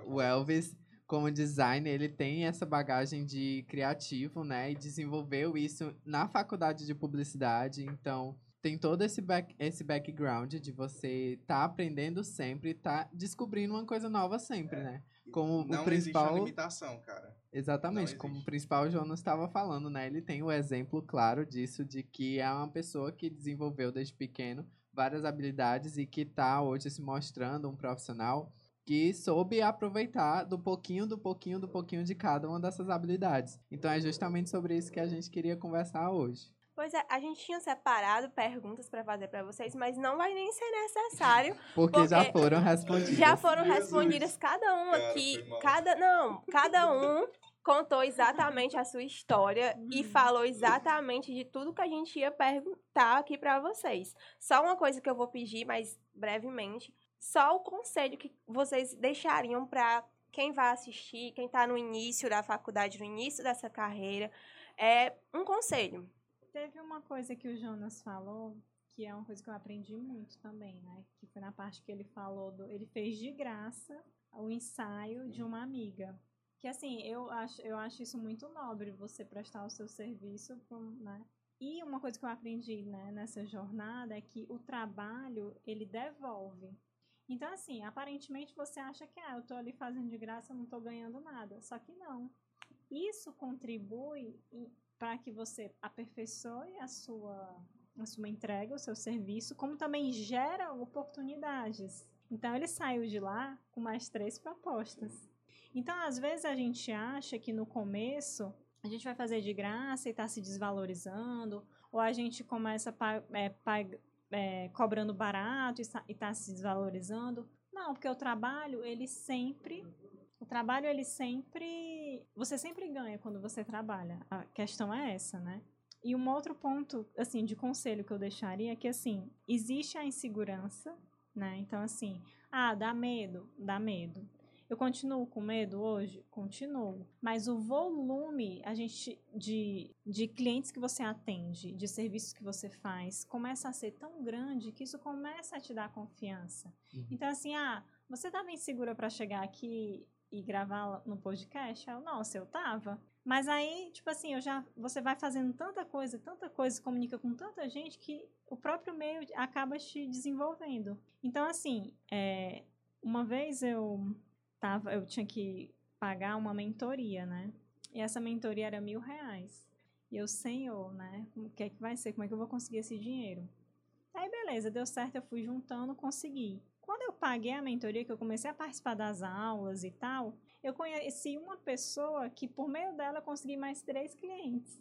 o Elvis, como designer, ele tem essa bagagem de criativo, né? E desenvolveu isso na faculdade de publicidade. Então, tem todo esse, back, esse background de você tá aprendendo sempre, tá descobrindo uma coisa nova sempre, né? Como não o principal. existe uma limitação, cara. Exatamente, como o principal Jonas estava falando, né? Ele tem o exemplo claro disso, de que é uma pessoa que desenvolveu desde pequeno várias habilidades e que tá hoje se mostrando um profissional que soube aproveitar do pouquinho, do pouquinho, do pouquinho de cada uma dessas habilidades. Então é justamente sobre isso que a gente queria conversar hoje. Pois é, a gente tinha separado perguntas para fazer para vocês, mas não vai nem ser necessário. Porque, já Porque foram respondidas. Já foram Jesus. respondidas cada um Cara, aqui, cada não, cada um contou exatamente a sua história e Uhum. falou exatamente de tudo que a gente ia perguntar aqui para vocês. Só uma coisa que eu vou pedir, mas brevemente, só o conselho que vocês deixariam para quem vai assistir, quem está no início da faculdade, no início dessa carreira, é um conselho. Teve uma coisa que o Jonas falou, que é uma coisa que eu aprendi muito também, né? Que foi na parte que ele falou do. Ele fez de graça o ensaio de uma amiga. Que assim, eu acho, eu acho isso muito nobre, você prestar o seu serviço, né? E uma coisa que eu aprendi né, nessa jornada é que o trabalho, ele devolve. Então, assim, aparentemente você acha que, ah, eu tô ali fazendo de graça, eu não tô ganhando nada. Só que não. Isso contribui para que você aperfeiçoe a sua, a sua entrega, o seu serviço, como também gera oportunidades. Então, ele saiu de lá com mais três propostas. Então, às vezes a gente acha que no começo a gente vai fazer de graça e está se desvalorizando, ou a gente começa é, é, cobrando barato e está tá se desvalorizando. Não, porque o trabalho, ele sempre. O trabalho, ele sempre. Você sempre ganha quando você trabalha. A questão é essa, né? E um outro ponto, assim, de conselho que eu deixaria é que, assim, existe a insegurança, né? Então, assim, ah, dá medo, dá medo. Eu continuo com medo hoje? Continuo. Mas o volume a gente de, de clientes que você atende, de serviços que você faz, começa a ser tão grande que isso começa a te dar confiança. Uhum. Então, assim, ah, você estava insegura para chegar aqui e gravar no podcast? Eu, nossa, eu tava. Mas aí, tipo assim, eu já, você vai fazendo tanta coisa, tanta coisa, comunica com tanta gente que o próprio meio acaba te desenvolvendo. Então, assim, é, uma vez eu tava, eu tinha que pagar uma mentoria, né? E essa mentoria era mil reais. E eu, senhor, né? O que é que vai ser? Como é que eu vou conseguir esse dinheiro? Aí, beleza, deu certo, eu fui juntando, consegui. Quando eu paguei a mentoria, que eu comecei a participar das aulas e tal, eu conheci uma pessoa que, por meio dela, eu consegui mais três clientes.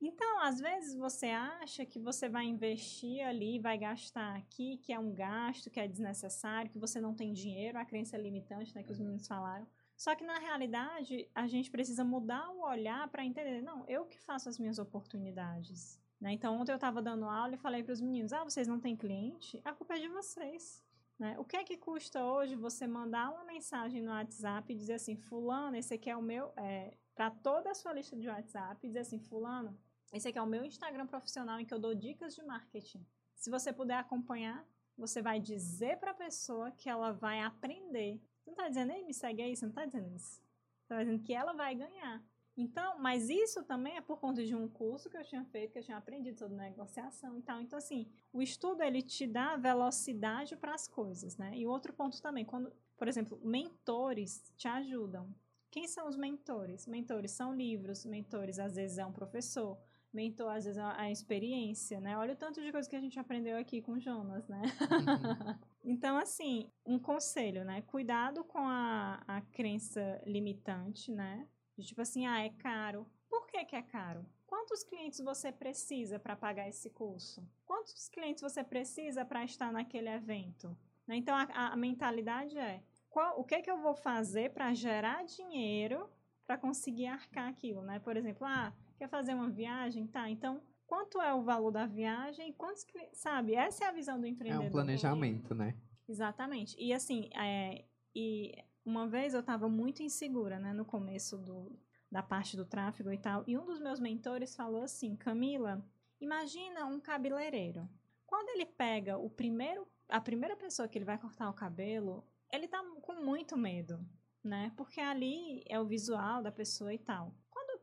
Então, às vezes você acha que você vai investir ali, vai gastar aqui, que é um gasto, que é desnecessário, que você não tem dinheiro, a crença é limitante, né, que os meninos falaram. Só que na realidade, a gente precisa mudar o olhar para entender, não, eu que faço as minhas oportunidades. Né? Então, ontem eu estava dando aula e falei para os meninos: ah, vocês não têm cliente? A culpa é de vocês. Né? O que é que custa hoje você mandar uma mensagem no WhatsApp e dizer assim: Fulano, esse aqui é o meu. É, para toda a sua lista de WhatsApp, dizer assim: Fulano, esse aqui é o meu Instagram profissional em que eu dou dicas de marketing. Se você puder acompanhar, você vai dizer para a pessoa que ela vai aprender. Você não está dizendo, ei, me segue aí, você não está dizendo isso. Você está dizendo que ela vai ganhar. Então, mas isso também é por conta de um curso que eu tinha feito, que eu tinha aprendido sobre negociação e tal. Então, assim, o estudo ele te dá velocidade para as coisas, né? E outro ponto também, quando, por exemplo, mentores te ajudam. Quem são os mentores? Mentores são livros, mentores às vezes é um professor, mentor às vezes a experiência, né? Olha o tanto de coisa que a gente aprendeu aqui com o Jonas, né? então, assim, um conselho, né? Cuidado com a, a crença limitante, né? De tipo assim, ah, é caro. Por que, que é caro? Quantos clientes você precisa para pagar esse curso? Quantos clientes você precisa para estar naquele evento? Né? Então, a, a mentalidade é, qual, o que, que eu vou fazer para gerar dinheiro para conseguir arcar aquilo, né? Por exemplo, ah, quer fazer uma viagem? Tá, então, quanto é o valor da viagem? Quantos, sabe? Essa é a visão do É empreendedor. um planejamento, né? Exatamente. E assim, é, e uma vez eu estava muito insegura, né, no começo do, da parte do tráfego e tal, e um dos meus mentores falou assim, Camila, imagina um cabeleireiro. Quando ele pega o primeiro, a primeira pessoa que ele vai cortar o cabelo, ele tá com muito medo, né? Porque ali é o visual da pessoa e tal.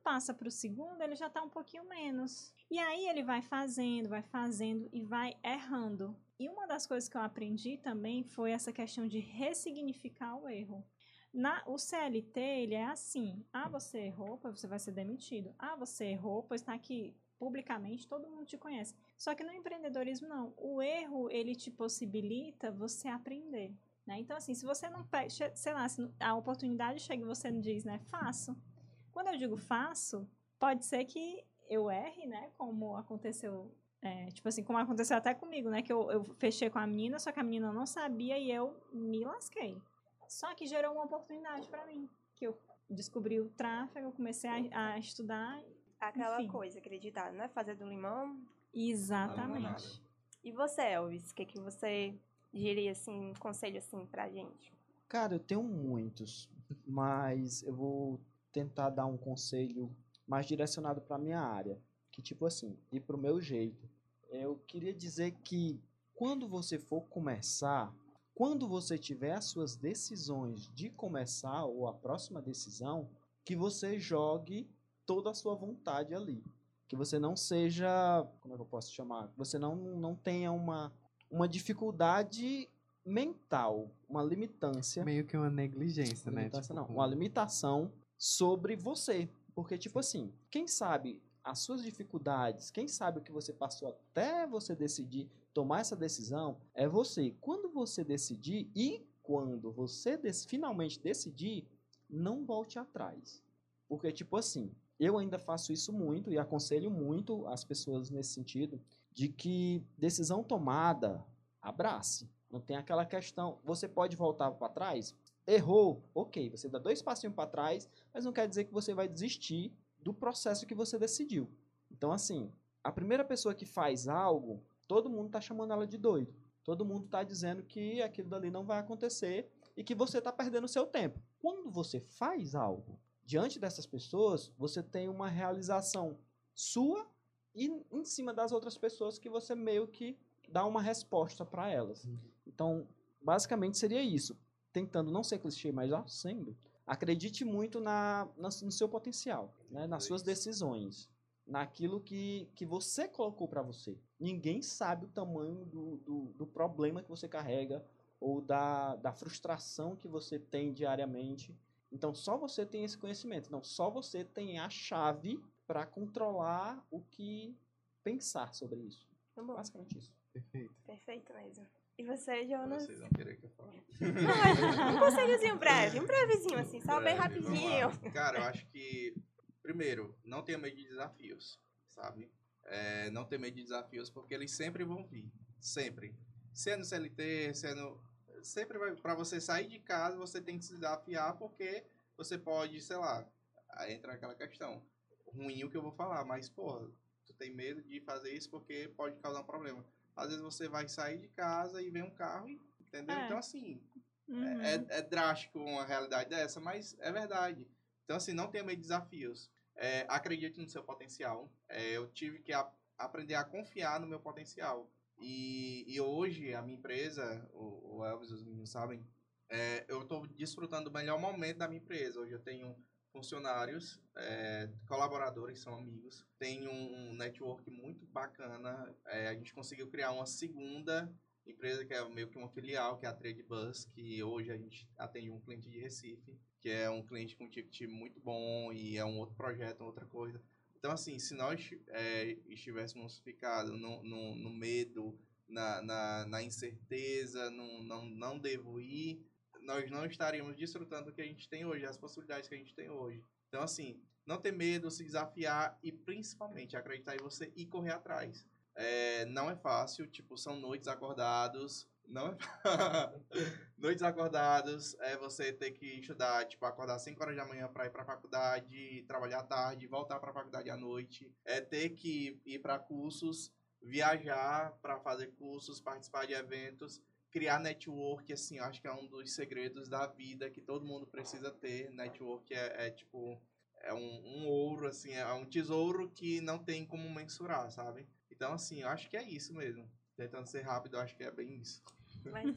Passa para o segundo, ele já tá um pouquinho menos. E aí ele vai fazendo, vai fazendo e vai errando. E uma das coisas que eu aprendi também foi essa questão de ressignificar o erro. Na, o CLT, ele é assim. Ah, você errou, pois você vai ser demitido. Ah, você errou, pois está aqui publicamente, todo mundo te conhece. Só que no empreendedorismo, não. O erro, ele te possibilita você aprender. Né? Então, assim, se você não pega, sei lá, se a oportunidade chega e você não diz, né, faço. Quando eu digo faço, pode ser que eu erre, né, como aconteceu, é, tipo assim, como aconteceu até comigo, né, que eu, eu fechei com a menina, só que a menina não sabia e eu me lasquei. Só que gerou uma oportunidade pra mim, que eu descobri o tráfego, eu comecei a, a estudar. Aquela Enfim. coisa, acreditar, não é fazer do limão. Exatamente. E você, Elvis, o que, que você diria, assim, um conselho, assim, pra gente? Cara, eu tenho muitos, mas eu vou tentar dar um conselho mais direcionado para minha área, que tipo assim, e pro meu jeito. Eu queria dizer que quando você for começar, quando você tiver as suas decisões de começar ou a próxima decisão, que você jogue toda a sua vontade ali, que você não seja, como é que eu posso chamar? Que você não não tenha uma uma dificuldade mental, uma limitância Meio que uma negligência, né? Tipo, não, uma limitação sobre você. Porque, tipo assim, quem sabe as suas dificuldades, quem sabe o que você passou até você decidir tomar essa decisão, é você. Quando você decidir e quando você finalmente decidir, não volte atrás. Porque, tipo assim, eu ainda faço isso muito e aconselho muito as pessoas nesse sentido, de que decisão tomada, abrace. Não tem aquela questão, você pode voltar para trás? Errou, ok, você dá dois passinhos para trás, mas não quer dizer que você vai desistir do processo que você decidiu. Então, assim, a primeira pessoa que faz algo, todo mundo tá chamando ela de doido. Todo mundo tá dizendo que aquilo dali não vai acontecer e que você tá perdendo o seu tempo. Quando você faz algo diante dessas pessoas, você tem uma realização sua e em cima das outras pessoas que você meio que dá uma resposta para elas. Então, basicamente seria isso. Tentando não ser clichê, mas já sendo. Acredite muito na, na- no seu potencial, né? nas suas decisões, naquilo que, que você colocou para você. Ninguém sabe o tamanho do, do, do problema que você carrega ou da, da frustração que você tem diariamente. Então, só você tem esse conhecimento. Não, só você tem a chave para controlar o que pensar sobre isso. Tá bom, Basicamente isso. Perfeito. perfeito mesmo. E você, Jonas? Vocês vão querer que eu fale. um conselhozinho breve, um brevezinho, assim, só bem Breve, vamos rapidinho. Cara, eu acho que, primeiro, não tenha medo de desafios, sabe? É, não ter medo de desafios, porque eles sempre vão vir. Sempre. Sendo CLT, sendo. Sempre vai. Pra você sair de casa, você tem que se desafiar, porque você pode, sei lá. Entra aquela questão. Ruim o que eu vou falar, mas, porra, tu tem medo de fazer isso porque pode causar um problema. Às vezes você vai sair de casa e vem um carro, e- entendeu? É. Então, assim, Uhum. é, é drástico uma realidade dessa, mas é verdade. Então, assim, não tenha medo de desafios. É, acredite no seu potencial. É, eu tive que a- aprender a confiar no meu potencial. E, e hoje, a minha empresa, o, o Elvis, os meninos sabem, é, eu estou desfrutando do melhor momento da minha empresa. Hoje eu tenho funcionários, é, colaboradores, são amigos. Tenho um network muito bacana. É, a gente conseguiu criar uma segunda empresa que é meio que uma filial, que é a Trade Bus, que hoje a gente atende um cliente de Recife, que é um cliente com ticket muito bom e é um outro projeto, outra coisa. Então, assim, se nós é, estivéssemos ficado no, no, no medo, na, na, na incerteza, no, não, não devo ir, nós não estaríamos desfrutando do que a gente tem hoje, as possibilidades que a gente tem hoje. Então, assim, não ter medo, se desafiar e principalmente acreditar em você e correr atrás. É, não é fácil, tipo, são noites acordados. Não é Noites acordados, é você ter que estudar, tipo, acordar 5 horas da manhã para ir pra faculdade, trabalhar à tarde, voltar pra faculdade à noite. É ter que ir para cursos, viajar para fazer cursos, participar de eventos, criar network, assim, eu acho que é um dos segredos da vida que todo mundo precisa ter. Network é, é, tipo, é um, um ouro, assim, é um tesouro que não tem como mensurar, sabe? Então, assim, eu acho que é isso mesmo. Tentando ser rápido, eu acho que é bem isso. Mas,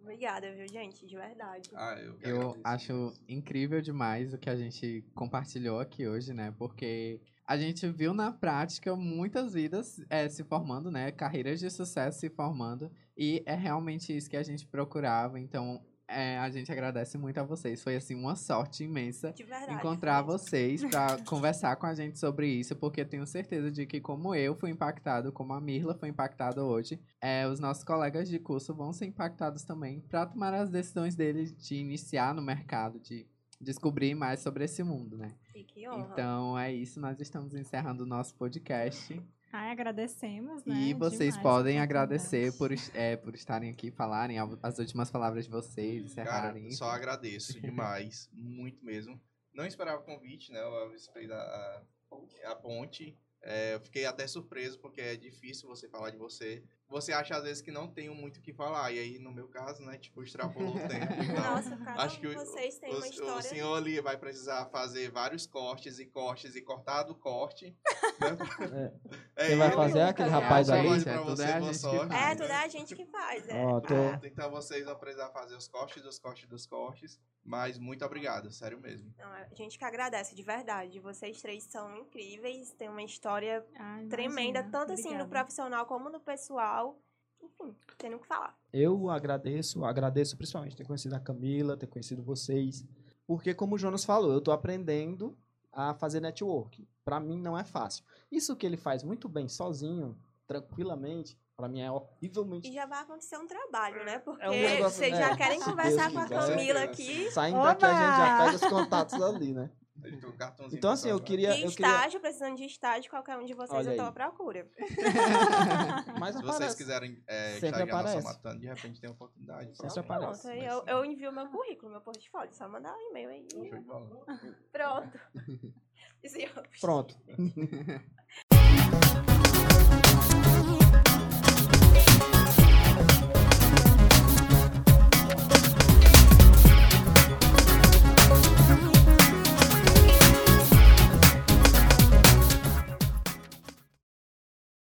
obrigada, viu, gente? De verdade. Ah, eu Eu acho incrível demais o que a gente compartilhou aqui hoje, né? Porque a gente viu na prática muitas vidas eh, se formando, né? Carreiras de sucesso se formando. E é realmente isso que a gente procurava. Então, é, a gente agradece muito a vocês. Foi assim uma sorte imensa De verdade. encontrar vocês para conversar com a gente sobre isso, porque tenho certeza de que como eu fui impactado, como a Mirla foi impactada hoje, é, os nossos colegas de curso vão ser impactados também para tomar as decisões deles de iniciar no mercado, de descobrir mais sobre esse mundo, né? E que honra. Então é isso, nós estamos encerrando o nosso podcast. Ai, agradecemos, né? E vocês demais podem agradecer por, é, por estarem aqui, falarem al- as últimas palavras de vocês, Cara, encerrarem. só agradeço demais, muito mesmo. Não esperava o convite, né? Eu a, a, a ponte. É, eu fiquei até surpreso, porque é difícil você falar de você. Você acha, às vezes, que não tenho muito o que falar. E aí, no meu caso, né? Tipo, extrapolou o tempo. Então, Nossa, cada acho que o- vocês tem o, uma o história. senhor ali vai precisar fazer vários cortes e cortes e cortar do corte. né? É, Quem vai ele- fazer é aquele É, rapaz ali. É pra tudo você, é gente que sorte. faz. É, tudo é a gente que faz. É. Ó, tô- Ah, Então vocês vão precisar fazer os cortes dos cortes dos cortes. Mas muito obrigado, sério mesmo. não, a gente que agradece, de verdade. Vocês três são incríveis, têm uma história Ai, tremenda, imagina. tanto assim no Obrigada. profissional como no pessoal. Enfim, tem nem o que falar. Eu agradeço, agradeço principalmente ter conhecido a Camila, ter conhecido vocês. Porque, como o Jonas falou, eu tô aprendendo a fazer network. Pra mim não é fácil. Isso que ele faz muito bem sozinho, tranquilamente, pra mim é horrivelmente. E já vai acontecer um trabalho, né? Porque É um negócio- vocês é, já querem conversar Deus com a. Camila Com aqui. Saindo daqui a gente já Oba! pega os contatos ali, né? Ele tem um cartãozinho Então, assim, eu queria. De Eu queria estágio, precisando de estágio, qualquer um de vocês Olha eu tô aí. à procura. mas Se vocês aparece. quiserem é, Sempre estagiar na aparece. Samatana, de repente tem oportunidade. Sempre Pronto. aparece. Pronto, aí eu, eu envio meu currículo, meu portfólio. Só mandar um e-mail aí. Pronto. Pronto.